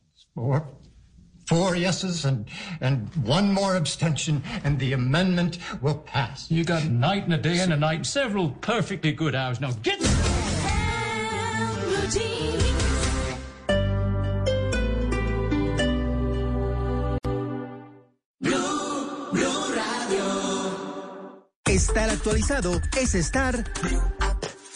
Four, four yeses and, and one more abstention, and the amendment will pass. You got a night and a day and a night, several perfectly good hours. Now get. Blue, Blue Radio. Estar actualizado es estar.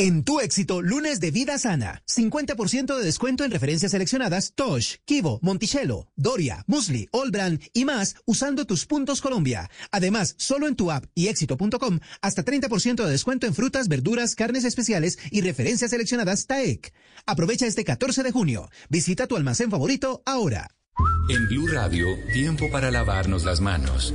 En tu éxito, lunes de vida sana. 50% de descuento en referencias seleccionadas Tosh, Kivo, Monticello, Doria, Musli, Allbrand y más usando tus puntos Colombia. Además, solo en tu app y éxito.com hasta 30% de descuento en frutas, verduras, carnes especiales y referencias seleccionadas TAEC. Aprovecha este 14 de junio. Visita tu almacén favorito ahora. En Blue Radio, tiempo para lavarnos las manos.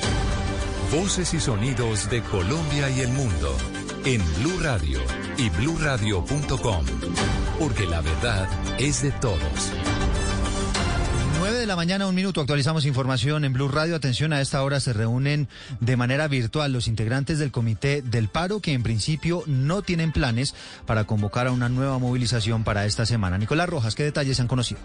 Voces y sonidos de Colombia y el mundo en Blue Radio y bluradio.com, porque la verdad es de todos. 9 de la mañana, un minuto, actualizamos información en Blue Radio. Atención, a esta hora se reúnen de manera virtual los integrantes del Comité del Paro, que en principio no tienen planes para convocar a una nueva movilización para esta semana. Nicolás Rojas, ¿qué detalles han conocido?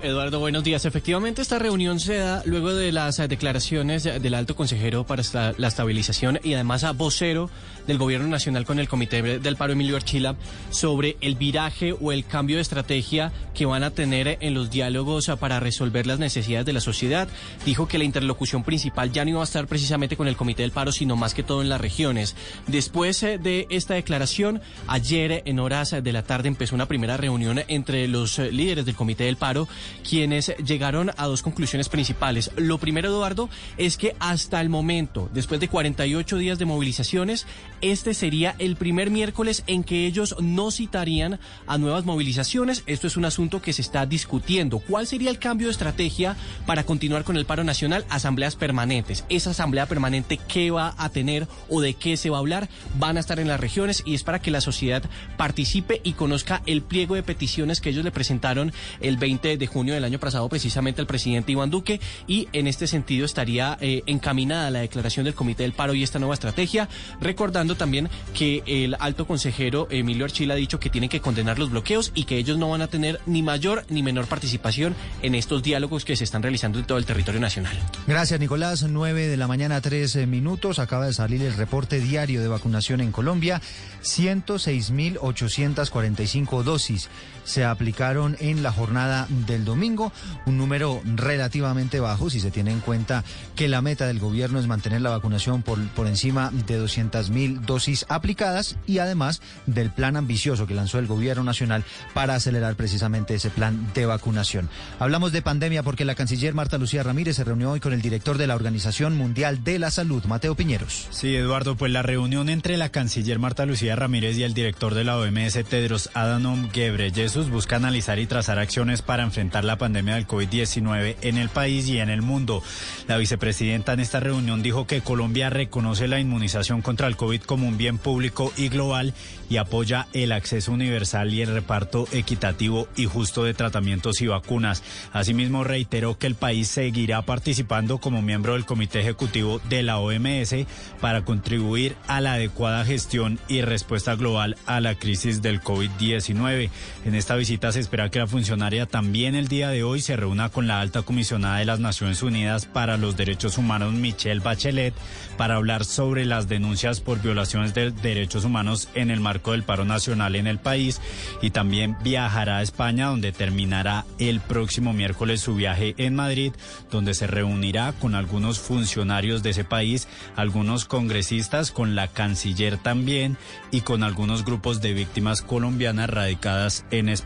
Eduardo, buenos días. Efectivamente, esta reunión se da luego de las eh, declaraciones del alto consejero para la estabilización y además a vocero del Gobierno Nacional con el Comité del Paro Emilio Archila sobre el viraje o el cambio de estrategia que van a tener en los diálogos eh, para resolver las necesidades de la sociedad. Dijo que la interlocución principal ya no iba a estar precisamente con el Comité del Paro, sino más que todo en las regiones. Después eh, de esta declaración, ayer en horas de la tarde empezó una primera reunión entre los líderes del Comité del Paro, quienes llegaron a dos conclusiones principales. Lo primero, Eduardo, es que hasta el momento, después de 48 días de movilizaciones, este sería el primer miércoles en que ellos no citarían a nuevas movilizaciones. Esto es un asunto que se está discutiendo. ¿Cuál sería el cambio de estrategia para continuar con el paro nacional? Asambleas permanentes. Esa asamblea permanente, ¿qué va a tener o de qué se va a hablar? Van a estar en las regiones y es para que la sociedad participe y conozca el pliego de peticiones que ellos le presentaron el 20 de junio del año pasado precisamente al presidente Iván Duque y en este sentido estaría eh, encaminada la declaración del Comité del Paro y esta nueva estrategia, recordando también que el alto consejero Emilio Archila ha dicho que tienen que condenar los bloqueos y que ellos no van a tener ni mayor ni menor participación en estos diálogos que se están realizando en todo el territorio nacional. Gracias, Nicolás. 9 de la mañana, 13 minutos. Acaba de salir el reporte diario de vacunación en Colombia. 106.845 dosis se aplicaron en la jornada del domingo. Un número relativamente bajo si se tiene en cuenta que la meta del gobierno es mantener la vacunación por, por encima de 200.000 dosis aplicadas y además del plan ambicioso que lanzó el gobierno nacional para acelerar precisamente ese plan de vacunación. Hablamos de pandemia porque la canciller Marta Lucía Ramírez se reunió hoy con el director de la Organización Mundial de la Salud, Mateo Piñeros. Sí, Eduardo, pues la reunión entre la canciller Marta Lucía Ramírez y el director de la OMS, Tedros Adhanom Ghebreyesus, busca analizar y trazar acciones para enfrentar la pandemia del COVID-19 en el país y en el mundo. La vicepresidenta en esta reunión dijo que Colombia reconoce la inmunización contra el COVID como un bien público y global y apoya el acceso universal y el reparto equitativo y justo de tratamientos y vacunas. Asimismo, reiteró que el país seguirá participando como miembro del Comité Ejecutivo de la OMS para contribuir a la adecuada gestión y respuesta global a la crisis del COVID-19. En esta visita se espera que la funcionaria también el día de hoy se reúna con la alta comisionada de las Naciones Unidas para los Derechos Humanos, Michelle Bachelet, para hablar sobre las denuncias por violaciones de derechos humanos en el marco del paro nacional en el país y también viajará a España donde terminará el próximo miércoles su viaje en Madrid donde se reunirá con algunos funcionarios de ese país, algunos congresistas, con la canciller también y con algunos grupos de víctimas colombianas radicadas en España.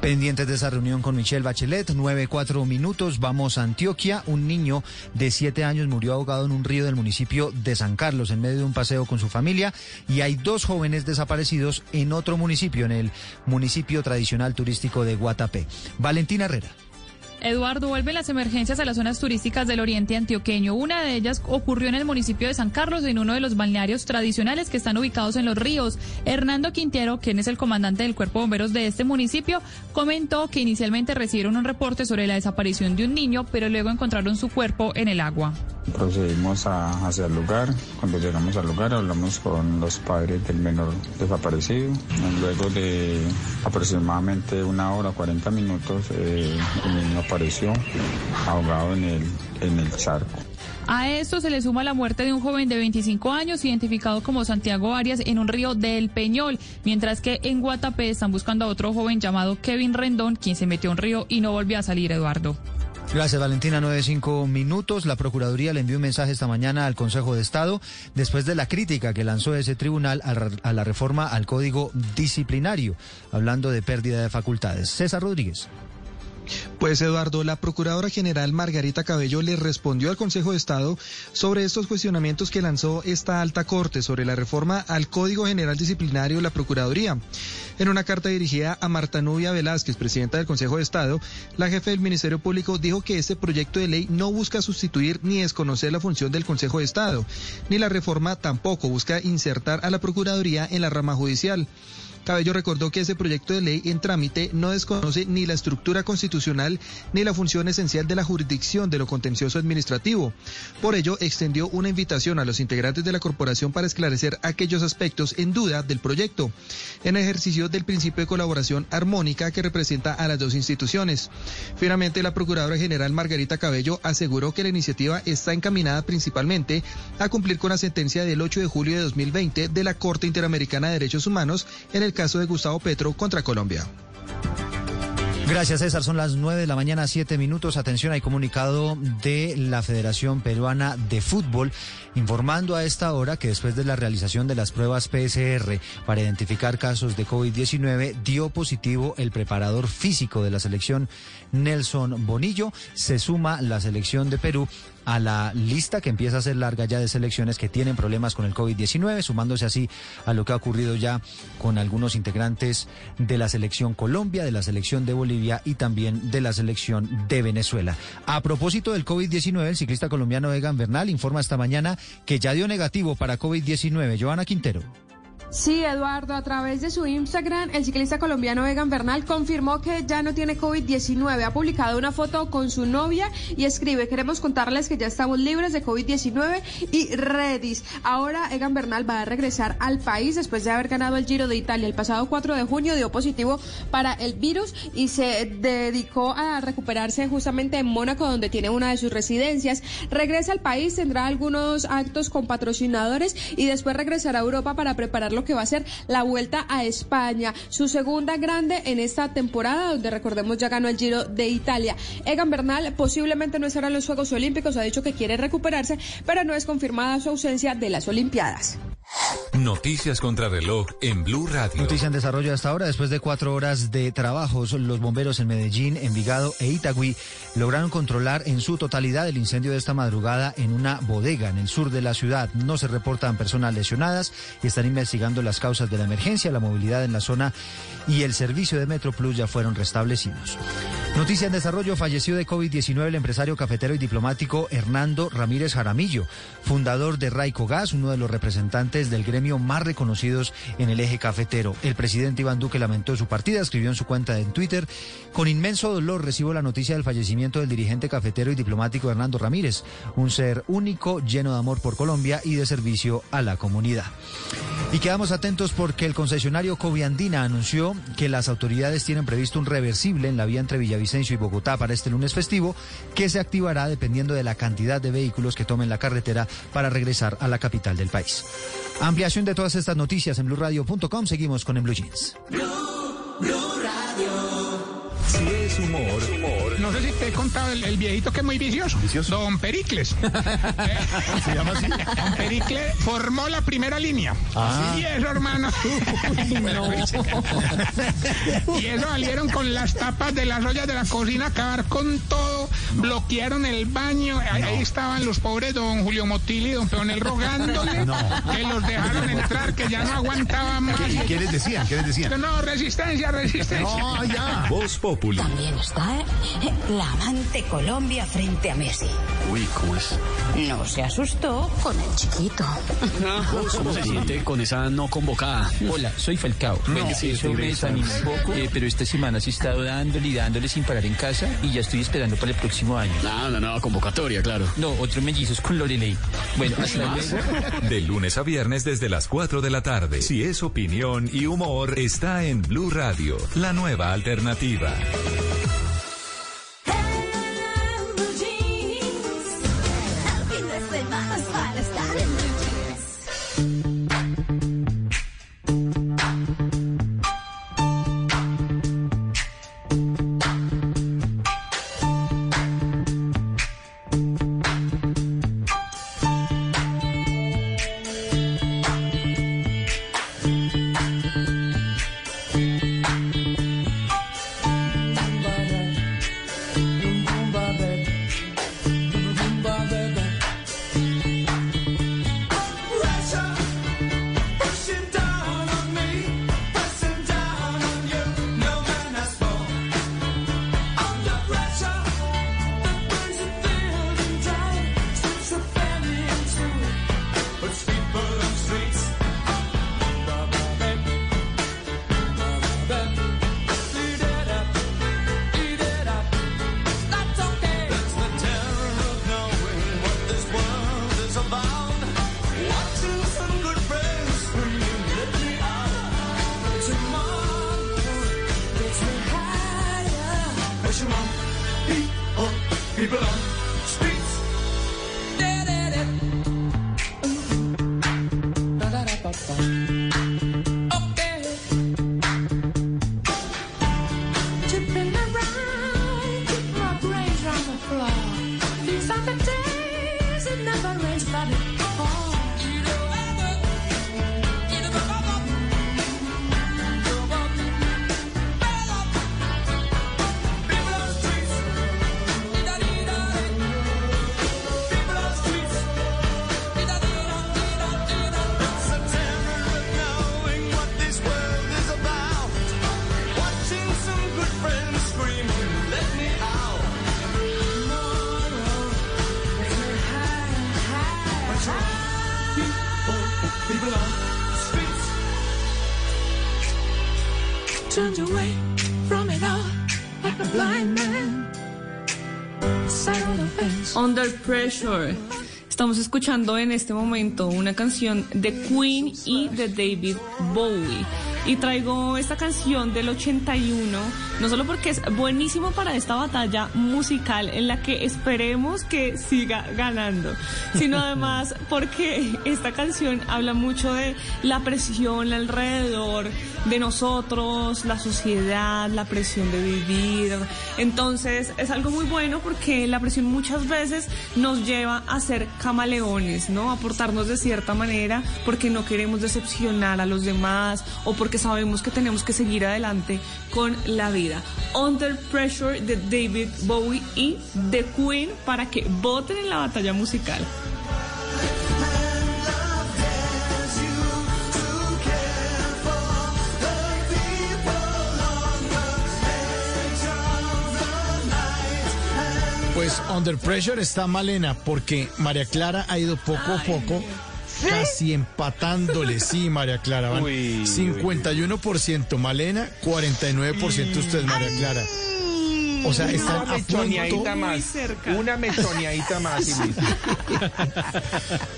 Pendientes de esa reunión con Michelle Bachelet, 9-4 minutos, vamos a Antioquia. Un niño de 7 años murió ahogado en un río del municipio de San Carlos en medio de un paseo con su familia y hay dos jóvenes desaparecidos en otro municipio, en el municipio tradicional turístico de Guatapé. Valentina Herrera. Eduardo, vuelven las emergencias a las zonas turísticas del oriente antioqueño. Una de ellas ocurrió en el municipio de San Carlos, en uno de los balnearios tradicionales que están ubicados en los ríos. Hernando Quintero, quien es el comandante del Cuerpo de Bomberos de este municipio, comentó que inicialmente recibieron un reporte sobre la desaparición de un niño, pero luego encontraron su cuerpo en el agua. Procedimos hacia el lugar. Cuando llegamos al lugar hablamos con los padres del menor desaparecido. Luego de aproximadamente una hora, 40 minutos, eh, el niño apareció ahogado en el, en el charco. A esto se le suma la muerte de un joven de 25 años identificado como Santiago Arias en un río del Peñol, mientras que en Guatapé están buscando a otro joven llamado Kevin Rendón, quien se metió a un río y no volvió a salir, Eduardo. Gracias, Valentina. 9-5 minutos. La Procuraduría le envió un mensaje esta mañana al Consejo de Estado después de la crítica que lanzó ese tribunal a la- a la reforma al Código Disciplinario, hablando de pérdida de facultades. César Rodríguez. Pues Eduardo, la Procuradora General Margarita Cabello le respondió al Consejo de Estado sobre estos cuestionamientos que lanzó esta alta corte sobre la reforma al Código General Disciplinario de la Procuraduría. En una carta dirigida a Marta Nubia Velázquez, presidenta del Consejo de Estado, la jefe del Ministerio Público dijo que este proyecto de ley no busca sustituir ni desconocer la función del Consejo de Estado, ni la reforma tampoco busca insertar a la Procuraduría en la rama judicial. Cabello recordó que ese proyecto de ley en trámite no desconoce ni la estructura constitucional ni la función esencial de la jurisdicción de lo contencioso administrativo. Por ello, extendió una invitación a los integrantes de la corporación para esclarecer aquellos aspectos en duda del proyecto, en ejercicio del principio de colaboración armónica que representa a las dos instituciones. Finalmente, la Procuradora General Margarita Cabello aseguró que la iniciativa está encaminada principalmente a cumplir con la sentencia del 8 de julio de 2020 de la Corte Interamericana de Derechos Humanos en el caso de Gustavo Petro contra Colombia. Gracias, César. Son las 9 de la mañana, 7 minutos. Atención, hay comunicado de la Federación Peruana de Fútbol informando a esta hora que después de la realización de las pruebas PSR para identificar casos de COVID-19, dio positivo el preparador físico de la selección Nelson Bonillo. Se suma la selección de Perú a la lista que empieza a ser larga ya de selecciones que tienen problemas con el COVID-19, sumándose así a lo que ha ocurrido ya con algunos integrantes de la selección Colombia, de la selección de Bolivia y también de la selección de Venezuela. A propósito del COVID-19, el ciclista colombiano Egan Bernal informa esta mañana que ya dio negativo para COVID-19. Joana Quintero. Sí, Eduardo, a través de su Instagram, el ciclista colombiano Egan Bernal confirmó que ya no tiene COVID-19. Ha publicado una foto con su novia y escribe, queremos contarles que ya estamos libres de COVID-19 y redis. Ahora Egan Bernal va a regresar al país después de haber ganado el Giro de Italia. El pasado 4 de junio dio positivo para el virus y se dedicó a recuperarse justamente en Mónaco, donde tiene una de sus residencias. Regresa al país, tendrá algunos actos con patrocinadores y después regresará a Europa para preparar lo que va a ser la vuelta a España, su segunda grande en esta temporada, donde recordemos ya ganó el Giro de Italia. Egan Bernal posiblemente no estará en los Juegos Olímpicos, ha dicho que quiere recuperarse, pero no es confirmada su ausencia de las Olimpiadas. Noticias contra reloj en Blue Radio. Noticia en desarrollo hasta ahora. Después de cuatro horas de trabajos, los bomberos en Medellín, Envigado e Itagüí lograron controlar en su totalidad el incendio de esta madrugada en una bodega en el sur de la ciudad. No se reportan personas lesionadas y están investigando las causas de la emergencia. La movilidad en la zona y el servicio de Metro Plus ya fueron restablecidos. Noticia en desarrollo. Falleció de COVID-19 el empresario cafetero y diplomático Hernando Ramírez Jaramillo, fundador de Raico Gas, uno de los representantes del gremio más reconocidos en el eje cafetero. El presidente Iván Duque lamentó su partida, escribió en su cuenta en Twitter, con inmenso dolor recibo la noticia del fallecimiento del dirigente cafetero y diplomático Hernando Ramírez, un ser único, lleno de amor por Colombia y de servicio a la comunidad. Y quedamos atentos porque el concesionario Coviandina anunció que las autoridades tienen previsto un reversible en la vía entre Villavicencio y Bogotá para este lunes festivo, que se activará dependiendo de la cantidad de vehículos que tomen la carretera para regresar a la capital del país. Ampliación de todas estas noticias en blueradio.com. Seguimos con En Blue Jeans. Si es humor, No sé si te he contado el, el viejito que es muy vicioso. Don Pericles. ¿Eh? ¿Se llama así? Don Pericles formó la primera línea. Ah. Y eso, hermano. y eso salieron con las tapas de las ollas de la cocina, a acabar con todo, bloquearon el baño. Ahí, ahí estaban los pobres don Julio Motili y don Peonel rogándole que los dejaron entrar, que ya no aguantaban más. ¿Qué, qué les decían? ¿Qué les decían? No, resistencia, resistencia. No, ya. Voz Populi. También está eh, la amante Colombia frente a Messi. Uy, ¿cómo es? No se asustó con el chiquito. ¿Cómo se siente con esa no convocada? Hola, soy Falcao. Bueno, sí, eso me desanima un poco, eh, pero esta semana sí he estado dándole y dándole sin parar en casa y ya estoy esperando para el próximo año. No, no, no, convocatoria, claro. No, otros mellizos con Lorelei. Bueno, hasta luego. De lunes a viernes desde las 4 de la tarde. Si es opinión y humor, está en Blue Radio, la nueva alternativa. Pressure. Estamos escuchando en este momento una canción de Queen y de David Bowie. Y traigo esta canción del 81, no solo porque es buenísimo para esta batalla musical en la que esperemos que siga ganando, sino además porque esta canción habla mucho de la presión alrededor de nosotros, la sociedad, la presión de vivir. Entonces es algo muy bueno porque la presión muchas veces nos lleva a ser camaleones, ¿no? A portarnos de cierta manera porque no queremos decepcionar a los demás o porque sabemos que tenemos que seguir adelante con la vida. Under Pressure de David Bowie y The Queen para que voten en la batalla musical. Under Pressure está Malena porque María Clara ha ido poco a poco. Casi empatándole, sí, María Clara. Van 51% Malena, 49% usted, María Clara. O sea, están una a mechoneadita punto. más. Una mechoneadita más.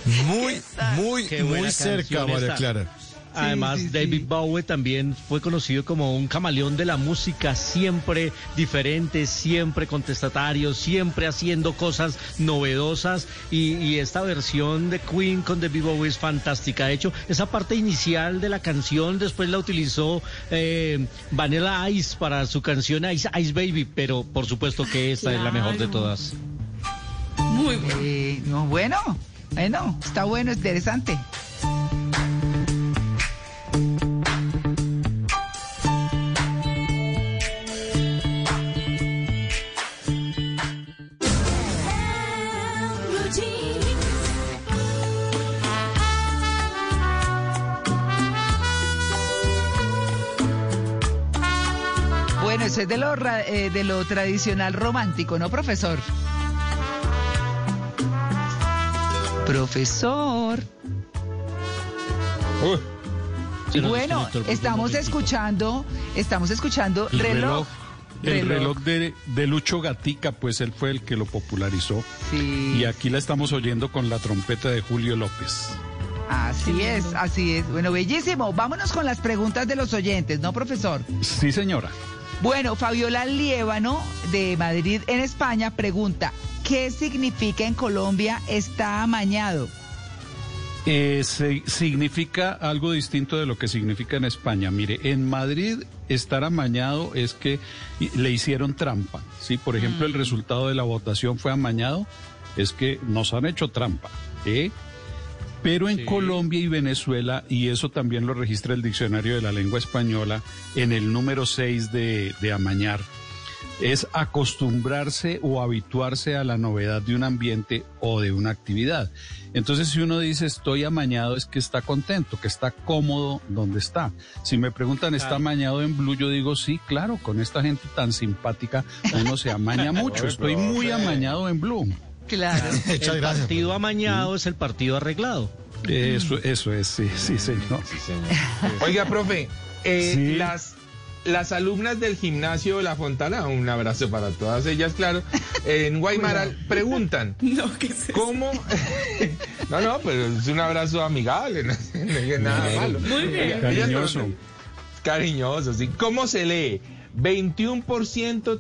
Muy, muy, Qué muy cerca, canción María esta. Clara. Además, sí, sí. David Bowie también fue conocido como un camaleón de la música, siempre diferente, siempre contestatario, siempre haciendo cosas novedosas. Y, y esta versión de Queen con David Bowie es fantástica. De hecho, esa parte inicial de la canción después la utilizó eh, Vanilla Ice para su canción Ice, Ice Baby, pero por supuesto que esta es la mejor de todas. Muy bueno. no, bueno, bueno, está bueno, interesante. Es de lo, eh, de lo tradicional romántico, ¿no, profesor? Profesor. Bueno, estamos escuchando, estamos escuchando El reloj. reloj. El Reloj. reloj de, de Lucho Gatica, pues él fue el que lo popularizó. Sí. Y aquí la estamos oyendo con la trompeta de Julio López. Así es, así es. Bueno, bellísimo. Vámonos con las preguntas de los oyentes, ¿no, profesor? Sí, señora. Bueno, Fabiola Liébano, de Madrid, en España, pregunta, ¿qué significa en Colombia está amañado? Eh, se- significa algo distinto de lo que significa en España. Mire, en Madrid estar amañado es que le hicieron trampa. ¿sí? Por ejemplo, el resultado de la votación fue amañado, es que nos han hecho trampa. ¿eh? Pero en Colombia y Venezuela, y eso también lo registra el Diccionario de la Lengua Española en el número 6 de, de amañar, es acostumbrarse o habituarse a la novedad de un ambiente o de una actividad. Entonces, si uno dice estoy amañado, es que está contento, que está cómodo donde está. Si me preguntan, ¿está amañado en Blue? Yo digo, sí, claro, con esta gente tan simpática uno se amaña mucho. Estoy muy amañado en Blue. Claro. el partido amañado es el partido arreglado. Eso, eso es, sí, sí, señor. Oiga, profe, eh, Sí. las, las alumnas del gimnasio de La Fontana, un abrazo para todas ellas, claro, en Guaymaral preguntan, ¿cómo? no, no, pero es un abrazo amigable, no, no es nada malo. Muy bien. Cariñoso. Cariñoso, sí. ¿Cómo se lee? 21%,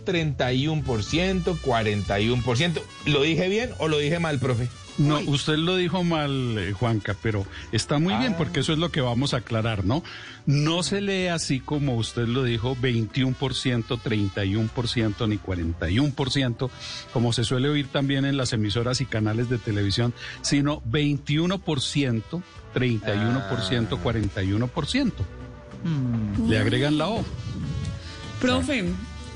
31%, 41%. ¿Lo dije bien o lo dije mal, profe? No, usted lo dijo mal, eh, Juanca, pero está muy bien porque eso es lo que vamos a aclarar, ¿no? No se lee así como usted lo dijo, 21%, 31% ni 41%, como se suele oír también en las emisoras y canales de televisión, sino 21%, 31%, 41%. Le agregan la O. Profe,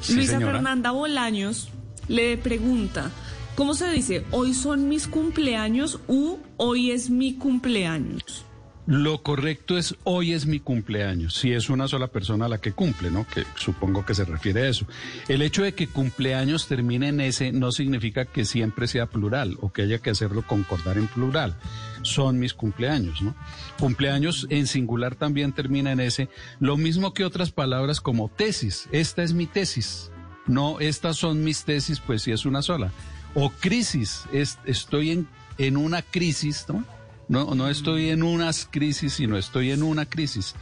Sí, Luisa señora. Fernanda Bolaños le pregunta, ¿cómo se dice? ¿Hoy son mis cumpleaños u hoy es mi cumpleaños? Lo correcto es hoy es mi cumpleaños, si es una sola persona la que cumple, ¿no? Que supongo que se refiere a eso. El hecho de que cumpleaños termine en ese no significa que siempre sea plural o que haya que hacerlo concordar en plural. Son mis cumpleaños, ¿no? Cumpleaños en singular también termina en ese, lo mismo que otras palabras como tesis. Esta es mi tesis. No, estas son mis tesis, pues si es una sola. O crisis, es- estoy en, en una crisis, ¿no? No, no estoy en unas crisis, sino estoy en una crisis.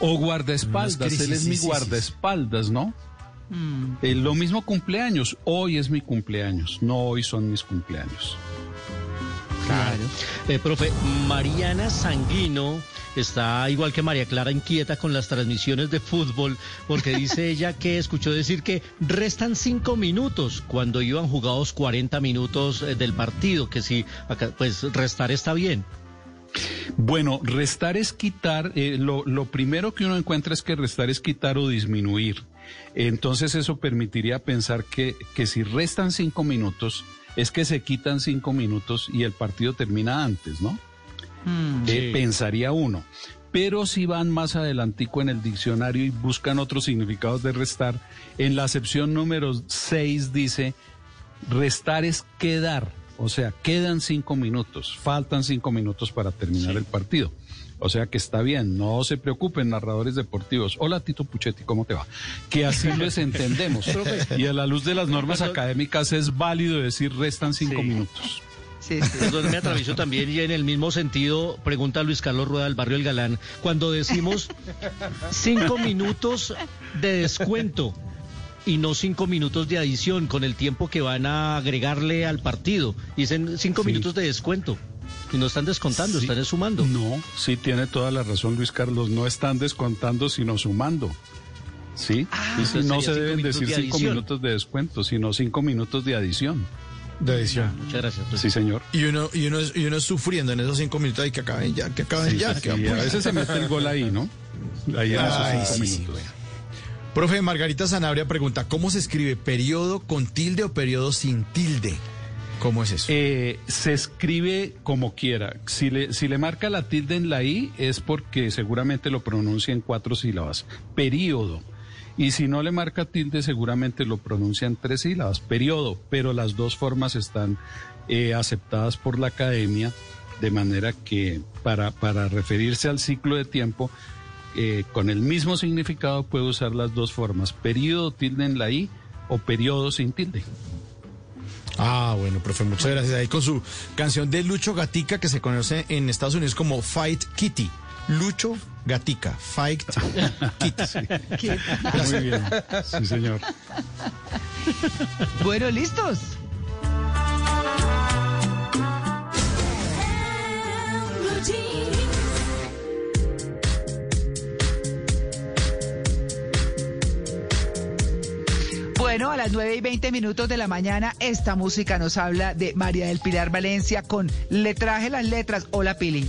O guardaespaldas, crisis, él es mi guardaespaldas, ¿no? Eh, lo mismo cumpleaños, hoy es mi cumpleaños, no hoy son mis cumpleaños. Claro. Eh, profe, Mariana Sanguino está igual que María Clara inquieta con las transmisiones de fútbol porque dice ella que escuchó decir que restan cinco minutos cuando iban jugados 40 minutos eh, del partido, que si acá, pues restar está bien. Bueno, restar es quitar, eh, lo, lo primero que uno encuentra es que restar es quitar o disminuir. Entonces eso permitiría pensar que, que si restan cinco minutos, es que se quitan cinco minutos y el partido termina antes, ¿no? Eh, pensaría uno. Pero si van más adelantico en el diccionario y buscan otros significados de restar, en la acepción número 6 dice, restar es quedar, o sea, quedan cinco minutos, faltan cinco minutos para terminar el partido. O sea que está bien, no se preocupen, narradores deportivos. Hola Tito Puchetti, ¿cómo te va? Que así les entendemos. y a la luz de las normas académicas es válido decir restan cinco minutos. Perdón, me atravieso también y en el mismo sentido, pregunta Luis Carlos Rueda del Barrio El Galán, cuando decimos cinco minutos de descuento y no cinco minutos de adición con el tiempo que van a agregarle al partido, dicen cinco minutos de descuento y no están descontando, Sí. están sumando. No, sí tiene toda la razón Luis Carlos, no están descontando sino sumando. Sí, Sí, sí, entonces no se cinco deben decir de cinco adición. minutos de descuento, sino cinco minutos de adición. De edición. Muchas gracias. pues. Sí, señor. Y uno, y uno, y uno sufriendo en esos cinco minutos y que acaben ya, que acaben Sí, ya. sí, que sí, a veces se mete el gol ahí, ¿no? Ahí en esos Ay, cinco sí, sí, minutos. bueno. Profe Margarita Sanabria pregunta, ¿cómo se escribe periodo con tilde o periodo sin tilde? ¿Cómo es eso? Eh, se escribe como quiera. Si le, si le marca la tilde en la I es porque seguramente lo pronuncia en cuatro sílabas. Período. Y si no le marca tilde seguramente lo pronuncia en tres sílabas. Periodo. Pero las dos formas están eh, aceptadas por la academia de manera que para, para referirse al ciclo de tiempo eh, con el mismo significado puede usar las dos formas. Periodo tilde en la I o periodo sin tilde. Ah, bueno, profe, muchas gracias. Ahí con su canción de Lucho Gatica que se conoce en Estados Unidos como Fight Kitty. Lucho Gatica, Fight Kitty. Muy bien. Sí, señor. Bueno, listos. Bueno, a las 9 y 20 minutos de la mañana, esta música nos habla de María del Pilar Valencia con Le traje las letras. Hola, Pili.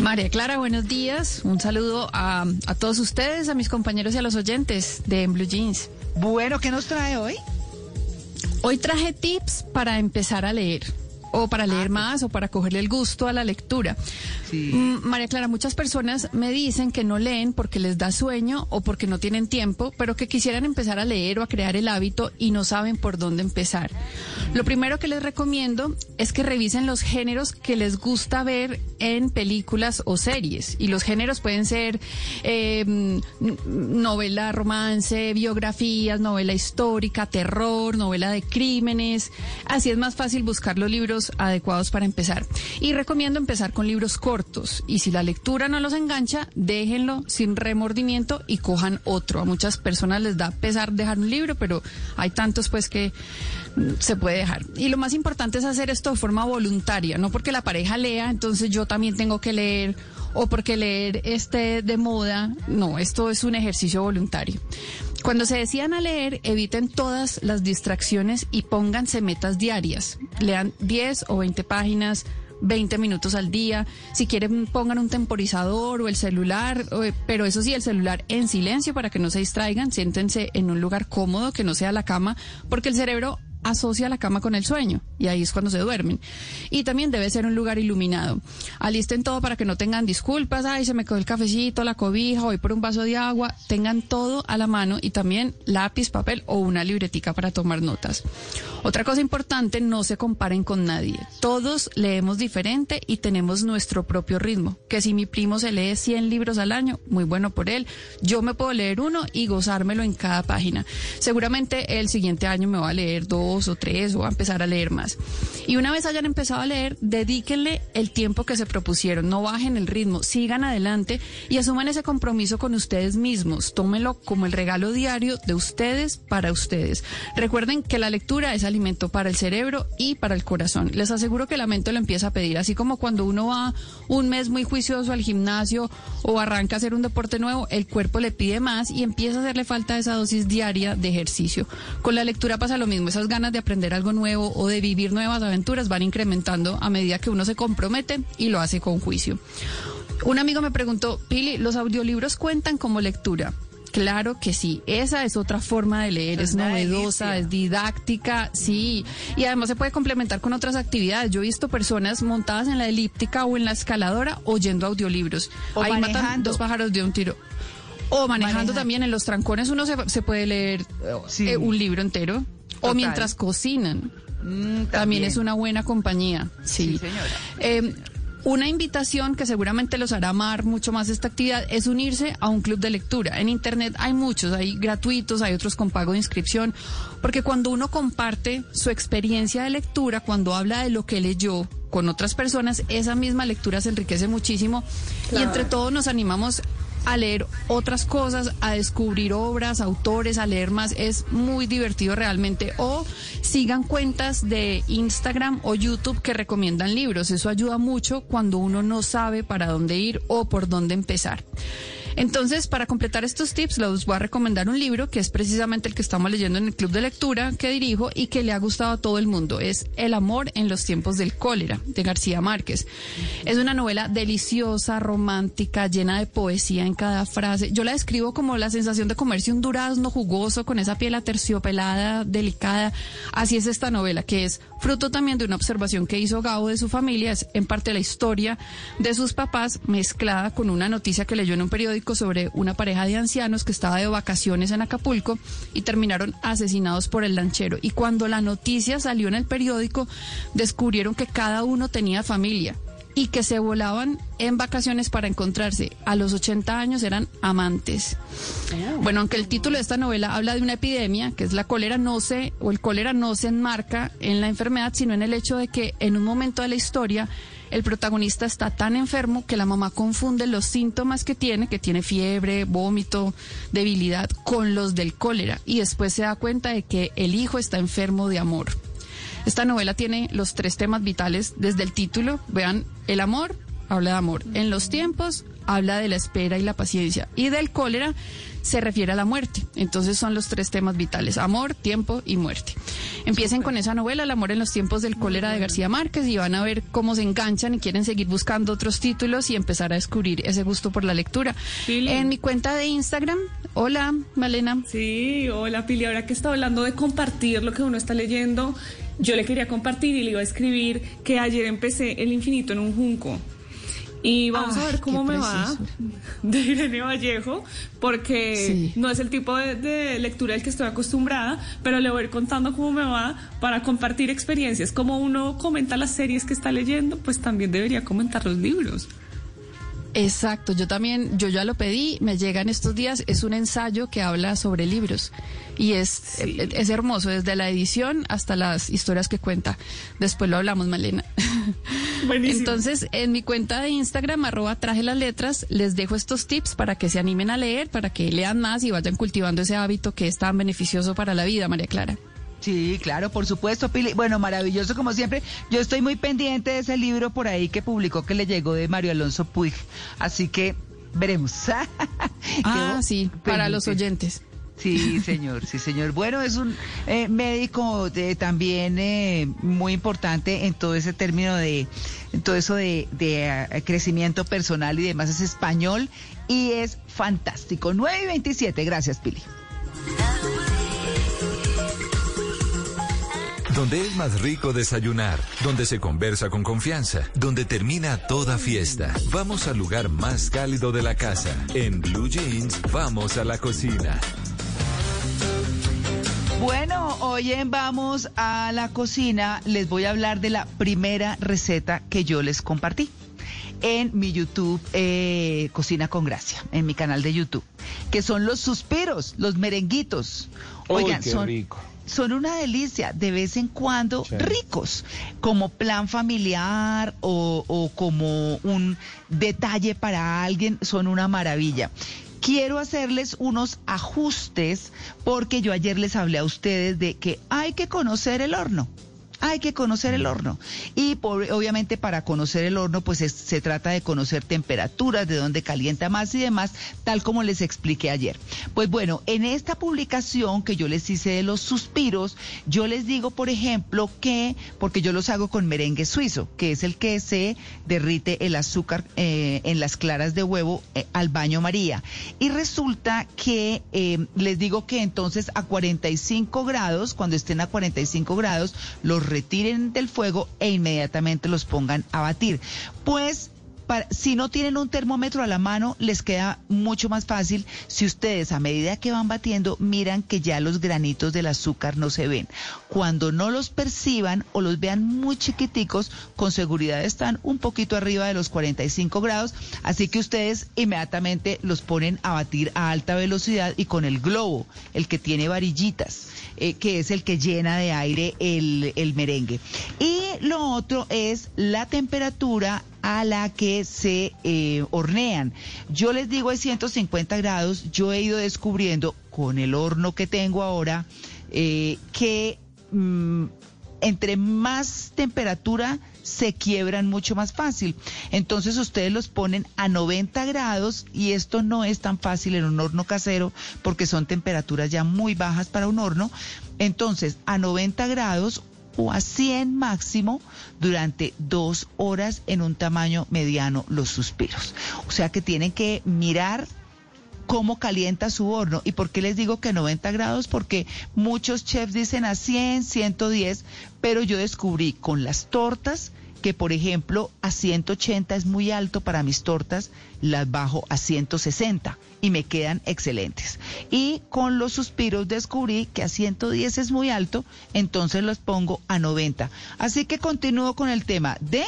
María Clara, buenos días. Un saludo a, a todos ustedes, a mis compañeros y a los oyentes de Blue Jeans. Bueno, ¿qué nos trae hoy? Hoy traje tips para empezar a leer. O para leer más o para cogerle el gusto a la lectura. Mm, María Clara, muchas personas me dicen que no leen porque les da sueño o porque no tienen tiempo, pero que quisieran empezar a leer o a crear el hábito y no saben por dónde empezar. Lo primero que les recomiendo es que revisen los géneros que les gusta ver en películas o series. Y los géneros pueden ser eh, novela romance, biografías, novela histórica, terror, novela de crímenes. Así es más fácil buscar los libros adecuados para empezar. Y recomiendo empezar con libros cortos. Y si la lectura no los engancha, déjenlo sin remordimiento y cojan otro. A muchas personas les da pesar dejar un libro, pero hay tantos pues que mm, se puede dejar. Y lo más importante es hacer esto de forma voluntaria, no porque la pareja lea, entonces yo también tengo que leer o porque leer esté de moda. No, esto es un ejercicio voluntario. Cuando se decidan a leer, eviten todas las distracciones y pónganse metas diarias. Lean 10 o 20 páginas. 20 minutos al día. Si quieren, pongan un temporizador o el celular, pero eso sí, el celular en silencio para que no se distraigan. Siéntense en un lugar cómodo, que no sea la cama, porque el cerebro asocia la cama con el sueño y ahí es cuando se duermen. Y también debe ser un lugar iluminado. Alisten todo para que no tengan disculpas, ay, se me quedó el cafecito, la cobija, voy por un vaso de agua. Tengan todo a la mano y también lápiz, papel o una libretica para tomar notas. Otra cosa importante, no se comparen con nadie. Todos leemos diferente y tenemos nuestro propio ritmo. Que si mi primo se lee 100 libros al año, muy bueno por él. Yo me puedo leer uno y gozármelo en cada página. Seguramente el siguiente año me va a leer o tres o a empezar a leer más. Y una vez hayan empezado a leer, dedíquenle el tiempo que se propusieron. No bajen el ritmo, sigan adelante y asuman ese compromiso con ustedes mismos. Tómenlo como el regalo diario de ustedes para ustedes. Recuerden que la lectura es alimento para el cerebro y para el corazón. Les aseguro que la mente lo empieza a pedir, así como cuando uno va un mes muy juicioso al gimnasio o arranca a hacer un deporte nuevo, el cuerpo le pide más y empieza a hacerle falta esa dosis diaria de ejercicio. Con la lectura pasa lo mismo, esas ganas de aprender algo nuevo o de vivir nuevas aventuras van incrementando a medida que uno se compromete y lo hace con juicio. Un amigo me preguntó, Pili, ¿los audiolibros cuentan como lectura? Claro que sí, esa es otra forma de leer, es, novedosa, es didáctica, sí, y además se puede complementar con otras actividades. Yo he visto personas montadas en la elíptica o en la escaladora oyendo audiolibros. O Ahí matan dos pájaros de un tiro. O manejando Maneja- también en los trancones uno se, se puede leer eh, un libro entero. O mientras cocinan. también. también. es una buena compañía. Sí, Sí, señora. Eh, una invitación que seguramente los hará amar mucho más esta actividad es unirse a un club de lectura. En Internet hay muchos, hay gratuitos, hay otros con pago de inscripción, porque cuando uno comparte su experiencia de lectura, cuando habla de lo que leyó con otras personas, esa misma lectura se enriquece muchísimo y entre todos nos animamos a leer otras cosas, a descubrir obras, autores, a leer más. Es muy divertido realmente. O sigan cuentas de Instagram o YouTube que recomiendan libros. Eso ayuda mucho cuando uno no sabe para dónde ir o por dónde empezar. Entonces, para completar estos tips, les voy a recomendar un libro que es precisamente el que estamos leyendo en el club de lectura que dirijo y que le ha gustado a todo el mundo. Es El amor en los tiempos del cólera, de García Márquez. Es una novela deliciosa, romántica, llena de poesía cada frase. Yo la describo como la sensación de comerse un durazno jugoso con esa piel aterciopelada, delicada. Así es esta novela, que es fruto también de una observación que hizo Gabo de su familia, es en parte la historia de sus papás mezclada con una noticia que leyó en un periódico sobre una pareja de ancianos que estaba de vacaciones en Acapulco y terminaron asesinados por el lanchero. Y cuando la noticia salió en el periódico, descubrieron que cada uno tenía familia y que se volaban en vacaciones para encontrarse. A los 80 años eran amantes. Bueno, aunque el título de esta novela habla de una epidemia, que es la cólera, no se, o el cólera no se enmarca en la enfermedad, sino en el hecho de que en un momento de la historia el protagonista está tan enfermo que la mamá confunde los síntomas que tiene, que tiene fiebre, vómito, debilidad, con los del cólera y después se da cuenta de que el hijo está enfermo de amor. Esta novela tiene los tres temas vitales desde el título. Vean, el amor habla de amor. En los tiempos habla de la espera y la paciencia. Y del cólera se refiere a la muerte. Entonces son los tres temas vitales. Amor, tiempo y muerte. Empiecen con esa novela, El amor en los tiempos del cólera de García Márquez y van a ver cómo se enganchan y quieren seguir buscando otros títulos y empezar a descubrir ese gusto por la lectura. En mi cuenta de Instagram, hola Malena. Sí, hola Pili, ahora que está hablando de compartir lo que uno está leyendo, yo le quería compartir y le iba a escribir que ayer empecé El infinito en un junco. Y vamos a ver cómo me va de Irene Vallejo, porque no es el tipo de, de lectura al que estoy acostumbrada, pero le voy a ir contando cómo me va para compartir experiencias. Como uno comenta las series que está leyendo, pues también debería comentar los libros. Exacto, yo también, yo ya lo pedí, me llega en estos días, es un ensayo que habla sobre libros y es, es hermoso, desde la edición hasta las historias que cuenta. Después lo hablamos, Malena. Entonces, en mi cuenta de Instagram, arroba traje las letras, les dejo estos tips para que se animen a leer, para que lean más y vayan cultivando ese hábito que es tan beneficioso para la vida, María Clara. Sí, claro, por supuesto, Pili. Bueno, maravilloso como siempre. Yo estoy muy pendiente de ese libro por ahí que publicó que le llegó de Mario Alonso Puig. Así que veremos. ah, sí, para los oyentes. Sí, señor, sí, señor. Bueno, es un eh, médico de, también eh, muy importante en todo ese término de, en todo eso de, de eh, crecimiento personal y demás. Es español y es fantástico. 9 y 27. Gracias, Pili. Donde es más rico desayunar, donde se conversa con confianza, donde termina toda fiesta. Vamos al lugar más cálido de la casa. En Blue Jeans, vamos a la cocina. Bueno, hoy en Vamos a la cocina les voy a hablar de la primera receta que yo les compartí en mi YouTube eh, Cocina con Gracia, en mi canal de YouTube, que son los suspiros, los merenguitos. Oigan, qué son, rico son una delicia, de vez en cuando ricos, como plan familiar o, como un detalle para alguien, son una maravilla. Quiero hacerles unos ajustes porque yo ayer les hablé a ustedes de que hay que conocer el horno hay que conocer el horno. Y obviamente para conocer el horno, pues se trata de conocer temperaturas, de dónde calienta más y demás, tal como les expliqué ayer. Pues bueno, en esta publicación que yo les hice de los suspiros, yo les digo, por ejemplo, que, porque yo los hago con merengue suizo, que es el que se derrite el azúcar eh, en las claras de huevo eh, al baño María. Y resulta que eh, les digo que entonces a 45 grados, cuando estén a 45 grados, los retiren del fuego e inmediatamente los pongan a batir. Pues si no tienen un termómetro a la mano, les queda mucho más fácil si ustedes a medida que van batiendo miran que ya los granitos del azúcar no se ven. Cuando no los perciban o los vean muy chiquiticos, con seguridad están un poquito arriba de los 45 grados, así que ustedes inmediatamente los ponen a batir a alta velocidad y con el globo, el que tiene varillitas. Eh, que es el que llena de aire el, el merengue. Y lo otro es la temperatura a la que se eh, hornean. Yo les digo es 150 grados, yo he ido descubriendo con el horno que tengo ahora eh, que mm, entre más temperatura se quiebran mucho más fácil. Entonces ustedes los ponen a 90 grados y esto no es tan fácil en un horno casero porque son temperaturas ya muy bajas para un horno. Entonces a 90 grados o a 100 máximo durante dos horas en un tamaño mediano los suspiros. O sea que tienen que mirar cómo calienta su horno. ¿Y por qué les digo que 90 grados? Porque muchos chefs dicen a 100, 110, pero yo descubrí con las tortas que por ejemplo a 180 es muy alto para mis tortas, las bajo a 160 y me quedan excelentes. Y con los suspiros descubrí que a 110 es muy alto, entonces los pongo a 90. Así que continúo con el tema de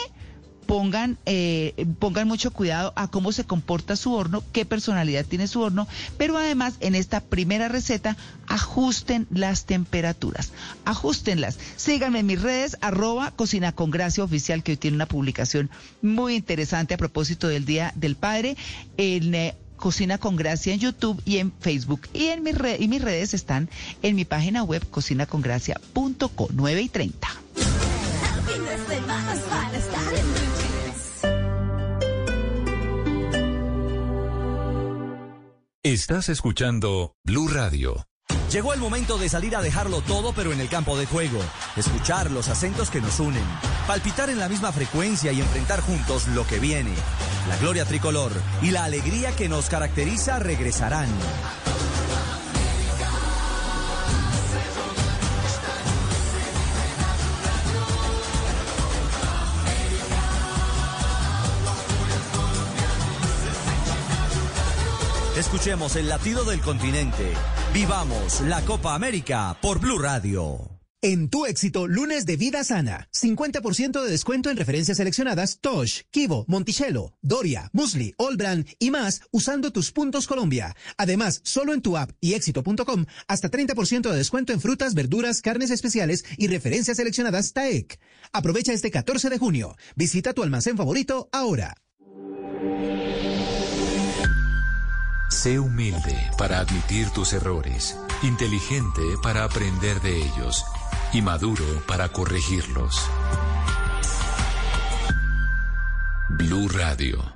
pongan, eh, pongan mucho cuidado a cómo se comporta su horno, qué personalidad tiene su horno, pero además en esta primera receta ajusten las temperaturas, ajustenlas. Síganme en mis redes, arroba Cocina con Gracia Oficial, que hoy tiene una publicación muy interesante a propósito del Día del Padre, en eh, Cocina con Gracia en YouTube y en Facebook. Y, en mis, redes están en mi página web cocinacongracia.com 9 y 30. Estás escuchando Blue Radio. Llegó el momento de salir a dejarlo todo pero en el campo de juego, escuchar los acentos que nos unen, palpitar en la misma frecuencia y enfrentar juntos lo que viene. La gloria tricolor y la alegría que nos caracteriza regresarán. Escuchemos el latido del continente. Vivamos la Copa América por Blue Radio. En tu éxito, lunes de vida sana. 50% de descuento en referencias seleccionadas Tosh, Kivo, Monticello, Doria, Musli, Allbrand y más usando tus puntos Colombia. Además, solo en tu app y éxito.com hasta 30% de descuento en frutas, verduras, carnes especiales y referencias seleccionadas TAEC. Aprovecha este 14 de junio. Visita tu almacén favorito ahora. Sé humilde para admitir tus errores, inteligente para aprender de ellos y maduro para corregirlos. Blue Radio.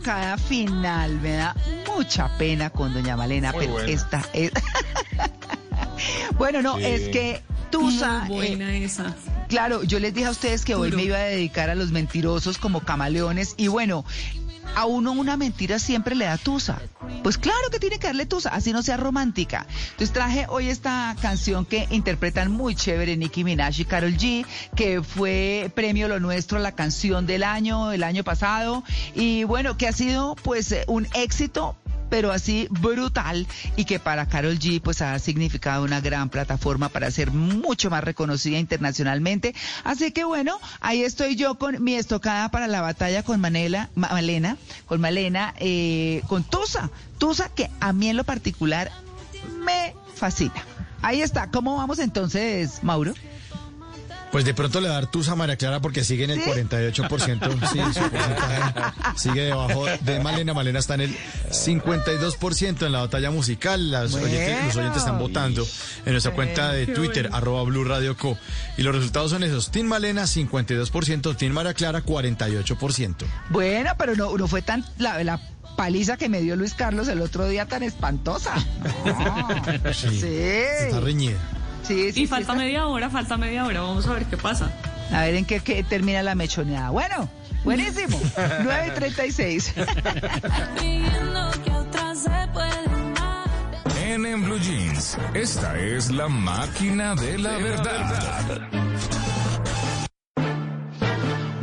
estocada final. Me da mucha pena con doña Malena, Muy pero buena. esta es... bueno, no, Sí. es que Tusa... Muy buena esa. Claro, yo les dije a ustedes que hoy me iba a dedicar a los mentirosos como camaleones y bueno, a uno una mentira siempre le da tusa. Pues claro que tiene que darle tusa, así no sea romántica. Entonces traje hoy esta canción que interpretan muy chévere Nicki Minaj y Carol G, que fue premio Lo Nuestro, la canción del año, el año pasado, y bueno, que ha sido pues un éxito pero así brutal y que para Carol G pues ha significado una gran plataforma para ser mucho más reconocida internacionalmente. Así que bueno, ahí estoy yo con mi estocada para la batalla con Manela, Ma- Malena, con Malena, eh, con Tusa, Tusa que a mí en lo particular me fascina. Ahí está, ¿cómo vamos entonces, Mauro? Pues de pronto le dar tusa a María Clara porque sigue en el 48%. Sí, su porcentaje sigue debajo de Malena. Malena está en el 52% en la batalla musical. Las Bueno. oyentes- los oyentes están votando en nuestra cuenta de Twitter, bueno. arroba Blue Radio Co. Y los resultados son esos. Team Malena, 52%. Team María Clara, 48%. Bueno, pero no, no fue tan la, la paliza que me dio Luis Carlos el otro día tan espantosa. No. Sí. Está reñida. Sí, sí, y sí, falta media hora, falta media hora. Vamos a ver qué pasa. A ver en qué, qué termina la mechoneada. Bueno, buenísimo. 9.36. Pidiendo que otra se puede amar. viene en Blue Jeans. Esta es la máquina de la verdad.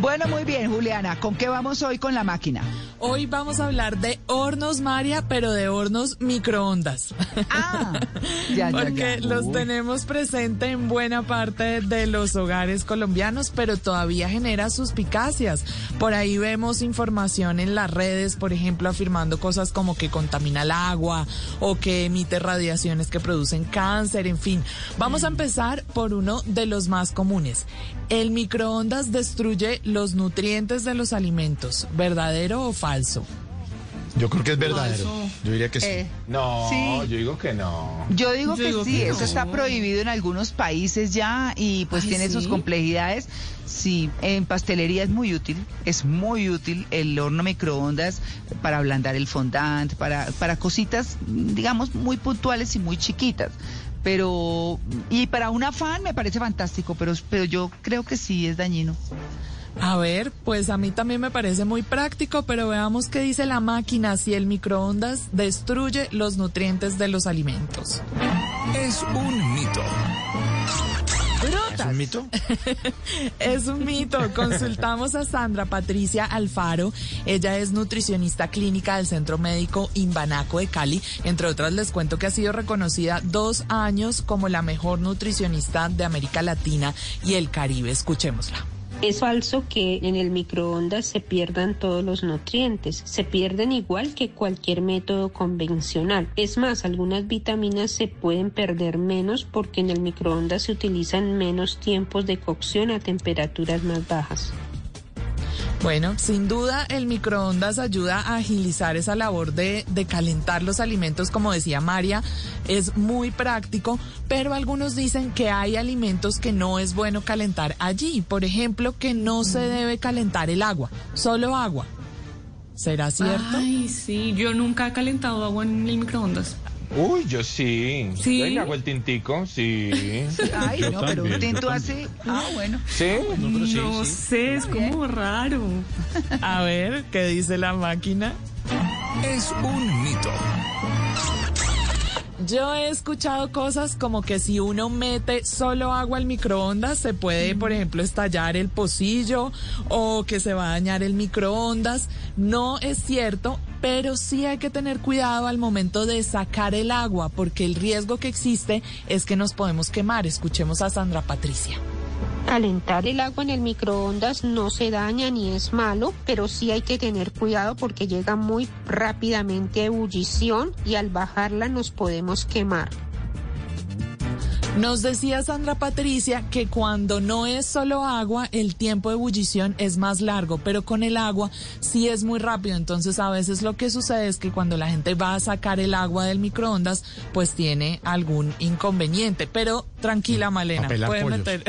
Bueno, muy bien, Juliana. ¿Con qué vamos hoy con la máquina? Hoy vamos a hablar de hornos, María, pero de hornos microondas. Ah, ya, ya, Porque ya. los tenemos presente en buena parte de los hogares colombianos, pero todavía genera suspicacias. Por ahí vemos información en las redes, por ejemplo, afirmando cosas como que contamina el agua o que emite radiaciones que producen cáncer, en fin. Vamos a empezar por uno de los más comunes. El microondas destruye los nutrientes de los alimentos, ¿verdadero o falso? Yo creo que es verdadero. Falso. Yo diría que sí. Eh, No, Sí. yo digo que no. Yo digo Yo que digo sí, que eso no. está prohibido en algunos países ya y pues Ay, tiene sus complejidades. Sí, en pastelería es muy útil, es muy útil el horno microondas para ablandar el fondant, para, para cositas, digamos, muy puntuales y muy chiquitas. Pero, y para un afán me parece fantástico, pero, pero yo creo que sí es dañino. A ver, pues a mí también me parece muy práctico, pero veamos qué dice la máquina si el microondas destruye los nutrientes de los alimentos. Es un mito. ¿Es un mito? Es un mito. Consultamos a Sandra Patricia Alfaro. Ella es nutricionista clínica del Centro Médico Imbanaco de Cali. Entre otras, les cuento que ha sido reconocida dos años como la mejor nutricionista de América Latina y el Caribe. Escuchémosla. Es falso que en el microondas se pierdan todos los nutrientes. Se pierden igual que cualquier método convencional. Es más, algunas vitaminas se pueden perder menos porque en el microondas se utilizan menos tiempos de cocción a temperaturas más bajas. Bueno, sin duda el microondas ayuda a agilizar esa labor de, de calentar los alimentos, como decía María, es muy práctico, pero algunos dicen que hay alimentos que no es bueno calentar allí, por ejemplo, que no se debe calentar el agua, solo agua. ¿Será cierto? Ay, sí, yo nunca he calentado agua en el microondas. Uy, yo sí. ¿Sí? Yo le hago el tintico, sí. Ay, Yo no, pero un tinto así. Ah, bueno. ¿Sí? No sé, es como raro. A ver, ¿qué dice la máquina? Es un mito. Yo he escuchado cosas como que si uno mete solo agua al microondas se puede, por ejemplo, estallar el pocillo o que se va a dañar el microondas. No es cierto, pero sí hay que tener cuidado al momento de sacar el agua porque el riesgo que existe es que nos podemos quemar. Escuchemos a Sandra Patricia. Calentar el agua en el microondas no se daña ni es malo, pero sí hay que tener cuidado porque llega muy rápidamente a ebullición y al bajarla nos podemos quemar. Nos decía Sandra Patricia que cuando no es solo agua, el tiempo de ebullición es más largo, pero con el agua sí es muy rápido. Entonces a veces lo que sucede es que cuando la gente va a sacar el agua del microondas, pues tiene algún inconveniente. Pero tranquila, Malena, puede pollos. meter.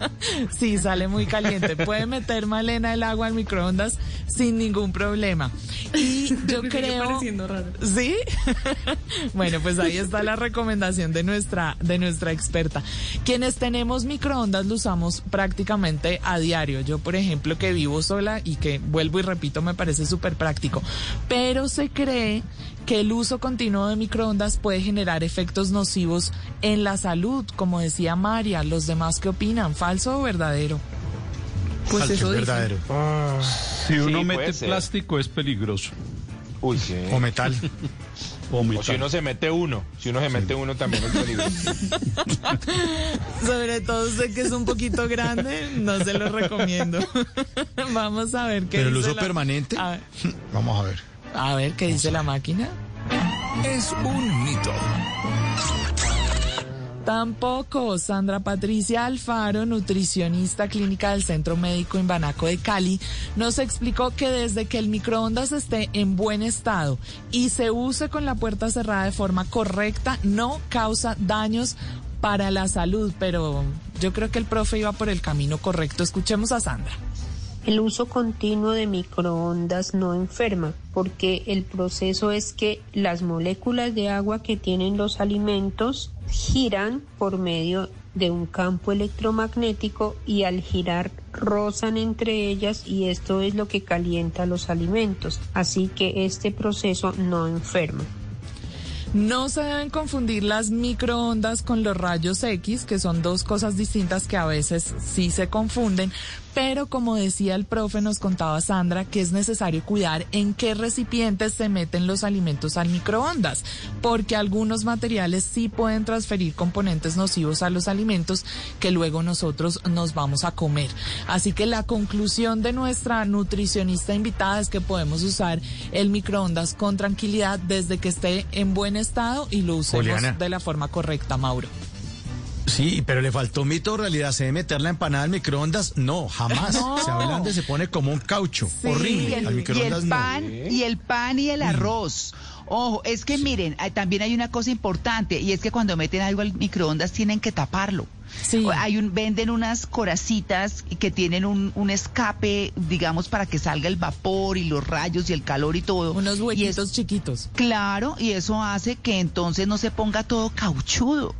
sí, sale muy caliente. Puede meter Malena el agua al microondas sin ningún problema. Y yo creo. pareciendo raro. ¿Sí? bueno, pues ahí está la recomendación de nuestra, de nuestra experta. Quienes tenemos microondas lo usamos prácticamente a diario. Yo, por ejemplo, que vivo sola y que vuelvo y repito, me parece súper práctico. Pero se cree que el uso continuo de microondas puede generar efectos nocivos en la salud, como decía María. ¿Los demás qué opinan? ¿Falso o verdadero? Pues Falso, eso verdadero. Si uno Sí, mete plástico es peligroso. Uy, sí. O metal. O O si uno se mete uno, si uno se mete uno también es peligroso. Sobre todo usted que es un poquito grande, no se lo recomiendo. Vamos a ver qué Pero el uso la- permanente. A, Vamos a ver. a ver qué dice la máquina. Es un mito. Tampoco. Sandra Patricia Alfaro, nutricionista clínica del Centro Médico Imbanaco de Cali, nos explicó que desde que el microondas esté en buen estado y se use con la puerta cerrada de forma correcta, no causa daños para la salud. Pero yo creo que el profe iba por el camino correcto. Escuchemos a Sandra. El uso continuo de microondas no enferma, porque el proceso es que las moléculas de agua que tienen los alimentos giran por medio de un campo electromagnético y al girar rozan entre ellas y esto es lo que calienta los alimentos. Así que este proceso no enferma. No se deben confundir las microondas con los rayos X, que son dos cosas distintas que a veces sí se confunden, pero como decía el profe, nos contaba Sandra, que es necesario cuidar en qué recipientes se meten los alimentos al microondas, porque algunos materiales sí pueden transferir componentes nocivos a los alimentos que luego nosotros nos vamos a comer. Así que la conclusión de nuestra nutricionista invitada es que podemos usar el microondas con tranquilidad desde que esté en buen estado y lo usemos Juliana. de la forma correcta, Mauro. Sí, pero le faltó mito o realidad. ¿Se debe meter la empanada al microondas? No, jamás. No. Se ablande, se pone como un caucho. y Horrible. el, al y el no. pan y el pan y el arroz. Ojo, es que miren, hay- también hay una cosa importante y es que cuando meten algo al microondas tienen que taparlo. Sí. Hay un venden unas coracitas que tienen un, un escape, digamos, para que salga el vapor y los rayos y el calor y todo. Unos y huequitos chiquitos. Claro, y eso hace que entonces no se ponga todo cauchudo.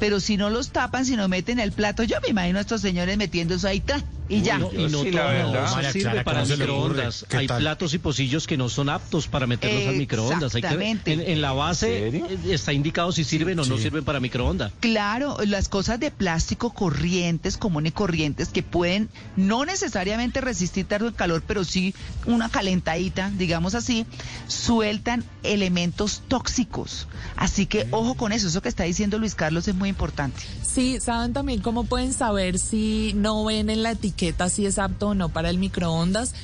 Pero si no los tapan, si no meten el plato, yo me imagino a estos señores metiendo eso ahí ¡tra! y ya. No, y no Sí, todo verdad. sirve Clara, para ¿cómo se le microondas. Hay tal? platos y pocillos que no son aptos para meterlos al microondas. Hay que en, en la base eh, está indicado si sirven o no Sí. sirven para microondas. Claro, las cosas de plástico corrientes, comunes y corrientes, que pueden no necesariamente resistir tanto el calor, pero sí una calentadita, digamos así, sueltan elementos tóxicos. Así que ojo con eso, eso que está diciendo Luis Carlos es muy importante. Sí, saben también cómo pueden saber si no ven en la etiqueta si es apto o no para el microondas.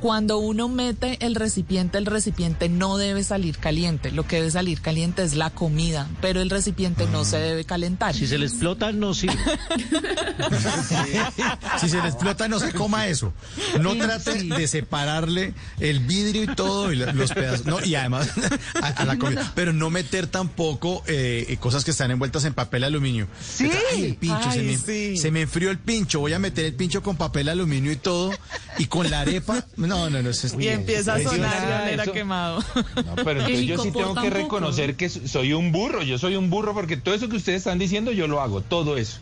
Cuando uno mete el recipiente, el recipiente no debe salir caliente. Lo que debe salir caliente es la comida, pero el recipiente no se debe calentar. Si se le explota, no sirve. Si se le explota, no se coma eso. No trate de separarle el vidrio y todo, y lo- los pedazos. No, y además, a, a la comida. Pero no meter tampoco eh, cosas que están envueltas en papel aluminio. Sí. Ay, el pincho, se, me, sí. se me enfrió el pincho. Voy a meter el pincho con papel aluminio y todo. Y con la arepa. No, no, no. Eso es, Y empieza a sonar llanera eso- quemado. No, pero entonces yo sí tengo que reconocer que soy un burro. Yo soy un burro porque todo eso que ustedes están diciendo yo lo hago, todo eso.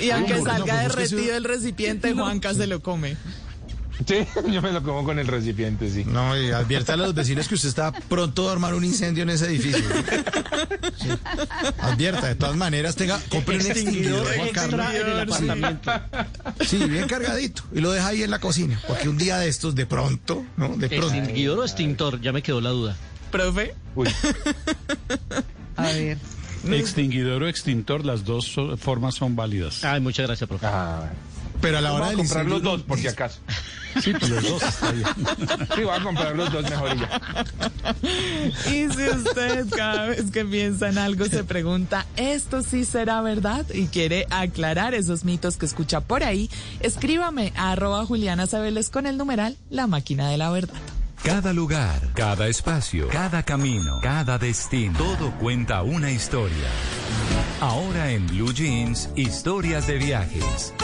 Y aunque no, salga pues es que derretido el recipiente, Juanca se lo come. Sí, yo me lo como con el recipiente, sí. No, y advierta a los vecinos que usted está pronto a armar un incendio en ese edificio. Sí. Advierta, de todas maneras, tenga, compre un extinguidor, Juan extra Carlos. en el apartamento. Sí, bien cargadito. Y lo deja ahí en la cocina. Porque un día de estos, de pronto, ¿no? De pronto. ¿Extinguidor o extintor? Ya me quedó la duda. Profe. Uy, A ver. Extinguidor o extintor, las dos formas son válidas. Ay, muchas gracias, profe. ah, Pero a la hora vamos a del comprar los dos por si acaso. Sí, pues los dos está bien. Sí, voy a comprar los dos mejor y ya. Y si usted cada vez que piensa en algo se pregunta, ¿esto sí será verdad? Y quiere aclarar esos mitos que escucha por ahí, escríbame a arroba Juliana Sabeles con el numeral La Máquina de la Verdad. Cada lugar, cada espacio, cada camino, cada destino. Todo cuenta una historia. Ahora en Blue Jeans, historias de viajes.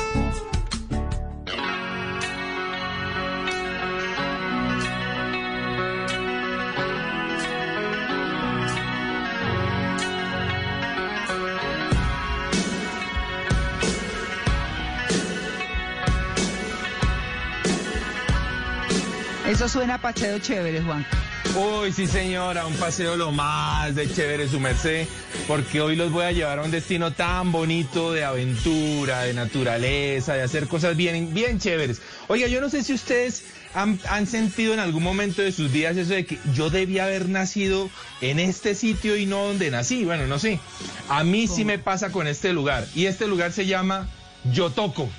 Eso suena a pacheo chévere, Juan. Uy, sí señora, un paseo lo más de chévere su merced, porque hoy los voy a llevar a un destino tan bonito de aventura, de naturaleza, de hacer cosas bien, bien chéveres. Oiga, yo no sé si ustedes han, han sentido en algún momento de sus vidas eso de que yo debía haber nacido en este sitio y no donde nací. Bueno, no sé. A mí sí me pasa con este lugar, y este lugar se llama Yotoco.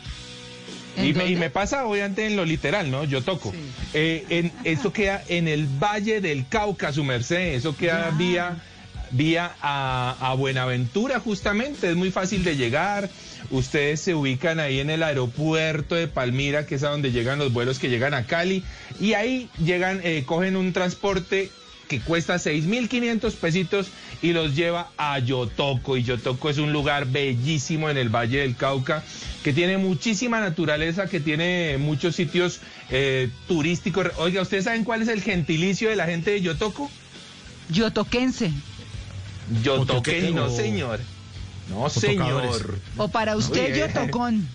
¿En Y me, y me pasa obviamente en lo literal, ¿no? Yo toco. Eh, en, eso queda en el Valle del Cauca, su merced. Eso queda vía, vía a, a Buenaventura, justamente. Es muy fácil de llegar. Ustedes se ubican ahí en el aeropuerto de Palmira, que es a donde llegan los vuelos que llegan a Cali. Y ahí llegan, eh, cogen un transporte que cuesta 6.500 pesitos y los lleva a Yotoco. Y Yotoco es un lugar bellísimo en el Valle del Cauca, que tiene muchísima naturaleza, que tiene muchos sitios eh, turísticos. Oiga, ¿ustedes saben cuál es el gentilicio de la gente de Yotoco? Yotoquense. Yotoqueño, señor. No, o tocadores. señor. O para usted, Yotocón.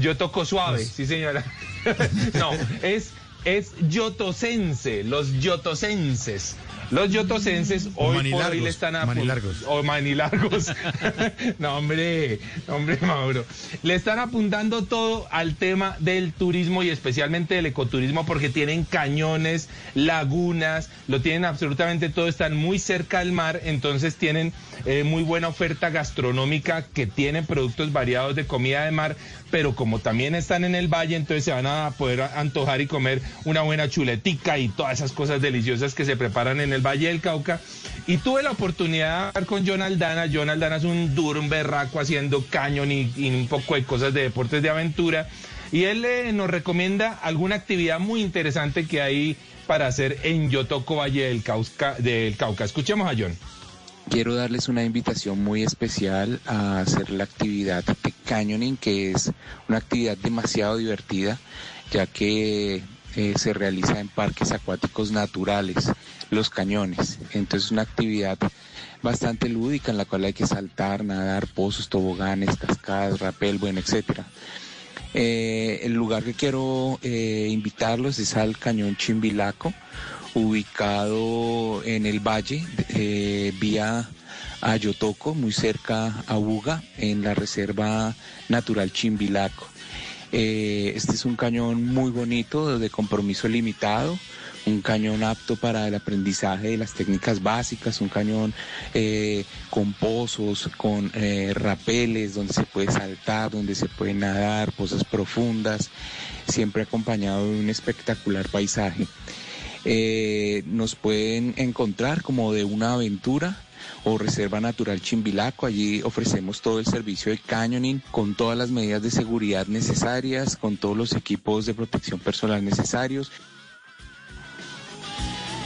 Yo toco suave, sí señora. no, es, es yotosense, los yotosenses. Los yotosenses hoy por hoy le están apu- manilargos. O manilargos. no, hombre, hombre, Mauro. Le están apuntando todo al tema del turismo y especialmente del ecoturismo porque tienen cañones, lagunas, lo tienen absolutamente todo, están muy cerca al mar, entonces tienen eh, muy buena oferta gastronómica que tienen productos variados de comida de mar, pero como también están en el valle, entonces se van a poder antojar y comer una buena chuletica y todas esas cosas deliciosas que se preparan en el Valle del Cauca. Y tuve la oportunidad de hablar con John Aldana. John Aldana es un duro, un berraco haciendo cañón y, un poco de cosas de deportes de aventura. Y él eh, nos recomienda alguna actividad muy interesante que hay para hacer en Yotoco Valle del, Cauca, del Cauca. Escuchemos a John. Quiero darles una invitación muy especial a hacer la actividad de canyoning, que es una actividad demasiado divertida, ya que eh, se realiza en parques acuáticos naturales, los cañones. Entonces es una actividad bastante lúdica en la cual hay que saltar, nadar, pozos, toboganes, cascadas, rapel, bueno, etcétera. Eh, el lugar que quiero eh, invitarlos es al Cañón Chimbilaco, ubicado en el valle, eh, vía a Yotoco, muy cerca a Buga, en la Reserva Natural Chimbilaco. Eh, este es un cañón muy bonito, de compromiso limitado, un cañón apto para el aprendizaje de las técnicas básicas, un cañón eh, con pozos, con eh, rapeles, donde se puede saltar, donde se puede nadar, pozas profundas, siempre acompañado de un espectacular paisaje. Eh, nos pueden encontrar como de una aventura o Reserva Natural Chimbilaco. Allí ofrecemos todo el servicio de canyoning con todas las medidas de seguridad necesarias, con todos los equipos de protección personal necesarios.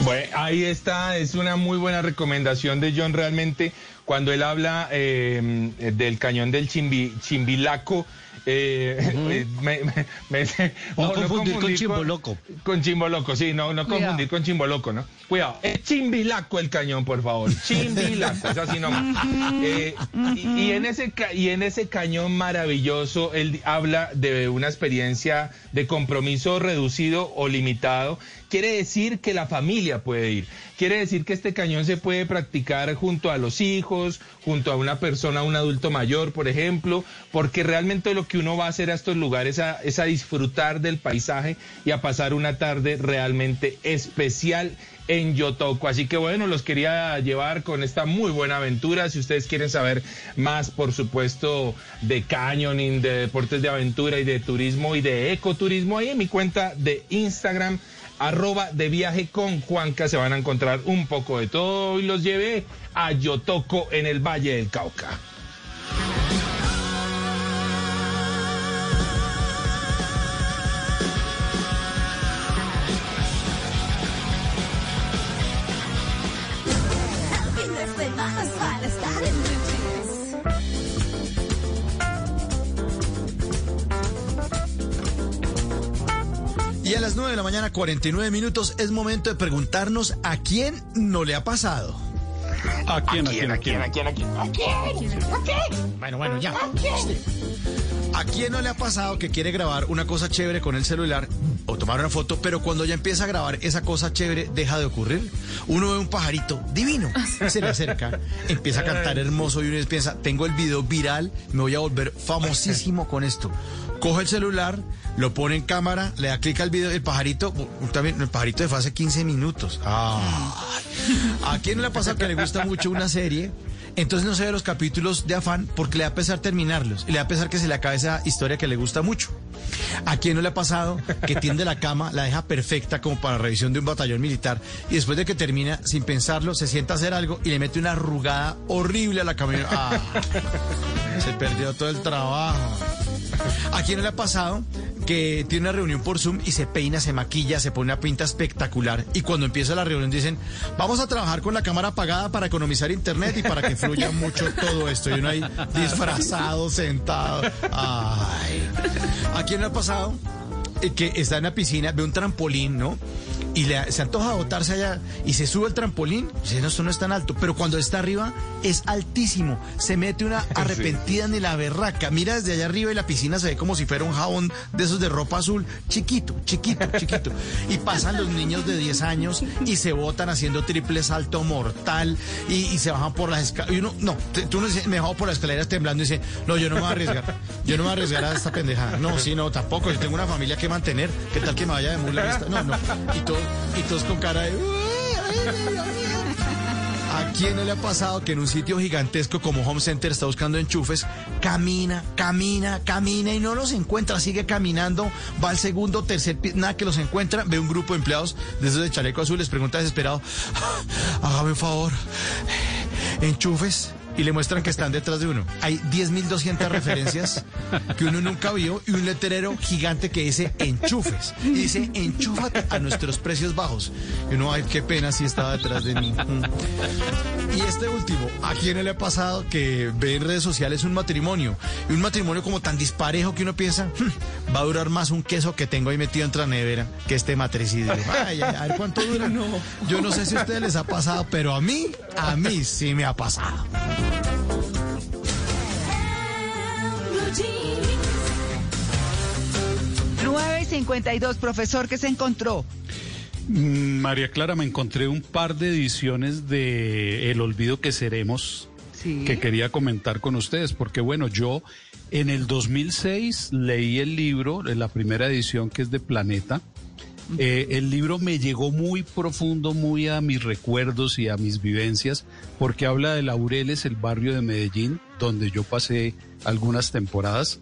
Bueno, ahí está, es una muy buena recomendación de John realmente cuando él habla eh, del cañón del Chimbi, Chimbilaco. Eh, eh, me- me- me- No ojo, confundir con Chimboloco. Con Chimboloco, sí, no, no Cuidado. confundir con Chimboloco, ¿no? Cuidado, es Chimbilaco el cañón, por favor. Chimbilaco, es así nomás. Eh, y, y en ese, ca- y en ese cañón maravilloso, él habla de una experiencia de compromiso reducido o limitado. Quiere decir que la familia puede ir. Quiere decir que este cañón se puede practicar junto a los hijos, junto a una persona, un adulto mayor, por ejemplo, porque realmente lo que uno va a hacer a estos lugares es a disfrutar del paisaje y a pasar una tarde realmente especial en Yotoco. Así que bueno, los quería llevar con esta muy buena aventura. Si ustedes quieren saber más, por supuesto, de canyoning, de deportes de aventura y de turismo y de ecoturismo, ahí en mi cuenta de Instagram, arroba de viaje con Juanca, se van a encontrar un poco de todo y los llevé a Yotoco en el Valle del Cauca. Y a las 9 de la mañana, 49 minutos, es momento de preguntarnos a quién no le ha pasado. ¿A quién, a quién, a quién? ¿A quién? ¿A quién? ¿A quién? Bueno, bueno, ya. ¿A quién no le ha pasado que quiere grabar una cosa chévere con el celular o tomar una foto, pero cuando ya empieza a grabar esa cosa chévere deja de ocurrir? Uno ve un pajarito divino, se le acerca, empieza a cantar hermoso y uno piensa, tengo el video viral, me voy a volver famosísimo con esto. Coge el celular, lo pone en cámara, le da clic al video, el pajarito, también el pajarito de hace 15 minutos. Ah. ¿A quién no le ha pasado que le gusta mucho una serie? Entonces no se ve los capítulos de afán porque le da pesar terminarlos y le da pesar que se le acabe esa historia que le gusta mucho. ¿A quién no le ha pasado que tiende la cama, la deja perfecta como para revisión de un batallón militar y después de que termina, sin pensarlo, se sienta a hacer algo y le mete una arrugada horrible a la cama? Ah, se perdió todo el trabajo. ¿A quién le ha pasado que tiene una reunión por Zoom y se peina, se maquilla, se pone una pinta espectacular y cuando empieza la reunión dicen, vamos a trabajar con la cámara apagada para economizar internet y para que fluya mucho todo esto? Y uno ahí disfrazado, sentado. Ay. ¿A quién le ha pasado? Que está en la piscina, ve un trampolín, ¿no? Y le, se antoja botarse allá y se sube al trampolín, dice, no, esto no es tan alto, pero cuando está arriba es altísimo, se mete una arrepentida ni la berraca, mira desde allá arriba y la piscina se ve como si fuera un jabón de esos de ropa azul, chiquito, chiquito, chiquito, y pasan los niños de 10 años y se botan haciendo triple salto mortal y, y se bajan por las escaleras, y uno, no, tú no me bajo por las escaleras temblando y dice, no, yo no me voy a arriesgar, yo no me voy a arriesgar a esta pendejada, no, sí, no, tampoco, yo tengo una familia que mantener, ¿qué tal que me vaya de mula? No, no, y, todo, y todos con cara de... ¿A quién no le ha pasado que en un sitio gigantesco como Home Center está buscando enchufes? Camina, camina, camina y no los encuentra, sigue caminando, va al segundo, tercer piso, nada que los encuentra, ve un grupo de empleados de esos de chaleco azul, les pregunta desesperado, "Ah, hágame un favor, enchufes. Y le muestran que están detrás de uno. Hay 10.200 referencias que uno nunca vio y un letrero gigante que dice enchufes. Y dice enchúfate a nuestros precios bajos. Y uno, ay, qué pena si estaba detrás de mí. Y este último, ¿a quién le ha pasado que ve en redes sociales un matrimonio? Y un matrimonio como tan disparejo que uno piensa, "Hmm, va a durar más un queso que tengo ahí metido entre la nevera que este matricidio. Ay, ay, a ver cuánto dura. Yo no sé si a ustedes les ha pasado, pero a mí, a mí sí me ha pasado. 9 y 52, profesor, ¿qué se encontró? Mm, María Clara, me encontré un par de ediciones de El olvido que seremos Sí. que quería comentar con ustedes, porque bueno, yo en el 2006 leí el libro, la primera edición que es de Planeta. Eh, el libro me llegó muy profundo, muy a mis recuerdos y a mis vivencias, porque habla de Laureles, el barrio de Medellín, donde yo pasé algunas temporadas.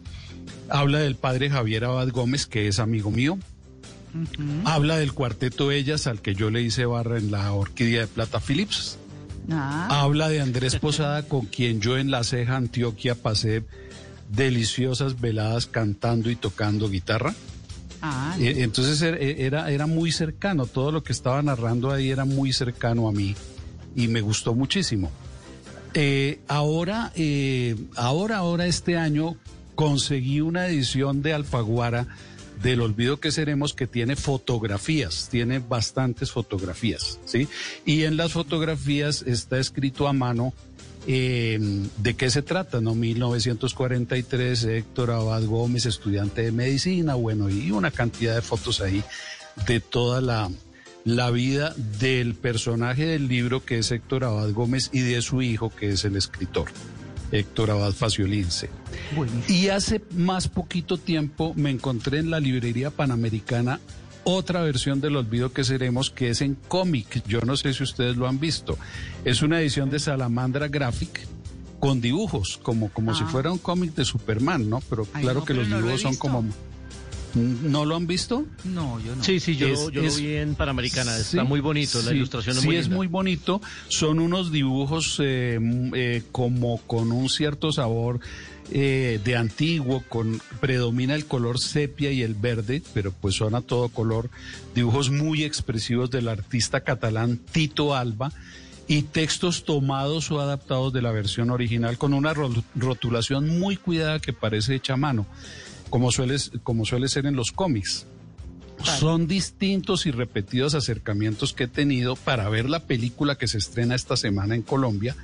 Habla del padre Javier Abad Gómez, que es amigo mío. Habla del cuarteto Ellas, al que yo le hice barra en la Orquídea de Plata Philips. Ah, Habla de Andrés Posada, con quien yo en La Ceja, Antioquia, pasé deliciosas veladas cantando y tocando guitarra. ah, Eh, Entonces er- era, era muy cercano, todo lo que estaba narrando ahí era muy cercano a mí y me gustó muchísimo. Eh, ahora, eh, ahora, ahora este año conseguí una edición de Alfaguara del Olvido que Seremos que tiene fotografías, tiene bastantes fotografías, ¿sí? Y en las fotografías está escrito a mano eh, de qué se trata, ¿no? 1943, Héctor Abad Gómez, estudiante de medicina, bueno, y una cantidad de fotos ahí de toda la, la vida del personaje del libro que es Héctor Abad Gómez y de su hijo que es el escritor, Héctor Abad Faciolince. Y hace más poquito tiempo me encontré en la librería panamericana otra versión del Olvido que Seremos que es en cómic. Yo no sé si ustedes lo han visto. Es una edición de Salamandra Graphic con dibujos, como, como si fuera un cómic de Superman, ¿no? Pero Ay, claro no, que los no lo he dibujos son como... ¿No lo han visto? no, yo no. Sí, sí, yo, Es- yo es- lo vi en Panamericana. Está muy bonito, la ilustración es sí, muy es linda. muy bonito. Son unos dibujos eh, m- eh, como con un cierto sabor eh, de antiguo, con predomina el color sepia y el verde, pero pues son a todo color. Dibujos muy expresivos del artista catalán Tito Alba y textos tomados o adaptados de la versión original con una ro- rotulación muy cuidada que parece hecha a mano, como suele, como suele ser en los cómics. Son distintos y repetidos acercamientos que he tenido para ver la película que se estrena esta semana en Colombia,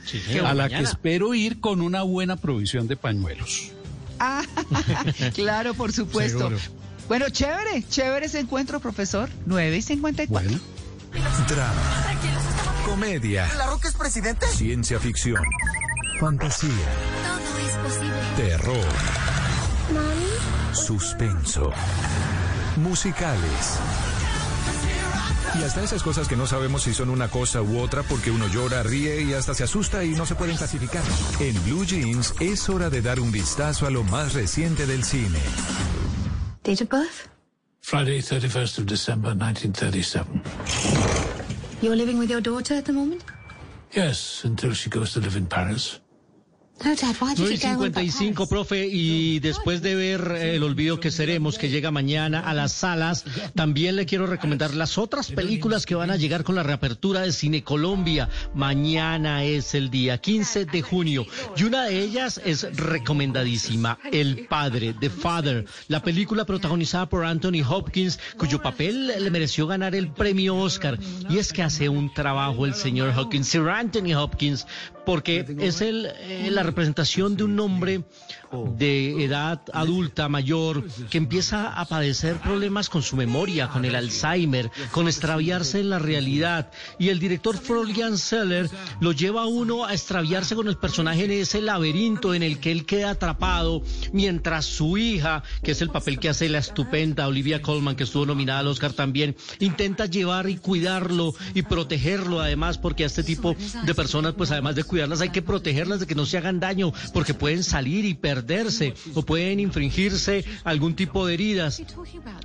a la que espero ir con una buena provisión de pañuelos. Ah, claro, por supuesto. Seguro. Bueno, chévere, chévere ese encuentro, profesor. 9 y 54. Bueno. Drama. Comedia. ¿La Roca es presidente? Ciencia ficción. Fantasía. Todo es posible. Terror. Suspenso. Musicales. Y hasta esas cosas que no sabemos si son una cosa u otra porque uno llora, ríe y hasta se asusta y no se pueden clasificar. En Blue Jeans es hora de dar un vistazo a lo más reciente del cine. Date of birth? Friday, 31st of December, 1937. You're living with your daughter at the moment? Yes, until she goes to live in Paris. No, Dad, why did 9 you y go about 55, profe, y después de ver eh, El olvido que seremos, que llega mañana a las salas, también le quiero recomendar las otras películas que van a llegar con la reapertura de Cine Colombia. Mañana es el día 15 de junio, y una de ellas es recomendadísima, El Padre, The Father, la película protagonizada por Anthony Hopkins, cuyo papel le mereció ganar el premio Oscar. Y es que hace un trabajo el señor Hopkins, Sir Anthony Hopkins, porque es el, eh, la representación de un hombre de edad adulta, mayor, que empieza a padecer problemas con su memoria, con el Alzheimer, con extraviarse en la realidad. Y el director Florian Seller lo lleva a uno a extraviarse con el personaje en ese laberinto en el que él queda atrapado, mientras su hija, que es el papel que hace la estupenda Olivia Colman, que estuvo nominada al Oscar también, intenta llevar y cuidarlo y protegerlo además, porque a este tipo de personas, pues además de cuidarlas, hay que protegerlas de que no se hagan daño, porque pueden salir y perderse o pueden infringirse algún tipo de heridas.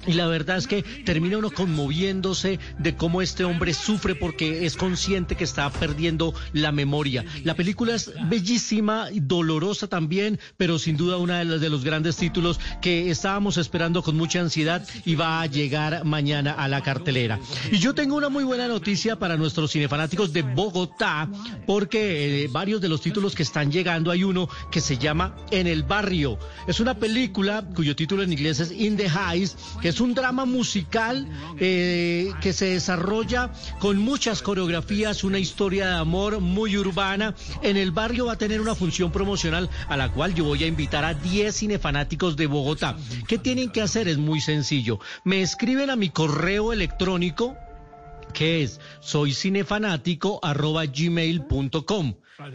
Y la verdad es que termina uno conmoviéndose de cómo este hombre sufre porque es consciente que está perdiendo la memoria. La película es bellísima y dolorosa también, pero sin duda una de los, de los grandes títulos que estábamos esperando con mucha ansiedad y va a llegar mañana a la cartelera. Y yo tengo una muy buena noticia para nuestros cinefanáticos de Bogotá, porque eh, varios de los títulos que están llegando hay uno que se llama En el barrio. Es una película cuyo título en inglés es In the Heights, que es un drama musical eh, que se desarrolla con muchas coreografías, una historia de amor muy urbana. En el barrio va a tener una función promocional a la cual yo voy a invitar a 10 cinefanáticos de Bogotá. ¿Qué tienen que hacer? Es muy sencillo. Me escriben a mi correo electrónico que es soy cinefanático arroba.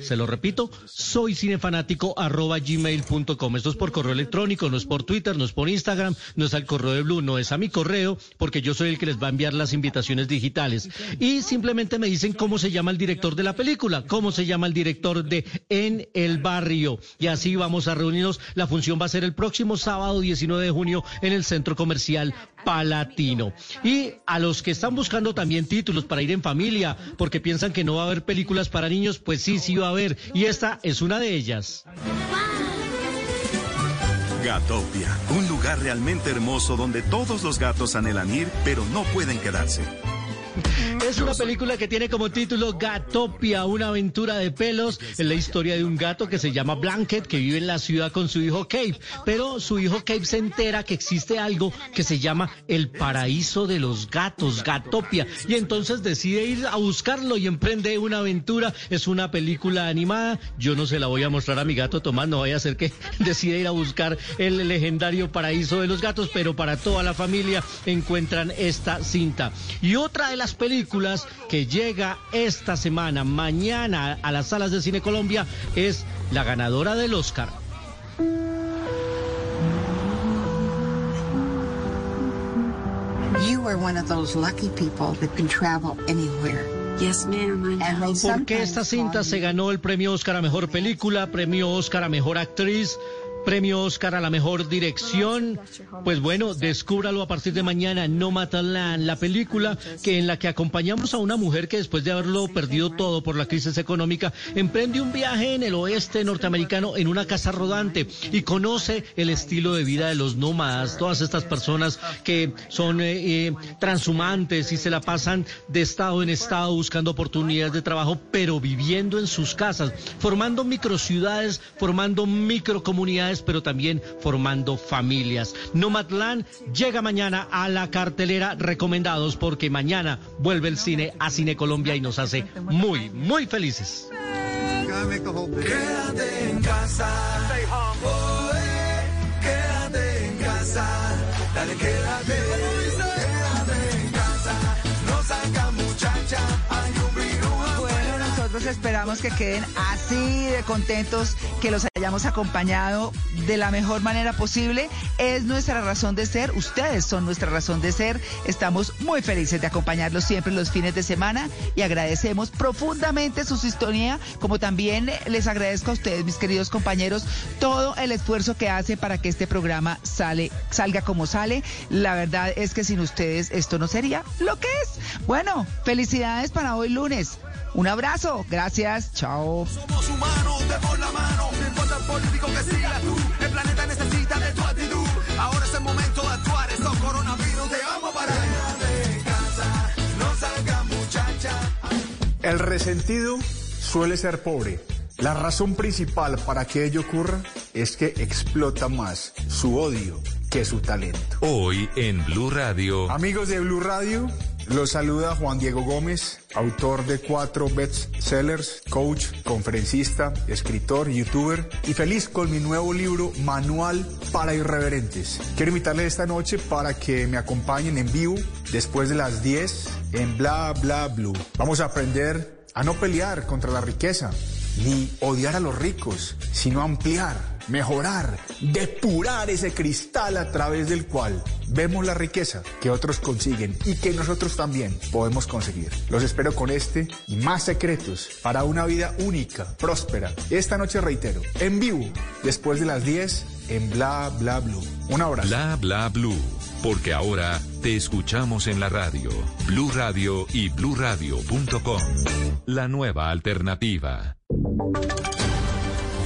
Se lo repito, soy cinefanático arroba gmail.com. Esto es por correo electrónico, no es por Twitter, no es por Instagram, no es al correo de Blue, no es a mi correo, porque yo soy el que les va a enviar las invitaciones digitales. Y simplemente me dicen cómo se llama el director de la película, cómo se llama el director de En el Barrio. Y así vamos a reunirnos. La función va a ser el próximo sábado 19 de junio en el Centro Comercial Palatino. Y a los que están buscando también títulos para ir en familia, porque piensan que no va a haber películas para niños, pues sí, sí va a haber. Y esta es una de ellas. Gatopia, un lugar realmente hermoso donde todos los gatos anhelan ir, pero no pueden quedarse. Es una película que tiene como título Gatopia, una aventura de pelos. Es la historia de un gato que se llama Blanket, que vive en la ciudad con su hijo Cave. Pero su hijo Cave se entera que existe algo que se llama el paraíso de los gatos, Gatopia. Y entonces decide ir a buscarlo y emprende una aventura. Es una película animada. Yo no se la voy a mostrar a mi gato Tomás, no vaya a ser que decida ir a buscar el legendario paraíso de los gatos, pero para toda la familia encuentran esta cinta. Y otra de las películas que llega esta semana, mañana, a las salas de Cine Colombia, es la ganadora del Oscar. You are one of those lucky people that can travel anywhere. Yes, ma'am. And they ¿Por qué esta cinta se ganó el premio Oscar a Mejor Película, premio Oscar a Mejor Actriz, premio Oscar a la Mejor Dirección? Pues bueno, descúbralo a partir de mañana, Nomadland, la película que en la que acompañamos a una mujer que después de haberlo perdido todo por la crisis económica, emprende un viaje en el oeste norteamericano en una casa rodante y conoce el estilo de vida de los nómadas, todas estas personas que son eh, eh, transhumantes y se la pasan de estado en estado buscando oportunidades de trabajo, pero viviendo en sus casas, formando microciudades, formando microcomunidades, pero también formando familias. Nomadland llega mañana a la cartelera recomendados porque mañana vuelve el cine a Cine Colombia y nos hace muy, muy felices. Quédate en casa. Quédate en casa. Dale. Quédate esperamos que queden así de contentos, que los hayamos acompañado de la mejor manera posible. Es nuestra razón de ser, ustedes son nuestra razón de ser. Estamos muy felices de acompañarlos siempre los fines de semana y agradecemos profundamente su sintonía, como también les agradezco a ustedes, mis queridos compañeros, todo el esfuerzo que hace para que este programa sale, salga como sale. La verdad es que sin ustedes esto no sería lo que es. Bueno, felicidades para hoy lunes. Un abrazo, gracias, chao. Somos humanos, demos la mano, no importa el político que sigas tú, el planeta necesita de tu actitud. Ahora es el momento de actuar, estos coronavirus te vamos a parar. de casa, no salga muchacha. El resentido suele ser pobre. La razón principal para que ello ocurra es que explota más su odio que su talento. Hoy en Blue Radio. Amigos de Blue Radio los saluda Juan Diego Gómez, autor de cuatro bestsellers, coach, conferencista, escritor, youtuber y feliz con mi nuevo libro Manual para Irreverentes. Quiero invitarles esta noche para que me acompañen en vivo después de las 10 en Bla Bla Blue. Vamos a aprender a no pelear contra la riqueza ni odiar a los ricos, sino ampliar, mejorar, depurar ese cristal a través del cual vemos la riqueza que otros consiguen y que nosotros también podemos conseguir. Los espero con este y más secretos para una vida única, próspera. Esta noche reitero, en vivo, después de las 10 en Bla Bla Blue. Un abrazo. Bla Bla Blue. Porque ahora te escuchamos en la radio, Blue Radio y bluradio.com. La nueva alternativa.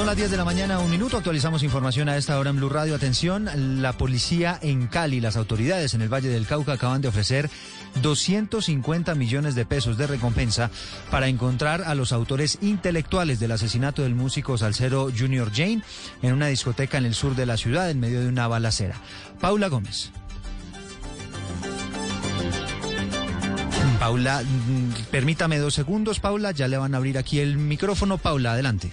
Son las 10 de la mañana, un minuto. Actualizamos información a esta hora en Blue Radio. Atención, la policía en Cali, las autoridades en el Valle del Cauca acaban de ofrecer 250 millones de pesos de recompensa para encontrar a los autores intelectuales del asesinato del músico salsero Junior Jane en una discoteca en el sur de la ciudad en medio de una balacera. Paula Gómez. Paula, mm, permítame dos segundos, Paula, ya le van a abrir aquí el micrófono. Paula, adelante.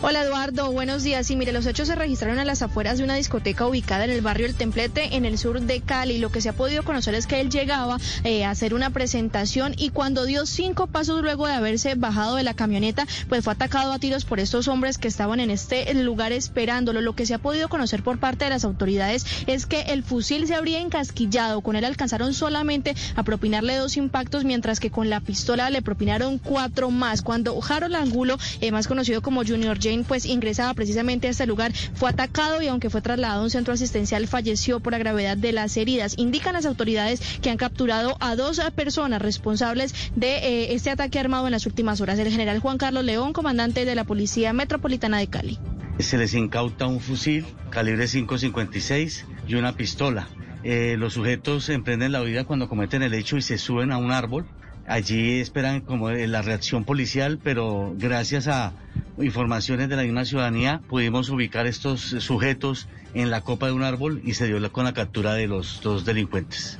Hola Eduardo, buenos días. Y mire, los hechos se registraron a las afueras de una discoteca ubicada en el barrio El Templete, en el sur de Cali. Lo que se ha podido conocer es que él llegaba eh, a hacer una presentación y cuando dio cinco pasos luego de haberse bajado de la camioneta, pues fue atacado a tiros por estos hombres que estaban en este lugar esperándolo. Lo que se ha podido conocer por parte de las autoridades es que el fusil se habría encasquillado. Con él alcanzaron solamente a propinarle dos impactos, mientras que con la pistola le propinaron cuatro más. Cuando Harold Angulo, eh, más conocido como Junior Pues ingresaba precisamente a este lugar, fue atacado y aunque fue trasladado a un centro asistencial, falleció por la gravedad de las heridas. Indican las autoridades que han capturado a dos personas responsables de eh, este ataque armado en las últimas horas. El general Juan Carlos León, comandante de la Policía Metropolitana de Cali. Se les incauta un fusil calibre 5.56 y una pistola. Eh, los sujetos emprenden la huida cuando cometen el hecho y se suben a un árbol. Allí esperan como la reacción policial, pero gracias a informaciones de la misma ciudadanía pudimos ubicar estos sujetos en la copa de un árbol y se dio con la captura de los dos delincuentes.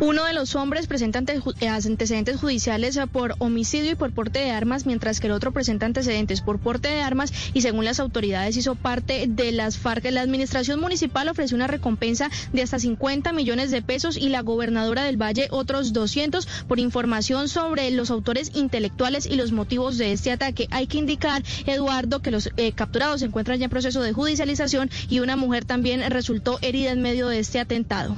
Uno de los hombres presenta eh, antecedentes judiciales por homicidio y por porte de armas, mientras que el otro presenta antecedentes por porte de armas y según las autoridades hizo parte de las FARC. La administración municipal ofreció una recompensa de hasta 50 millones de pesos y la gobernadora del Valle otros 200 por información sobre los autores intelectuales y los motivos de este ataque. Hay que indicar, Eduardo, que los eh, capturados se encuentran ya en proceso de judicialización y una mujer también resultó herida en medio de este atentado.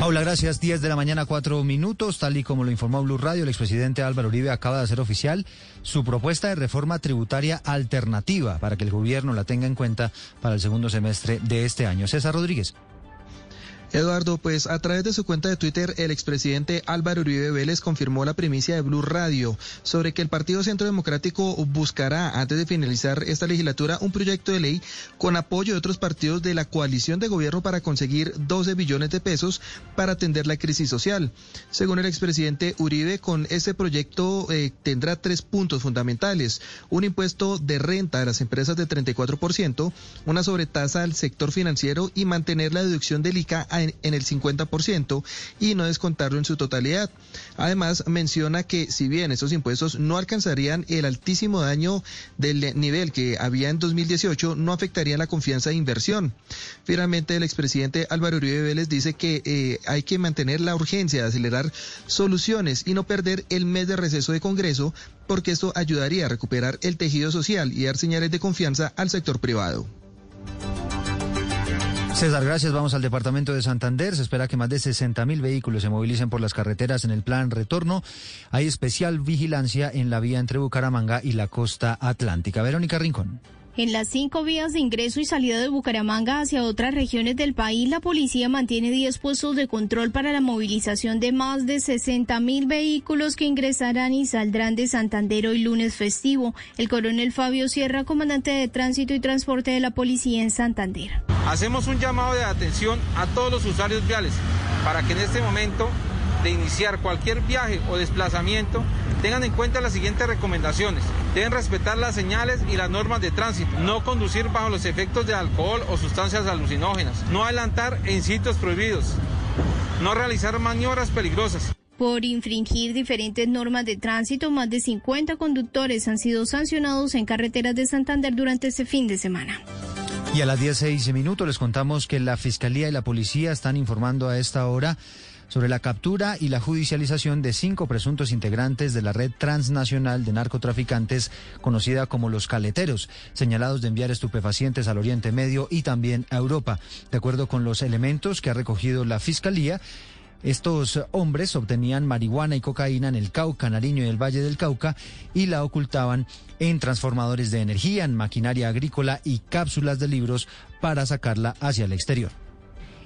Paula, gracias. 10 de la mañana, 4 minutos. Tal y como lo informó Blue Radio, el expresidente Álvaro Uribe acaba de hacer oficial su propuesta de reforma tributaria alternativa para que el gobierno la tenga en cuenta para el segundo semestre de este año. César Rodríguez. Eduardo, pues a través de su cuenta de Twitter, el expresidente Álvaro Uribe Vélez confirmó la primicia de Blue Radio sobre que el Partido Centro Democrático buscará, antes de finalizar esta legislatura, un proyecto de ley con apoyo de otros partidos de la coalición de gobierno para conseguir 12 billones de pesos para atender la crisis social. Según el expresidente Uribe, con este proyecto eh, tendrá tres puntos fundamentales. Un impuesto de renta a las empresas de 34%, una sobretasa al sector financiero y mantener la deducción del ICA a en, el 50% y no descontarlo en su totalidad. Además, menciona que si bien estos impuestos no alcanzarían el altísimo daño del nivel que había en 2018, no afectarían la confianza de inversión. Finalmente, el expresidente Álvaro Uribe Vélez dice que eh, hay que mantener la urgencia de acelerar soluciones y no perder el mes de receso de Congreso, porque esto ayudaría a recuperar el tejido social y dar señales de confianza al sector privado. César, gracias. Vamos al departamento de Santander. Se espera que más de 60 mil vehículos se movilicen por las carreteras en el plan retorno. Hay especial vigilancia en la vía entre Bucaramanga y la costa atlántica. Verónica Rincón. En las cinco vías de ingreso y salida de Bucaramanga hacia otras regiones del país, la policía mantiene 10 puestos de control para la movilización de más de 60 mil vehículos que ingresarán y saldrán de Santander hoy lunes festivo. El coronel Fabio Sierra, comandante de tránsito y transporte de la policía en Santander. Hacemos un llamado de atención a todos los usuarios viales para que en este momento de iniciar cualquier viaje o desplazamiento tengan en cuenta las siguientes recomendaciones. Deben respetar las señales y las normas de tránsito, no conducir bajo los efectos de alcohol o sustancias alucinógenas, no adelantar en sitios prohibidos, no realizar maniobras peligrosas. Por infringir diferentes normas de tránsito, más de 50 conductores han sido sancionados en carreteras de Santander durante este fin de semana. Y a las 16 minutos les contamos que la Fiscalía y la Policía están informando a esta hora sobre la captura y la judicialización de cinco presuntos integrantes de la red transnacional de narcotraficantes conocida como los caleteros, señalados de enviar estupefacientes al Oriente Medio y también a Europa. De acuerdo con los elementos que ha recogido la Fiscalía, estos hombres obtenían marihuana y cocaína en el Cauca, Nariño y el Valle del Cauca y la ocultaban en transformadores de energía, en maquinaria agrícola y cápsulas de libros para sacarla hacia el exterior.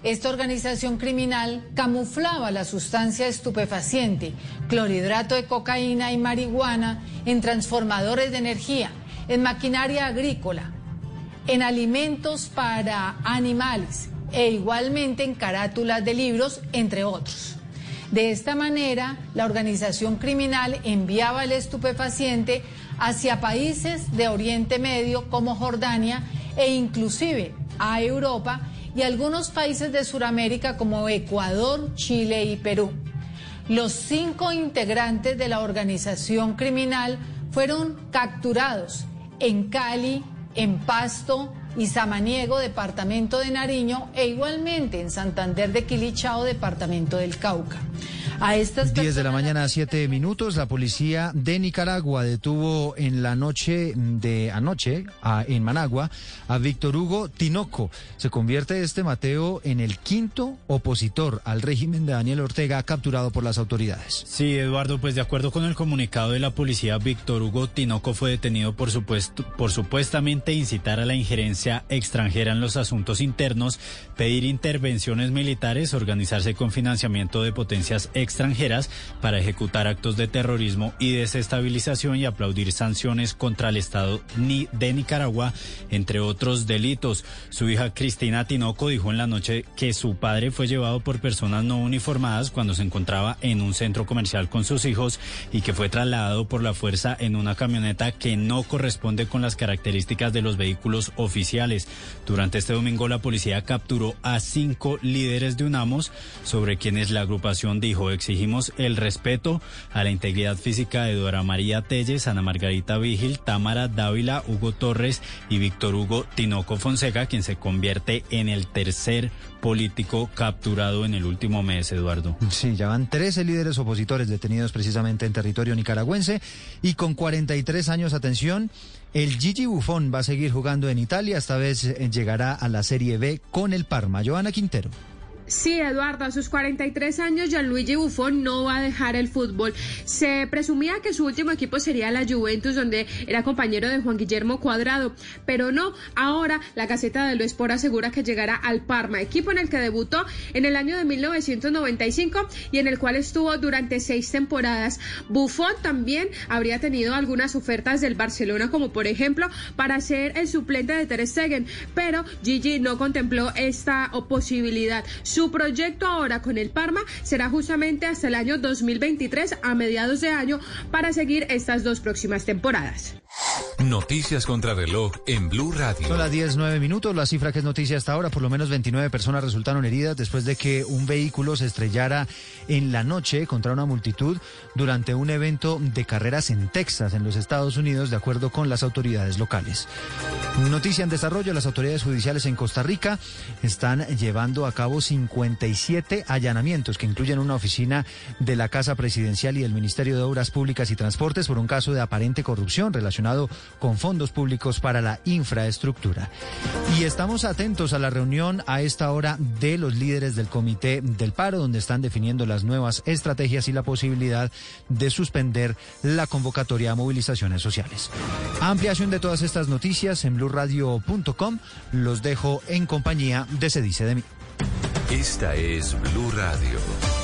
Esta organización criminal camuflaba la sustancia estupefaciente, clorhidrato de cocaína y marihuana en transformadores de energía, en maquinaria agrícola, en alimentos para animales e igualmente en carátulas de libros, entre otros. De esta manera, la organización criminal enviaba el estupefaciente hacia países de Oriente Medio como Jordania e inclusive a Europa y algunos países de Sudamérica como Ecuador, Chile y Perú. Los cinco integrantes de la organización criminal fueron capturados en Cali, en Pasto y Samaniego, departamento de Nariño, e igualmente en Santander de Quilichao, departamento del Cauca. A estas 10 de la mañana, 7 minutos, la policía de Nicaragua detuvo en la noche de anoche a- en Managua a Víctor Hugo Tinoco. Se convierte este Mateo en el quinto opositor al régimen de Daniel Ortega capturado por las autoridades. Sí, Eduardo, pues de acuerdo con el comunicado de la policía, Víctor Hugo Tinoco fue detenido por, supuesto, por supuestamente incitar a la injerencia extranjera en los asuntos internos, pedir intervenciones militares, organizarse con financiamiento de potencias extranjeras para ejecutar actos de terrorismo y desestabilización y aplaudir sanciones contra el Estado de Nicaragua, entre otros delitos. Su hija Cristina Tinoco dijo en la noche que su padre fue llevado por personas no uniformadas cuando se encontraba en un centro comercial con sus hijos y que fue trasladado por la fuerza en una camioneta que no corresponde con las características de los vehículos oficiales. Durante este domingo la policía capturó a cinco líderes de UNAMOS sobre quienes la agrupación dijo exigimos el respeto a la integridad física de Dora María Telles, Ana Margarita Vigil, Támara Dávila, Hugo Torres y Víctor Hugo Tinoco Fonseca, quien se convierte en el tercer político capturado en el último mes, Eduardo. Sí, ya van 13 líderes opositores detenidos precisamente en territorio nicaragüense y con 43 años, atención, el Gigi Buffon va a seguir jugando en Italia, esta vez eh, llegará a la Serie B con el Parma. Joana Quintero. Sí, Eduardo, a sus 43 años Gianluigi Buffon no va a dejar el fútbol. Se presumía que su último equipo sería la Juventus, donde era compañero de Juan Guillermo Cuadrado, pero no. Ahora la Gaceta de Sport asegura que llegará al Parma, equipo en el que debutó en el año de 1995 y en el cual estuvo durante seis temporadas. Buffon también habría tenido algunas ofertas del Barcelona, como por ejemplo para ser el suplente de Ter Stegen, pero Gigi no contempló esta posibilidad. Su proyecto ahora con el Parma será justamente hasta el año 2023, a mediados de año, para seguir estas dos próximas temporadas. Noticias contra reloj en Blue Radio. Son las 10, 9 minutos. La cifra que es noticia hasta ahora, por lo menos 29 personas resultaron heridas después de que un vehículo se estrellara en la noche contra una multitud durante un evento de carreras en Texas, en los Estados Unidos, de acuerdo con las autoridades locales. Noticia en desarrollo, las autoridades judiciales en Costa Rica están llevando a cabo 57 allanamientos que incluyen una oficina de la Casa Presidencial y del Ministerio de Obras Públicas y Transportes por un caso de aparente corrupción relacionado con fondos públicos para la infraestructura. Y estamos atentos a la reunión a esta hora de los líderes del Comité del Paro, donde están definiendo las nuevas estrategias y la posibilidad de suspender la convocatoria a movilizaciones sociales. Ampliación de todas estas noticias en blurradio.com. Los dejo en compañía de Se Dice de mí. Esta es Blue Radio.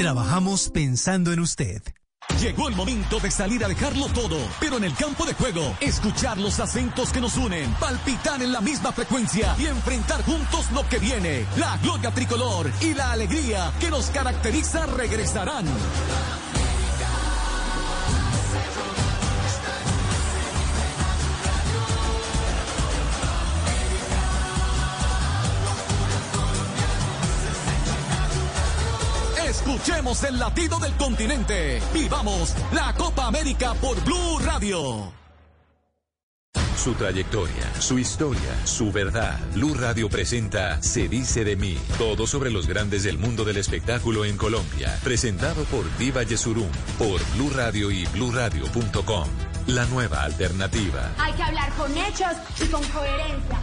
Trabajamos pensando en usted. Llegó el momento de salir a dejarlo todo, pero en el campo de juego, escuchar los acentos que nos unen, palpitar en la misma frecuencia y enfrentar juntos lo que viene. La gloria tricolor y la alegría que nos caracteriza regresarán. Escuchemos el latido del continente. Vivamos la Copa América por Blue Radio. Su trayectoria, su historia, su verdad. Blue Radio presenta Se dice de mí. Todo sobre los grandes del mundo del espectáculo en Colombia. Presentado por Diva Yesurum, por Blue Radio y bluradio.com. La nueva alternativa. Hay que hablar con hechos y con coherencia.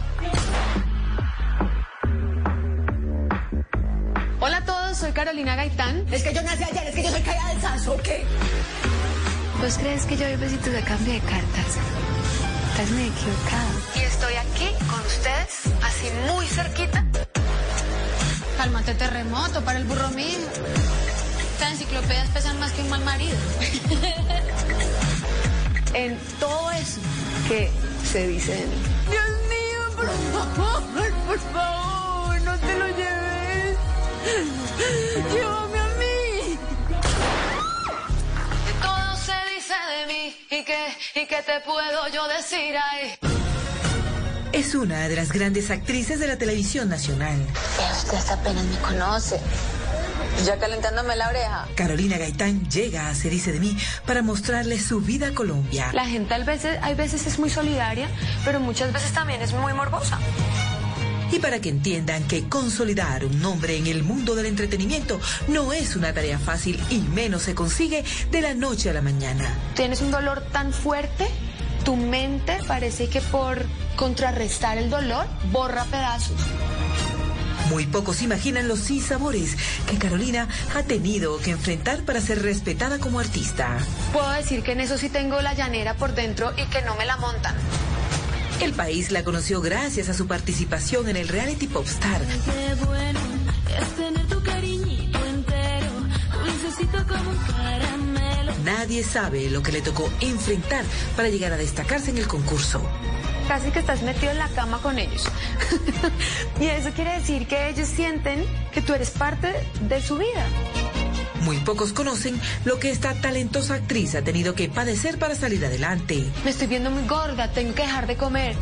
Hola a todos, soy Carolina Gaitán. Es que yo nací ayer, es que yo soy callada del Sanso, ¿o qué? ¿Vos crees que yo doy besitos de cambio de cartas? Estás muy equivocado. Y estoy aquí con ustedes, así muy cerquita. Cálmate, terremoto, para el burro mío. Estas enciclopedias pesan más que un mal marido. En todo eso que se dice de mí. Dios mío, por favor, por favor, Llévame a mí. Todo se dice de mí y que, y que te puedo yo decir ahí. Es una de las grandes actrices de la televisión nacional. Usted apenas me conoce. Ya calentándome la oreja. Carolina Gaitán llega a Se dice de mí para mostrarle su vida a Colombia. La gente a veces, hay veces es muy solidaria, pero muchas veces también es muy morbosa. Y para que entiendan que consolidar un nombre en el mundo del entretenimiento no es una tarea fácil y menos se consigue de la noche a la mañana. Tienes un dolor tan fuerte, tu mente parece que por contrarrestar el dolor borra pedazos. Muy pocos imaginan los sinsabores que Carolina ha tenido que enfrentar para ser respetada como artista. Puedo decir que en eso sí tengo la llanera por dentro y que no me la montan. El país la conoció gracias a su participación en el reality Popstar. Qué bueno es tener tu cariñito entero, dulcecito como un caramelo. Nadie sabe lo que le tocó enfrentar para llegar a destacarse en el concurso. Casi que estás metido en la cama con ellos. y eso quiere decir que ellos sienten que tú eres parte de su vida. Muy pocos conocen lo que esta talentosa actriz ha tenido que padecer para salir adelante. Me estoy viendo muy gorda, tengo que dejar de comer.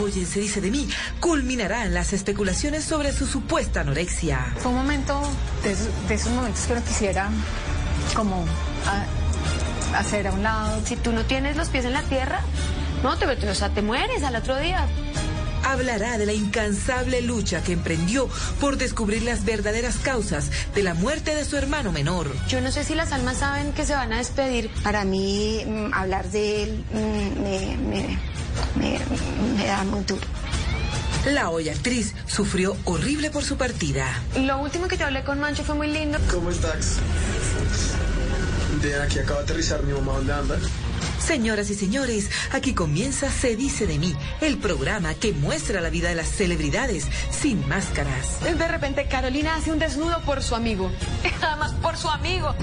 Hoy en Se dice de mí culminarán las especulaciones sobre su supuesta anorexia. Fue un momento de esos, de esos momentos que uno quisiera como a- hacer a un lado. Si tú no tienes los pies en la tierra, no te, o sea, te mueres al otro día. Hablará de la incansable lucha que emprendió por descubrir las verdaderas causas de la muerte de su hermano menor. Yo no sé si las almas saben que se van a despedir. Para mí, mm, hablar de él mm, me, me, me, me da muy duro. La hoy actriz sufrió horrible por su partida. Lo último que yo hablé con Mancho fue muy lindo. ¿Cómo estás? De aquí acaba de aterrizar mi mamá, ¿dónde anda? Señoras y señores, aquí comienza Se dice de mí, el programa que muestra la vida de las celebridades sin máscaras. De repente Carolina hace un desnudo por su amigo. Además, por su amigo.